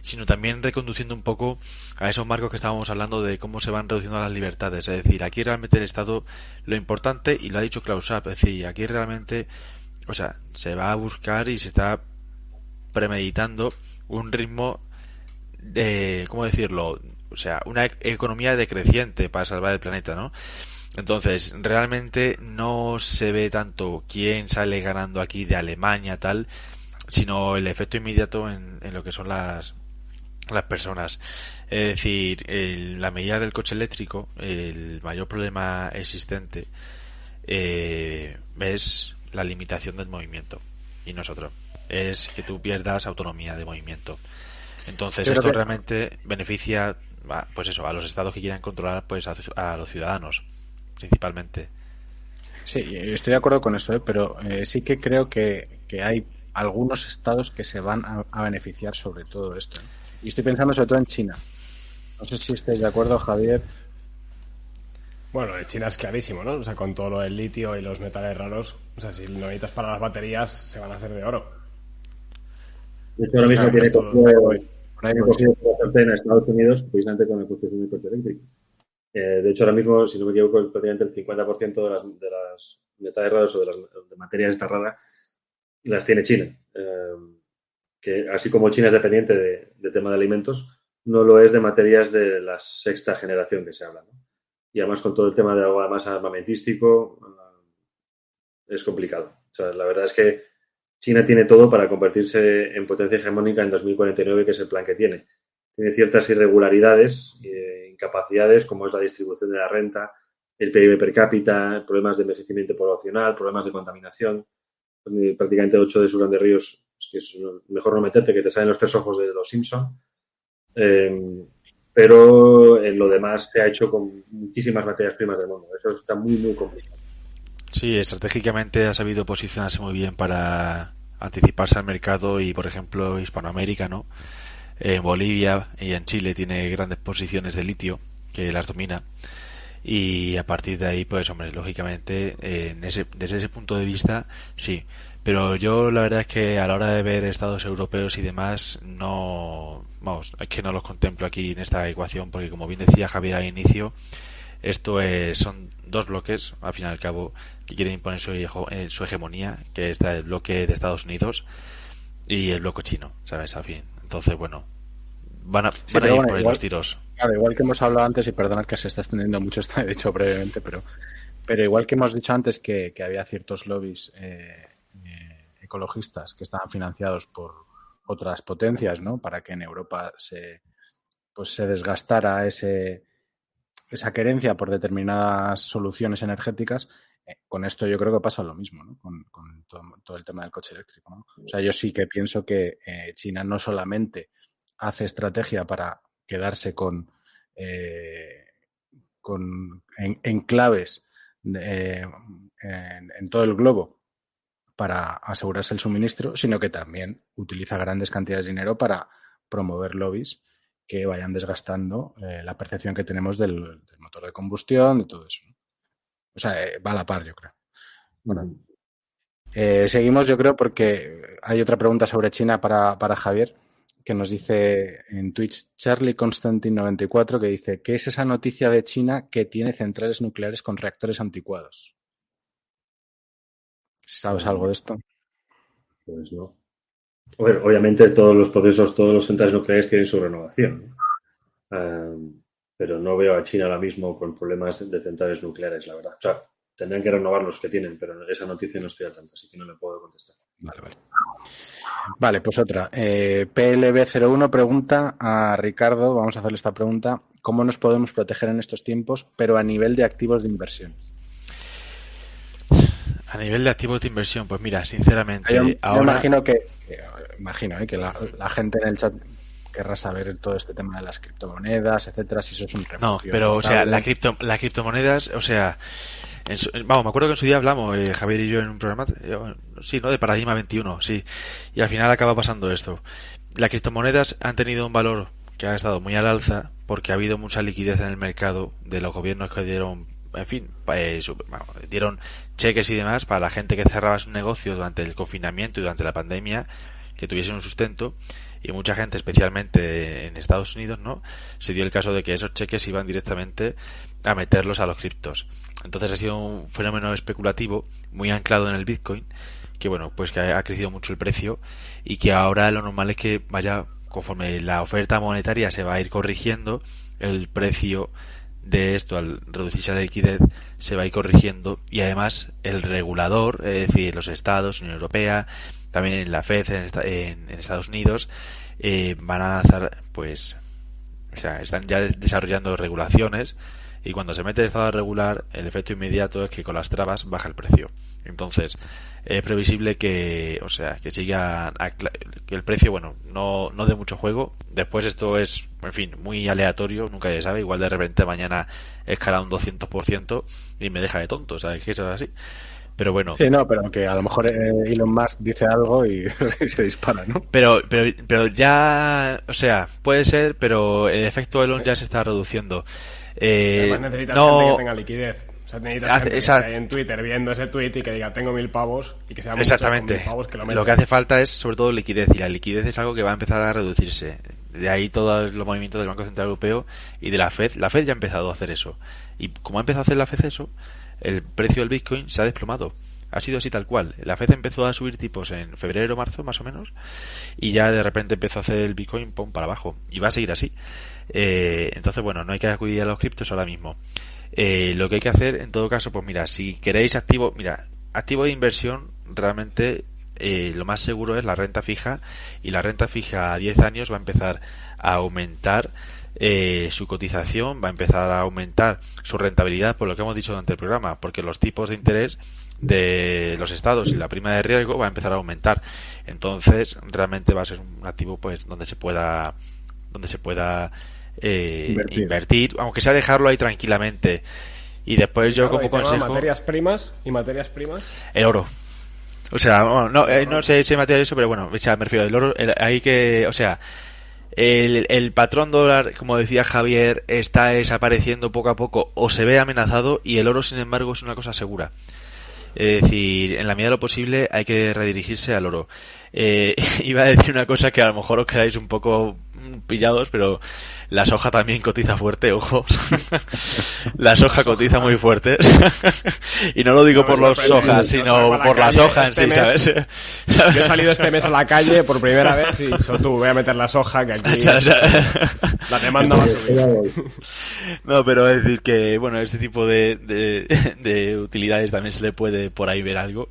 Speaker 6: sino también reconduciendo un poco a esos marcos que estábamos hablando de cómo se van reduciendo las libertades. Es decir, aquí realmente el Estado, lo importante, y lo ha dicho Klaus es decir, aquí realmente o sea, se va a buscar y se está premeditando un ritmo de, ¿cómo decirlo? O sea, una economía decreciente para salvar el planeta, ¿no? Entonces, realmente no se ve tanto quién sale ganando aquí de Alemania, tal, sino el efecto inmediato en, en lo que son las, las personas. Es decir, el, la medida del coche eléctrico, el mayor problema existente eh, es la limitación del movimiento y nosotros es que tú pierdas autonomía de movimiento entonces esto que... realmente beneficia pues eso a los estados que quieran controlar pues a, a los ciudadanos principalmente
Speaker 3: sí estoy de acuerdo con eso ¿eh? pero eh, sí que creo que, que, hay algunos estados que se van a, a beneficiar sobre todo esto ¿eh? y estoy pensando sobre todo en China no sé si estáis de acuerdo Javier
Speaker 1: bueno, de China es clarísimo, ¿no? O sea, con todo lo del litio y los metales raros, o sea, si lo necesitas para las baterías, se van a hacer de oro.
Speaker 5: De hecho, ahora mismo sea, tiene cogido en Estados Unidos precisamente con la construcción del coche eléctrico. Eh, de hecho, ahora mismo, si no me equivoco, prácticamente el 50% de las, de las metales raros o de las de materias esta rara las tiene China. Eh, que así como China es dependiente de, de tema de alimentos, no lo es de materias de la sexta generación que se habla. ¿no? Y además con todo el tema de algo además armamentístico es complicado. La verdad es que China tiene todo para convertirse en potencia hegemónica en 2049, que es el plan que tiene. Tiene ciertas irregularidades, eh, incapacidades, como es la distribución de la renta, el PIB per cápita, problemas de envejecimiento poblacional, problemas de contaminación. Prácticamente ocho de sus grandes ríos, es que es mejor no meterte, que te salen los tres ojos de los Simpson. Eh, pero en lo demás se ha hecho con muchísimas materias primas del mundo. Eso está muy, muy complicado.
Speaker 6: Sí, estratégicamente ha sabido posicionarse muy bien para anticiparse al mercado y, por ejemplo, Hispanoamérica, ¿no? En Bolivia y en Chile tiene grandes posiciones de litio que las domina y a partir de ahí, pues, hombre, lógicamente, en ese, desde ese punto de vista, sí. Pero yo la verdad es que a la hora de ver estados europeos y demás, no, vamos, es que no los contemplo aquí en esta ecuación, porque como bien decía Javier al inicio, esto es, son dos bloques, al fin y al cabo, que quieren imponer su, eh, su hegemonía, que está el bloque de Estados Unidos y el bloque chino, ¿sabes? Al fin. Entonces, bueno, van a, sí, van a ir bueno, por ahí igual, los tiros.
Speaker 3: Claro, igual que hemos hablado antes, y perdonad que se está extendiendo mucho, esto he dicho brevemente, pero, pero igual que hemos dicho antes que, que había ciertos lobbies eh, eh, ecologistas que estaban financiados por otras potencias, ¿no? Para que en Europa se, pues se desgastara ese, esa querencia por determinadas soluciones energéticas. Eh, con esto yo creo que pasa lo mismo, ¿no? Con, todo, el tema del coche eléctrico. O sea, yo sí que pienso que eh, China no solamente hace estrategia para quedarse con, eh, con en, enclaves eh, en todo el globo para asegurarse el suministro, sino que también utiliza grandes cantidades de dinero para promover lobbies que vayan desgastando eh, la percepción que tenemos del, motor de combustión, de todo eso. O sea, eh, va a la par, yo creo. Bueno, eh, seguimos, yo creo, porque hay otra pregunta sobre China para, para Javier, que nos dice en Twitch Charlie Constantin94, que dice, ¿qué es esa noticia de China que tiene centrales nucleares con reactores anticuados? ¿Sabes algo de esto?
Speaker 5: Pues no. Bueno, obviamente todos los procesos, todos los centrales nucleares tienen su renovación. ¿no? Um, pero no veo a China ahora mismo con problemas de centrales nucleares, la verdad. O sea, tendrán que renovar los que tienen, pero esa noticia no estoy al tanto, así que no le puedo contestar.
Speaker 3: Vale, vale. Vale, pues otra. Eh, PLB01 pregunta a Ricardo, vamos a hacerle esta pregunta, ¿cómo nos podemos proteger en estos tiempos, pero a nivel de activos de inversión?
Speaker 6: A nivel de activos de inversión, pues mira, sinceramente,
Speaker 3: Yo, imagino que, que- imagino eh, que la, la gente en el chat querrá saber todo este tema de las criptomonedas, etcétera, si eso es un.
Speaker 6: No, pero o sea, la cripto, las criptomonedas, o sea, en su- vamos, me acuerdo que en su día hablamos, eh, Javier y yo, en un programa, eh, sí, ¿no? De Paradigma 21, sí. Y al final acaba pasando esto. Las criptomonedas han tenido un valor que ha estado muy al alza porque ha habido mucha liquidez en el mercado de los gobiernos que dieron, en fin, eh, su- bueno, dieron cheques y demás para la gente que cerraba su negocio durante el confinamiento y durante la pandemia, que tuviesen un sustento y mucha gente, especialmente en Estados Unidos, ¿no? Se dio el caso de que esos cheques iban directamente a meterlos a los criptos. Entonces ha sido un fenómeno especulativo muy anclado en el Bitcoin, que bueno, pues que ha crecido mucho el precio y que ahora lo normal es que vaya conforme la oferta monetaria se va a ir corrigiendo, el precio de esto al reducirse la liquidez se va a ir corrigiendo. Y además el regulador, es decir, los estados, Unión Europea, también la FED en, esta- en- en Estados Unidos, eh, van a lanzar, pues, o sea, están ya des- desarrollando regulaciones y cuando se mete el estado regular, el efecto inmediato es que con las trabas baja el precio. Entonces, es previsible que, o sea, que siga, que el precio, bueno, no, no dé mucho juego. Después esto es, en fin, muy aleatorio, nunca se sabe. Igual de repente mañana escala un 200% y me deja de tonto, ¿sabes? Que eso es así. Pero bueno,
Speaker 3: Sí, no, pero que a lo mejor eh, Elon Musk dice algo y, y se dispara, ¿no?
Speaker 6: Pero, pero, pero ya, o sea, puede ser, pero el efecto Elon ya se está reduciendo. Eh,
Speaker 1: necesitas
Speaker 6: no,
Speaker 1: gente que tenga liquidez. O sea, necesitas
Speaker 6: Hace-
Speaker 1: gente que
Speaker 6: esa-
Speaker 1: esté ahí en Twitter viendo ese tweet y que diga tengo mil pavos y que sea
Speaker 6: Exactamente.
Speaker 1: mil pavos que lo,
Speaker 6: lo, que hace falta es sobre todo liquidez y la liquidez es algo que va a empezar a reducirse. De ahí todos los movimientos del Banco Central Europeo y de la Fed. La Fed ya ha empezado a hacer eso. Y como ha empezado a hacer la Fed eso, el precio del Bitcoin se ha desplomado. Ha sido así tal cual. La Fed empezó a subir tipos en febrero, marzo, más o menos, y ya de repente empezó a hacer el Bitcoin pum, para abajo. Y va a seguir así. Eh, entonces, bueno, no hay que acudir a los criptos ahora mismo. Eh, lo que hay que hacer, en todo caso, pues mira, si queréis activo, mira, activo de inversión, realmente eh, lo más seguro es la renta fija y la renta fija a 10 años va a empezar a aumentar eh, su cotización, va a empezar a aumentar su rentabilidad, por lo que hemos dicho durante el programa, porque los tipos de interés de los estados y la prima de riesgo va a empezar a aumentar. Entonces, realmente va a ser un activo pues donde se pueda donde se pueda eh,
Speaker 3: Invertir.
Speaker 6: invertir. aunque sea dejarlo ahí tranquilamente. Y después yo
Speaker 1: Claro,
Speaker 6: como consejo
Speaker 1: materias primas y materias primas.
Speaker 6: el oro. O sea, bueno, no, eh, no sé si material eso, pero bueno, o sea, me refiero al oro, el- hay que, o sea, el, el patrón dólar, como decía Javier, está desapareciendo poco a poco o se ve amenazado y el oro, sin embargo, es una cosa segura. Es decir, en la medida de lo posible hay que redirigirse al oro. Eh, iba a decir una cosa que a lo mejor os quedáis un poco pillados, pero la soja también cotiza fuerte, ojo. la soja cotiza muy fuerte. y no lo digo
Speaker 1: No
Speaker 6: por los sojas, sino por la soja en
Speaker 1: este
Speaker 6: sí,
Speaker 1: mes.
Speaker 6: ¿sabes?
Speaker 1: Yo he salido este mes a la calle por primera vez y he dicho, tú, voy a meter la soja que aquí la demanda va a subir.
Speaker 6: No, pero es decir que, bueno, este tipo de, de, de utilidades también se le puede por ahí ver algo.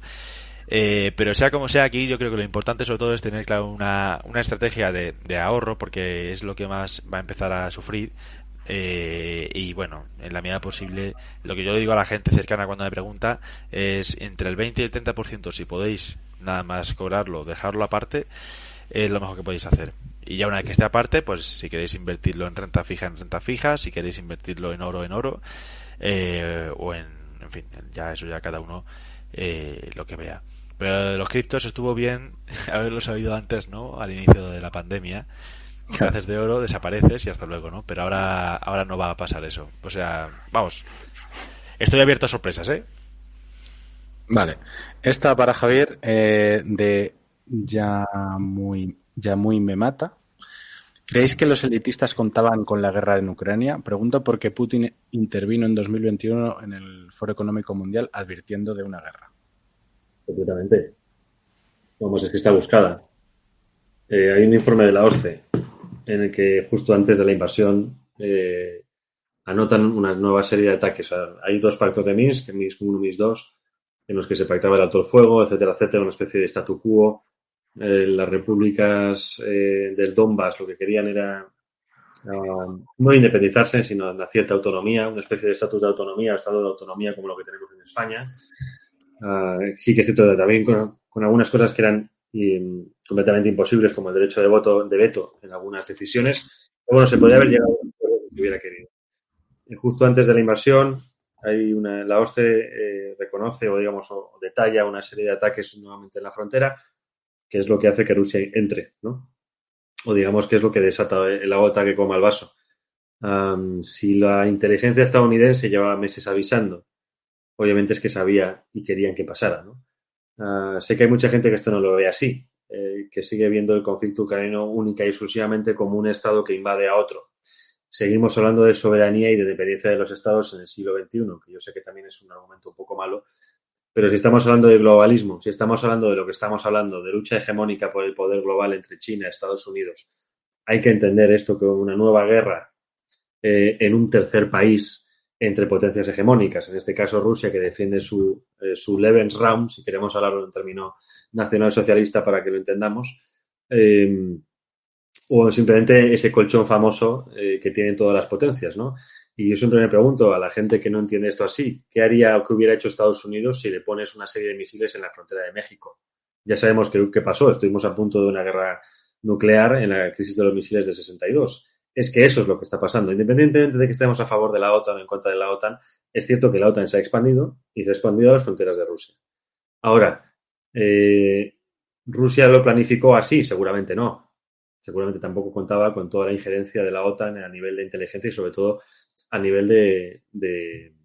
Speaker 6: Eh, pero sea como sea aquí, yo creo que lo importante sobre todo es tener claro una, una estrategia de, de ahorro porque es lo que más va a empezar a sufrir. Eh, y bueno, en la medida posible, lo que yo le digo a la gente cercana cuando me pregunta es entre el 20 y el 30%, si podéis nada más cobrarlo, dejarlo aparte, es lo mejor que podéis hacer. Y ya una vez que esté aparte, pues si queréis invertirlo en renta fija, en renta fija, si queréis invertirlo en oro, en oro, eh, o en en fin, ya eso ya cada uno eh, lo que vea. Pero los criptos estuvo bien haberlo sabido antes, ¿no? Al inicio de la pandemia. Que haces de oro, desapareces y hasta luego, ¿no? Pero ahora, ahora no va a pasar eso. O sea, vamos. Estoy abierto a sorpresas, ¿eh?
Speaker 3: Vale. Esta para Javier, eh, de ya muy, ya muy me mata. ¿Creéis que los elitistas contaban con la guerra en Ucrania? Pregunto porque Putin intervino en 2021 en el Foro Económico Mundial advirtiendo de una guerra.
Speaker 5: Completamente. Vamos, es que está buscada. Eh, hay un informe de la OSCE en el que justo antes de la invasión eh, anotan una nueva serie de ataques. hay dos pactos de Minsk, Minsk 1 y Minsk 2, en los que se pactaba el alto fuego, etcétera, etcétera, una especie de statu quo eh, las repúblicas del Donbass lo que querían era ah, no independizarse, sino una cierta autonomía, una especie de estatus de autonomía, estado de autonomía como lo que tenemos en España. Ah, sí que es cierto también con, algunas cosas que eran completamente imposibles, como el derecho de voto, de veto en algunas decisiones. bueno, se podría haber llegado a lo que hubiera querido. Y justo antes de la invasión, hay una, la OSCE eh, reconoce o digamos o detalla una serie de ataques nuevamente en la frontera, que es lo que hace que Rusia entre, ¿no? O digamos que es lo que desata el agua que coma el vaso. si la inteligencia estadounidense llevaba meses avisando, obviamente es que sabía y querían que pasara, ¿no? Ah, sé que hay mucha gente que esto no lo ve así, eh, que sigue viendo el conflicto ucraniano única y exclusivamente como un Estado que invade a otro. Seguimos hablando de soberanía y de dependencia de los Estados en el siglo XXI, que yo sé que también es un argumento un poco malo, pero si estamos hablando de globalismo, si estamos hablando de lo que estamos hablando, de lucha hegemónica por el poder global entre China y Estados Unidos, hay que entender esto como una nueva guerra eh, en un tercer país entre potencias hegemónicas, en este caso Rusia, que defiende su, eh, su Lebensraum, si queremos hablarlo en término nacional-socialista para que lo entendamos, eh, o simplemente ese colchón famoso que tienen todas las potencias, ¿no? Y yo siempre me pregunto a la gente que no entiende esto así, ¿qué haría o qué hubiera hecho Estados Unidos si le pones una serie de misiles en la frontera de México? Ya sabemos qué, pasó, estuvimos a punto de una guerra nuclear en la crisis de los misiles de 62. Es que eso es lo que está pasando. Independientemente de que estemos a favor de la OTAN o en contra de la OTAN, es cierto que la OTAN se ha expandido y se ha expandido a las fronteras de Rusia. Ahora, eh, ¿Rusia lo planificó así? Seguramente no. Seguramente tampoco contaba con toda la injerencia de la OTAN a nivel de inteligencia y sobre todo a nivel de,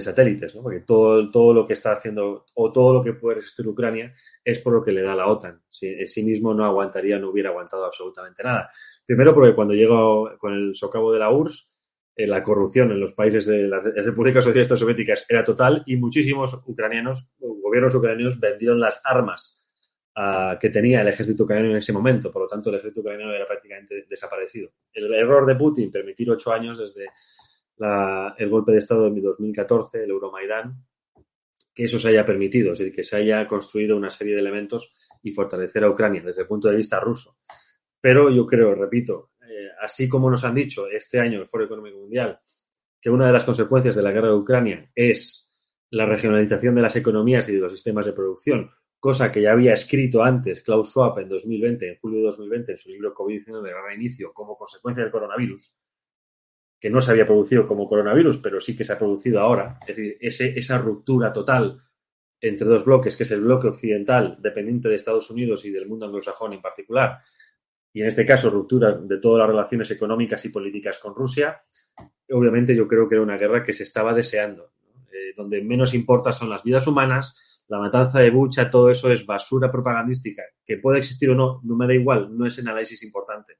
Speaker 5: satélites, ¿no? Porque todo, todo lo que está haciendo o todo lo que puede resistir Ucrania es por lo que le da la OTAN. Si, en sí mismo no aguantaría, no hubiera aguantado absolutamente nada. Primero porque cuando llegó con el socavo de la URSS, eh, la corrupción en los países de las repúblicas socialistas soviéticas era total y muchísimos ucranianos, gobiernos ucranianos vendieron las armas que tenía el ejército ucraniano en ese momento. Por lo tanto, el ejército ucraniano era prácticamente desaparecido. El error de Putin, permitir ocho años desde el golpe de Estado de 2014, el Euromaidán, que eso se haya permitido, es decir, que se haya construido una serie de elementos y fortalecer a Ucrania desde el punto de vista ruso. Pero yo creo, repito, eh, así como nos han dicho este año el Foro Económico Mundial, que una de las consecuencias de la guerra de Ucrania es la regionalización de las economías y de los sistemas de producción, cosa que ya había escrito antes Klaus Schwab en 2020, en julio de 2020, en su libro COVID-19 de gran inicio, como consecuencia del coronavirus, que no se había producido como coronavirus, pero sí que se ha producido ahora. Es decir, esa ruptura total entre dos bloques, que es el bloque occidental, dependiente de Estados Unidos y del mundo anglosajón en particular, y en este caso ruptura de todas las relaciones económicas y políticas con Rusia, obviamente yo creo que era una guerra que se estaba deseando. Eh, donde menos importa son las vidas humanas, la matanza de Bucha, todo eso es basura propagandística, que puede existir o no, no me da igual, no es el análisis importante.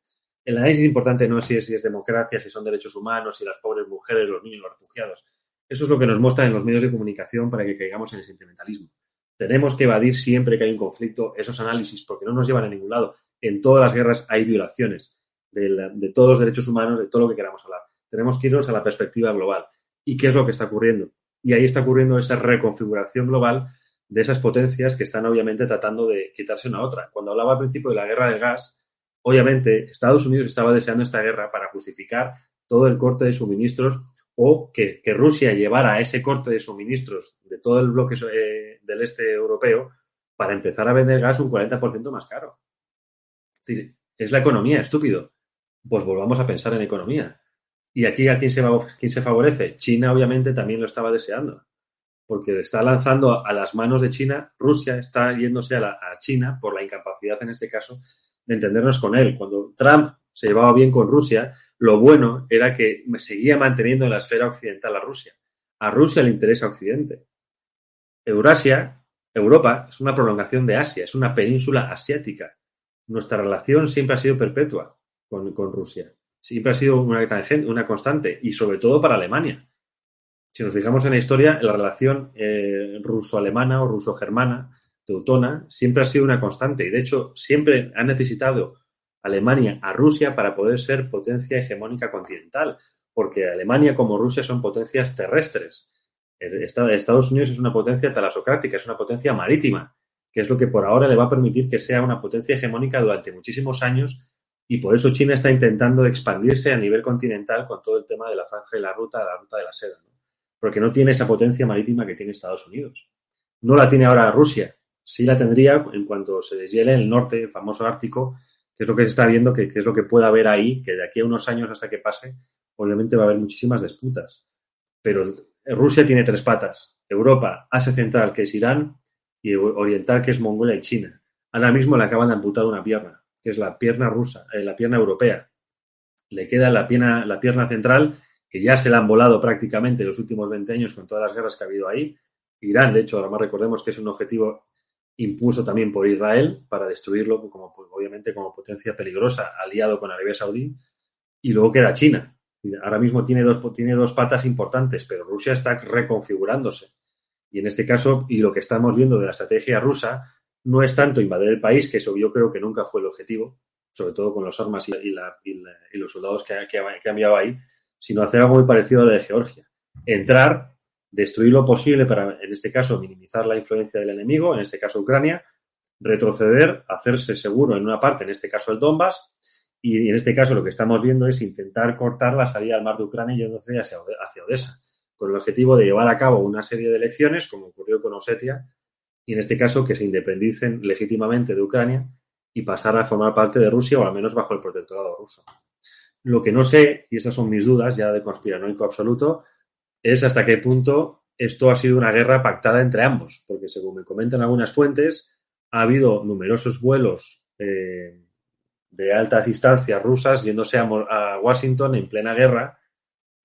Speaker 5: El análisis importante no es si es, si es democracia, si son derechos humanos, si las pobres mujeres, los niños, los refugiados. Eso es lo que nos muestran en los medios de comunicación para que caigamos en el sentimentalismo. Tenemos que evadir siempre que hay un conflicto esos análisis porque no nos llevan a ningún lado. En todas las guerras hay violaciones de, todos los derechos humanos, de todo lo que queramos hablar. Tenemos que irnos a la perspectiva global. ¿Y qué es lo que está ocurriendo? Y ahí está ocurriendo esa reconfiguración global de esas potencias que están obviamente tratando de quitarse una a otra. Cuando hablaba al principio de la guerra del gas, obviamente Estados Unidos estaba deseando esta guerra para justificar todo el corte de suministros o que, Rusia llevara ese corte de suministros de todo el bloque eh, del este europeo para empezar a vender gas un 40% más caro. Es la economía, estúpido. Pues volvamos a pensar en economía. ¿Y aquí a quién se, quién se favorece? China obviamente también lo estaba deseando. porque está lanzando a las manos de China, Rusia está yéndose a, a China por la incapacidad, en este caso, de entendernos con él. Cuando Trump se llevaba bien con Rusia, lo bueno era que seguía manteniendo en la esfera occidental a Rusia. A Rusia le interesa Occidente. Eurasia, Europa, es una prolongación de Asia, es una península asiática. Nuestra relación siempre ha sido perpetua con, Rusia. Siempre ha sido una, tangente, una constante, y sobre todo para Alemania. Si nos fijamos en la historia, la relación eh, ruso-alemana o ruso-germana, teutona, siempre ha sido una constante. Y de hecho, siempre ha necesitado Alemania a Rusia para poder ser potencia hegemónica continental, porque Alemania como Rusia son potencias terrestres. Estados Unidos es una potencia talasocrática, es una potencia marítima, que es lo que por ahora le va a permitir que sea una potencia hegemónica durante muchísimos años y por eso China está intentando expandirse a nivel continental con todo el tema de la franja y la ruta, la ruta de la seda, porque no tiene esa potencia marítima que tiene Estados Unidos. No la tiene ahora Rusia, sí la tendría en cuanto se deshiele el norte, el famoso Ártico, que es lo que se está viendo, que, que, es lo que pueda haber ahí, que de aquí a unos años hasta que pase, obviamente va a haber muchísimas disputas. Pero Rusia tiene tres patas. Europa, Asia Central, que es Irán, y Oriental, que es Mongolia y China. Ahora mismo le acaban de amputar una pierna, que es la pierna rusa, eh, la pierna europea. Le queda la pierna, la pierna central, que ya se la han volado prácticamente los últimos 20 años con todas las guerras que ha habido ahí. Irán, de hecho, además recordemos que es un objetivo impulso también por Israel para destruirlo, como, pues, obviamente como potencia peligrosa, aliado con Arabia Saudí. Y luego queda China. Ahora mismo tiene dos, tiene dos patas importantes, pero Rusia está reconfigurándose. Y en este caso, y lo que estamos viendo de la estrategia rusa, no es tanto invadir el país, que eso yo creo que nunca fue el objetivo, sobre todo con las armas y, los soldados que, que, que ha enviado ahí, sino hacer algo muy parecido a lo de Georgia. Entrar, destruir lo posible para, en este caso, minimizar la influencia del enemigo, en este caso Ucrania, retroceder, hacerse seguro en una parte, en este caso el Donbass, y en este caso lo que estamos viendo es intentar cortar la salida al mar de Ucrania yéndose hacia, hacia Odessa, con el objetivo de llevar a cabo una serie de elecciones, como ocurrió con Osetia, y en este caso que se independicen legítimamente de Ucrania y pasar a formar parte de Rusia o al menos bajo el protectorado ruso. Lo que no sé, y esas son mis dudas ya de conspiranoico absoluto, es hasta qué punto esto ha sido una guerra pactada entre ambos, porque según me comentan algunas fuentes, ha habido numerosos vuelos eh, de altas instancias rusas yéndose a, a, Washington en plena guerra,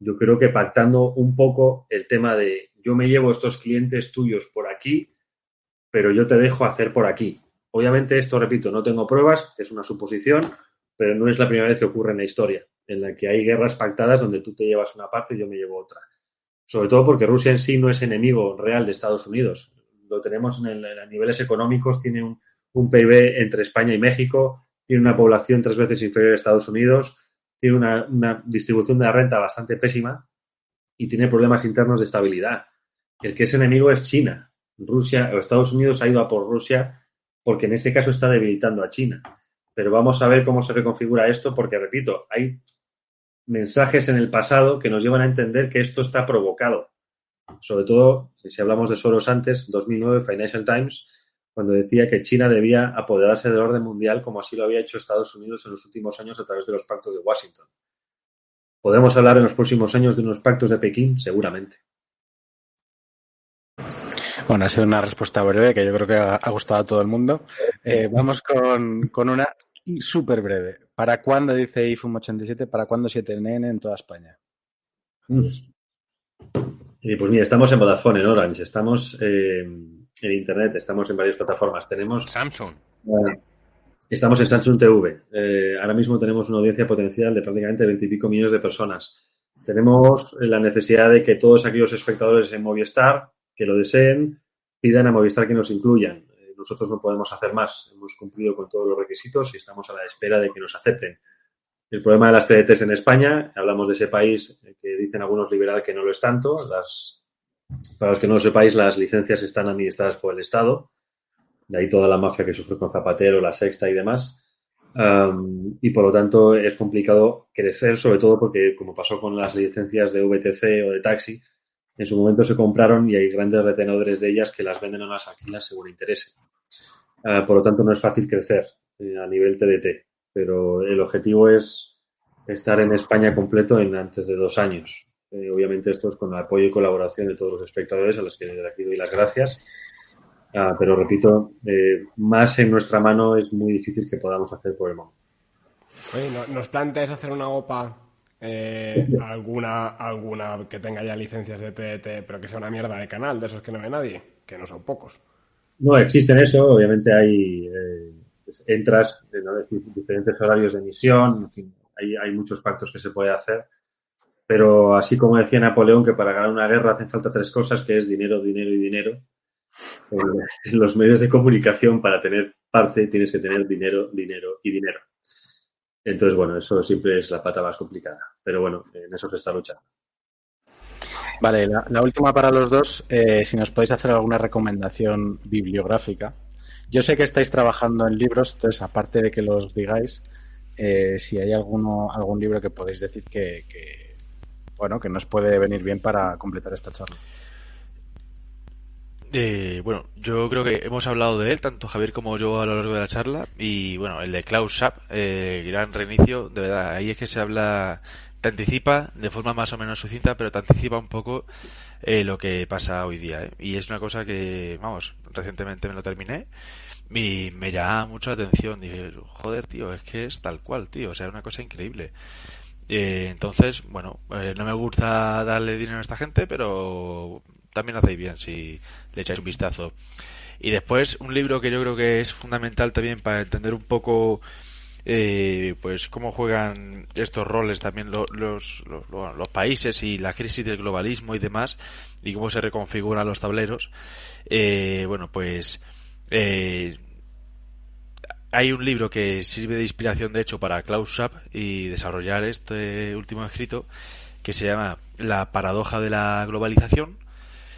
Speaker 5: yo creo que pactando un poco el tema de yo me llevo estos clientes tuyos por aquí, pero yo te dejo hacer por aquí. Obviamente esto, repito, no tengo pruebas, es una suposición, pero no es la primera vez que ocurre en la historia, en la que hay guerras pactadas donde tú te llevas una parte y yo me llevo otra. Sobre todo porque Rusia en sí no es enemigo real de Estados Unidos. Lo tenemos en, el, en niveles económicos, tiene un, un PIB entre España y México, tiene una población tres veces inferior a Estados Unidos, tiene una, una, distribución de la renta bastante pésima y tiene problemas internos de estabilidad. El que es enemigo es China. Rusia o Estados Unidos ha ido a por Rusia porque en este caso está debilitando a China. Pero vamos a ver cómo se reconfigura esto porque, repito, hay mensajes en el pasado que nos llevan a entender que esto está provocado. Sobre todo, si hablamos de Soros antes, 2009, Financial Times, cuando decía que China debía apoderarse del orden mundial como así lo había hecho Estados Unidos en los últimos años a través de los pactos de Washington. ¿Podemos hablar en los próximos años de unos pactos de Pekín? Seguramente.
Speaker 3: Bueno, ha sido una respuesta breve que yo creo que ha gustado a todo el mundo. Eh, vamos con, con, una y súper breve. ¿Para cuándo, dice IFUM87, para cuándo 7NN en toda España?
Speaker 5: Mm. Pues mira, estamos en Vodafone, en Orange, estamos eh, en Internet, estamos en varias plataformas. Tenemos...
Speaker 2: Samsung.
Speaker 5: Bueno, estamos en Samsung TV. Eh, ahora mismo tenemos una audiencia potencial de prácticamente veintipico millones de personas. Tenemos la necesidad de que todos aquellos espectadores en Movistar que lo deseen pidan a Movistar que nos incluyan. Eh, nosotros no podemos hacer más. Hemos cumplido con todos los requisitos y estamos a la espera de que nos acepten. El problema de las TDTs en España, hablamos de ese país que dicen algunos liberal que no lo es tanto. Las, para los que no lo sepáis, las licencias están administradas por el Estado. De ahí toda la mafia que sufre con Zapatero, la Sexta y demás. Y por lo tanto es complicado crecer, sobre todo porque, como pasó con las licencias de VTC o de taxi, en su momento se compraron y hay grandes retenedores de ellas que las venden o las alquilan según interese. Uh, por lo tanto, no es fácil crecer eh, a nivel TDT pero el objetivo es estar en España completo en antes de dos años. Eh, obviamente esto es con el apoyo y colaboración de todos los espectadores a los que desde aquí doy las gracias. Ah, pero repito, eh, más en nuestra mano es muy difícil que podamos hacer por el momento.
Speaker 1: Oye, ¿nos planteas hacer una OPA eh, alguna, alguna que tenga ya licencias de TDT, pero que sea una mierda de canal, de esos que no ve nadie, que no son pocos?
Speaker 5: No, existen eso, obviamente hay, eh, entras en diferentes horarios de emisión, en fin, hay, hay muchos pactos que se puede hacer, pero así como decía Napoleón, que para ganar una guerra hacen falta tres cosas, que es dinero, dinero y dinero, en los medios de comunicación para tener parte tienes que tener dinero, dinero y dinero. Entonces, bueno, eso siempre es la pata más complicada. Pero bueno, en eso se está luchando.
Speaker 3: Vale, la, última para los dos, eh, si nos podéis hacer alguna recomendación bibliográfica. Yo sé que estáis trabajando en libros, entonces, aparte de que los digáis, eh, si hay alguno, algún libro que podéis decir que, bueno, que nos puede venir bien para completar esta charla.
Speaker 6: Eh, bueno, yo creo que hemos hablado de él, tanto Javier como yo a lo largo de la charla, y bueno, el de Klaus Schwab, eh, gran reinicio, de verdad, ahí es que se habla, te anticipa de forma más o menos sucinta, pero te anticipa un poco eh, lo que pasa hoy día, ¿eh? y es una cosa que, vamos, recientemente me lo terminé, y me llama mucho la atención, dije, joder, tío, es que es tal cual, tío, o sea, es una cosa increíble. Eh, entonces, bueno, eh, no me gusta darle dinero a esta gente, pero también hacéis bien si le echáis un vistazo. Y después, un libro que yo creo que es fundamental también para entender un poco eh, pues cómo juegan estos roles también los, los, los, países y la crisis del globalismo y demás y cómo se reconfiguran los tableros eh, bueno pues eh, hay un libro que sirve de inspiración de hecho para Klaus Schwab y desarrollar este último escrito que se llama La paradoja de la globalización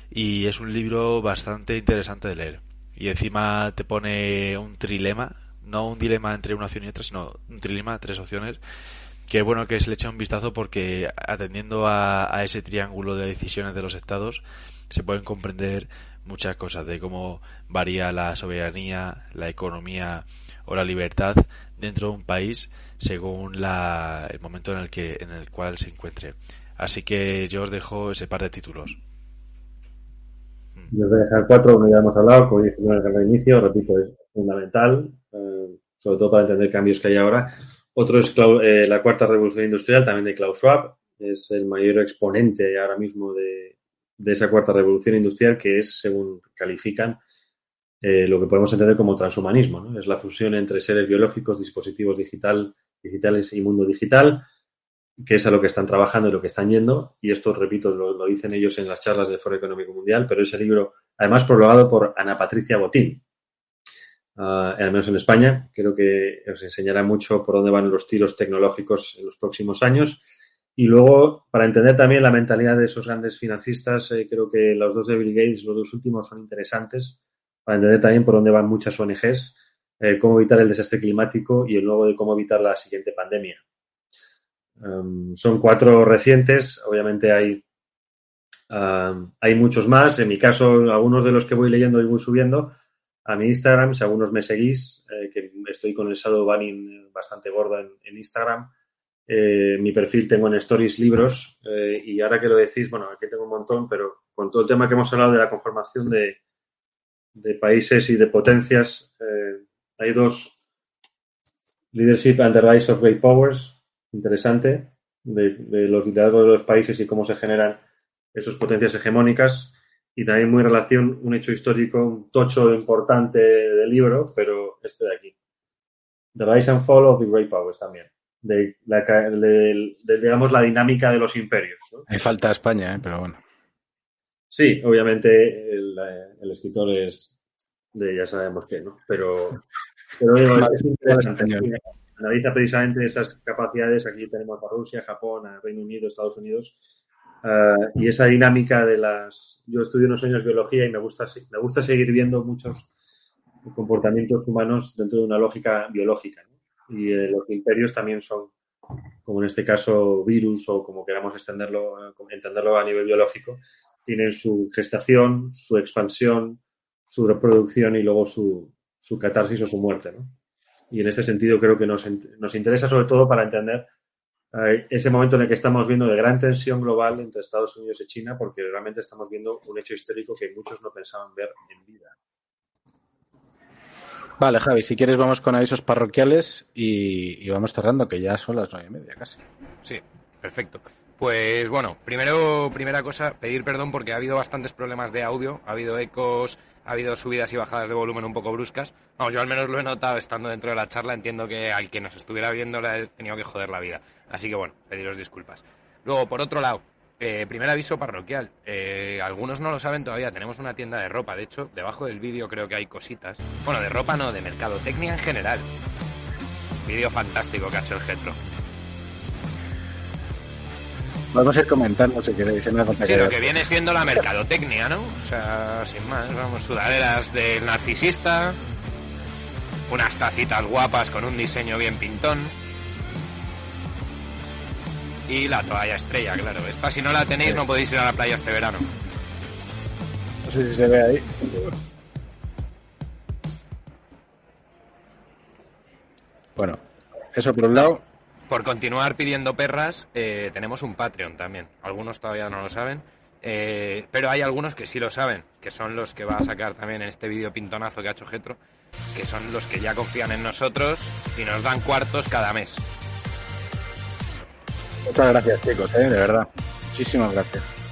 Speaker 6: y es un libro bastante interesante de leer. Y encima te pone un trilema, no un dilema entre una opción y otra, sino un trilema, tres opciones, que bueno que se le eche un vistazo porque atendiendo a, a ese triángulo de decisiones de los estados se pueden comprender muchas cosas de cómo varía la soberanía, la economía o la libertad dentro de un país según la, el momento en el que en el cual se encuentre. Así que yo os dejo ese par de títulos.
Speaker 5: Yo voy a dejar cuatro, uno ya hemos hablado, como dice el reinicio, repito, es fundamental, eh, sobre todo para entender cambios que hay ahora. Otro es eh, la cuarta revolución industrial, también de Klaus Schwab, es el mayor exponente ahora mismo de, de esa cuarta revolución industrial, que es, según califican, eh, lo que podemos entender como transhumanismo. ¿no? Es la fusión entre seres biológicos, dispositivos digital, digitales y mundo digital, que es a lo que están trabajando y lo que están yendo. Y esto, repito, lo, dicen ellos en las charlas del Foro Económico Mundial, pero ese libro, además, prologado por Ana Patricia Botín, uh, al menos en España. Creo que os enseñará mucho por dónde van los tiros tecnológicos en los próximos años. Y luego, para entender también la mentalidad de esos grandes financistas, eh, creo que los dos de Bill Gates, los dos últimos, son interesantes para entender también por dónde van muchas ONGs, eh, cómo evitar el desastre climático y el nuevo de cómo evitar la siguiente pandemia. Um, son cuatro recientes, obviamente hay, um, hay muchos más. En mi caso, algunos de los que voy leyendo y voy subiendo a mi Instagram, si algunos me seguís, eh, que estoy con el shadow banning bastante gordo en, Instagram. Eh, mi perfil tengo en Stories libros y ahora que lo decís, bueno, aquí tengo un montón, pero con todo el tema que hemos hablado de la conformación de, de países y de potencias, eh, hay dos Leadership and the Rise of Great Powers, interesante de, los liderazgos de los países y cómo se generan esas potencias hegemónicas y también muy relación, un hecho histórico, un tocho importante del libro, pero este de aquí. The Rise and Fall of the Great Powers también. De, la, de, digamos, la dinámica de los imperios.
Speaker 3: Me falta España, ¿eh? pero bueno.
Speaker 5: Sí, obviamente el, el, escritor es de ya sabemos qué, ¿no? Pero, pero digo, es interesante analiza precisamente esas capacidades. Aquí tenemos a Rusia, Japón, a Reino Unido, Estados Unidos. Uh, y esa dinámica de las. Yo estudio unos años biología y me gusta, me gusta seguir viendo muchos comportamientos humanos dentro de una lógica biológica. ¿no? Y eh, los imperios también son, como en este caso, virus o como queramos extenderlo, eh, entenderlo a nivel biológico, tienen su gestación, su expansión, su reproducción y luego su, su catarsis o su muerte. ¿no? Y en este sentido creo que nos, nos interesa sobre todo para entender eh, ese momento en el que estamos viendo de gran tensión global entre Estados Unidos y China, porque realmente estamos viendo un hecho histórico que muchos no pensaban ver en vida.
Speaker 3: Vale, Javi, si quieres vamos con avisos parroquiales y, y vamos cerrando, que ya son las nueve y media casi.
Speaker 2: Sí, perfecto. Pues bueno, primero, primera cosa, pedir perdón porque ha habido bastantes problemas de audio, ha habido ecos, ha habido subidas y bajadas de volumen un poco bruscas. Vamos, yo al menos lo he notado estando dentro de la charla, entiendo que al que nos estuviera viendo le he tenido que joder la vida. Así que bueno, pediros disculpas. Luego, por otro lado, eh, primer aviso parroquial. Eh, algunos no lo saben todavía, tenemos una tienda de ropa. De hecho, debajo del vídeo creo que hay cositas. Bueno, de ropa no, de mercadotecnia en general. Vídeo fantástico que ha hecho el Getro.
Speaker 3: Vamos a ir comentando si queréis. Hace falta
Speaker 2: Sí, lo que viene siendo la mercadotecnia, ¿no? O sea, sin más, vamos, sudaderas del narcisista, unas tacitas guapas con un diseño bien pintón. Y la toalla estrella, claro. Esta si no la tenéis no podéis ir a la playa este verano.
Speaker 3: No sé si se ve ahí. Bueno, eso por un lado.
Speaker 2: Por continuar pidiendo perras, eh, tenemos un Patreon también. Algunos todavía no lo saben, eh, pero hay algunos que sí lo saben, que son los que va a sacar también en este vídeo pintonazo que ha hecho Getro, que son los que ya confían en nosotros y nos dan cuartos cada mes.
Speaker 3: Muchas gracias, chicos, ¿eh? de verdad. Muchísimas gracias.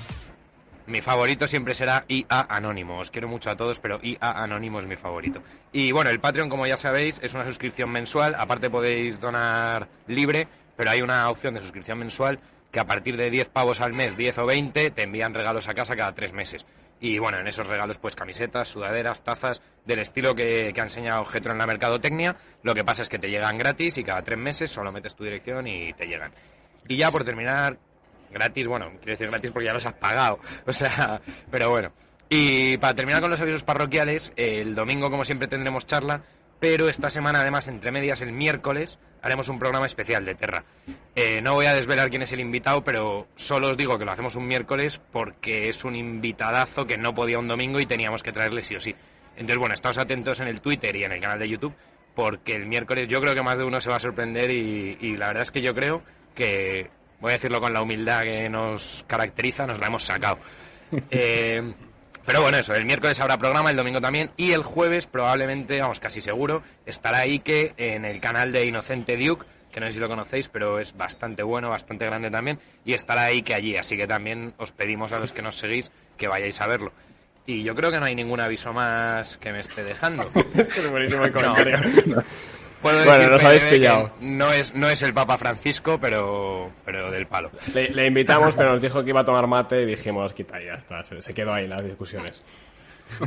Speaker 2: Mi favorito siempre será IA Anónimo. Os quiero mucho a todos, pero IA Anónimo es mi favorito. Y bueno, el Patreon, como ya sabéis, es una suscripción mensual. Aparte podéis donar libre, pero hay una opción de suscripción mensual que a partir de 10 pavos al mes, 10 o 20, te envían regalos a casa cada tres meses. Y bueno, en esos regalos, pues camisetas, sudaderas, tazas, del estilo que, que ha enseñado Getro en la mercadotecnia. Lo que pasa es que te llegan gratis y cada tres meses solo metes tu dirección y te llegan. Y ya por terminar, gratis, bueno, quiero decir gratis porque ya los has pagado. O sea, pero bueno. Y para terminar con los avisos parroquiales, el domingo, como siempre, tendremos charla, pero esta semana, además, entre medias, el miércoles, haremos un programa especial de Terra. Eh, no voy a desvelar quién es el invitado, pero solo os digo que lo hacemos un miércoles porque es un invitadazo que no podía un domingo y teníamos que traerle sí o sí. Entonces, bueno, estáos atentos en el Twitter y en el canal de YouTube, porque el miércoles yo creo que más de uno se va a sorprender y, y la verdad es que yo creo que, voy a decirlo con la humildad que nos caracteriza, nos la hemos sacado. Eh, pero bueno, eso, el miércoles habrá programa, el domingo también, y el jueves probablemente, vamos, casi seguro, estará Ike en el canal de Inocente Duke, que no sé si lo conocéis, pero es bastante bueno, bastante grande también, y estará Ike allí, así que también os pedimos a los que nos seguís que vayáis a verlo. Y yo creo que no hay ningún aviso más que me esté dejando.
Speaker 1: Es buenísimo el
Speaker 2: No. Puedo
Speaker 1: Bueno,
Speaker 2: decir,
Speaker 1: nos habéis pillado.
Speaker 2: No es, no es el Papa Francisco, pero, pero del palo.
Speaker 1: Le, le invitamos, pero nos dijo que iba a tomar mate y dijimos, quita, y ya está. Se, se quedó ahí las discusiones.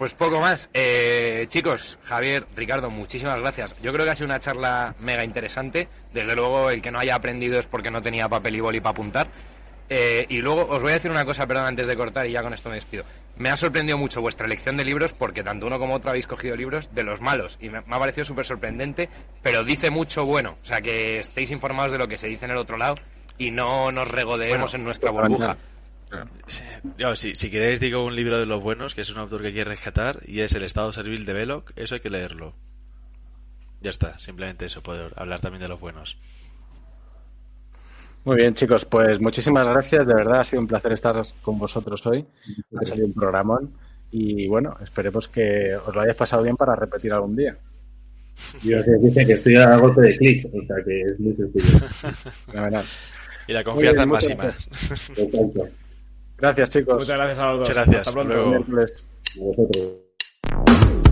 Speaker 2: Pues poco más. Eh, chicos, Javier, Ricardo, muchísimas gracias. Yo creo que ha sido una charla mega interesante. Desde luego, el que no haya aprendido es porque no tenía papel y boli para apuntar. Eh, y luego os voy a decir una cosa, perdón, antes de cortar y ya con esto me despido. Me ha sorprendido mucho vuestra elección de libros porque tanto uno como otro habéis cogido libros de los malos y me, me ha parecido súper sorprendente, pero dice mucho bueno. O sea, que estéis informados de lo que se dice en el otro lado y no nos regodeemos en nuestra burbuja.
Speaker 6: Sí, yo, si, si queréis digo un libro de los buenos, que es un autor que quiere rescatar, y es El estado servil de Belloc, eso hay que leerlo. Ya está, simplemente eso, poder hablar también de los buenos.
Speaker 3: Muy bien, chicos, pues muchísimas gracias. De verdad ha sido un placer estar con vosotros hoy. Ha sido un programón. Y bueno, esperemos que os lo hayáis pasado bien para repetir algún día.
Speaker 5: Yo sé dice que estoy a golpe de clics, o sea que es muy sencillo.
Speaker 6: Y la confianza es
Speaker 3: bien,
Speaker 6: máxima.
Speaker 3: muchas
Speaker 5: Exacto.
Speaker 3: Gracias, chicos.
Speaker 1: Muchas gracias a los dos.
Speaker 6: Muchas gracias.
Speaker 1: Hasta pronto.
Speaker 6: Luego.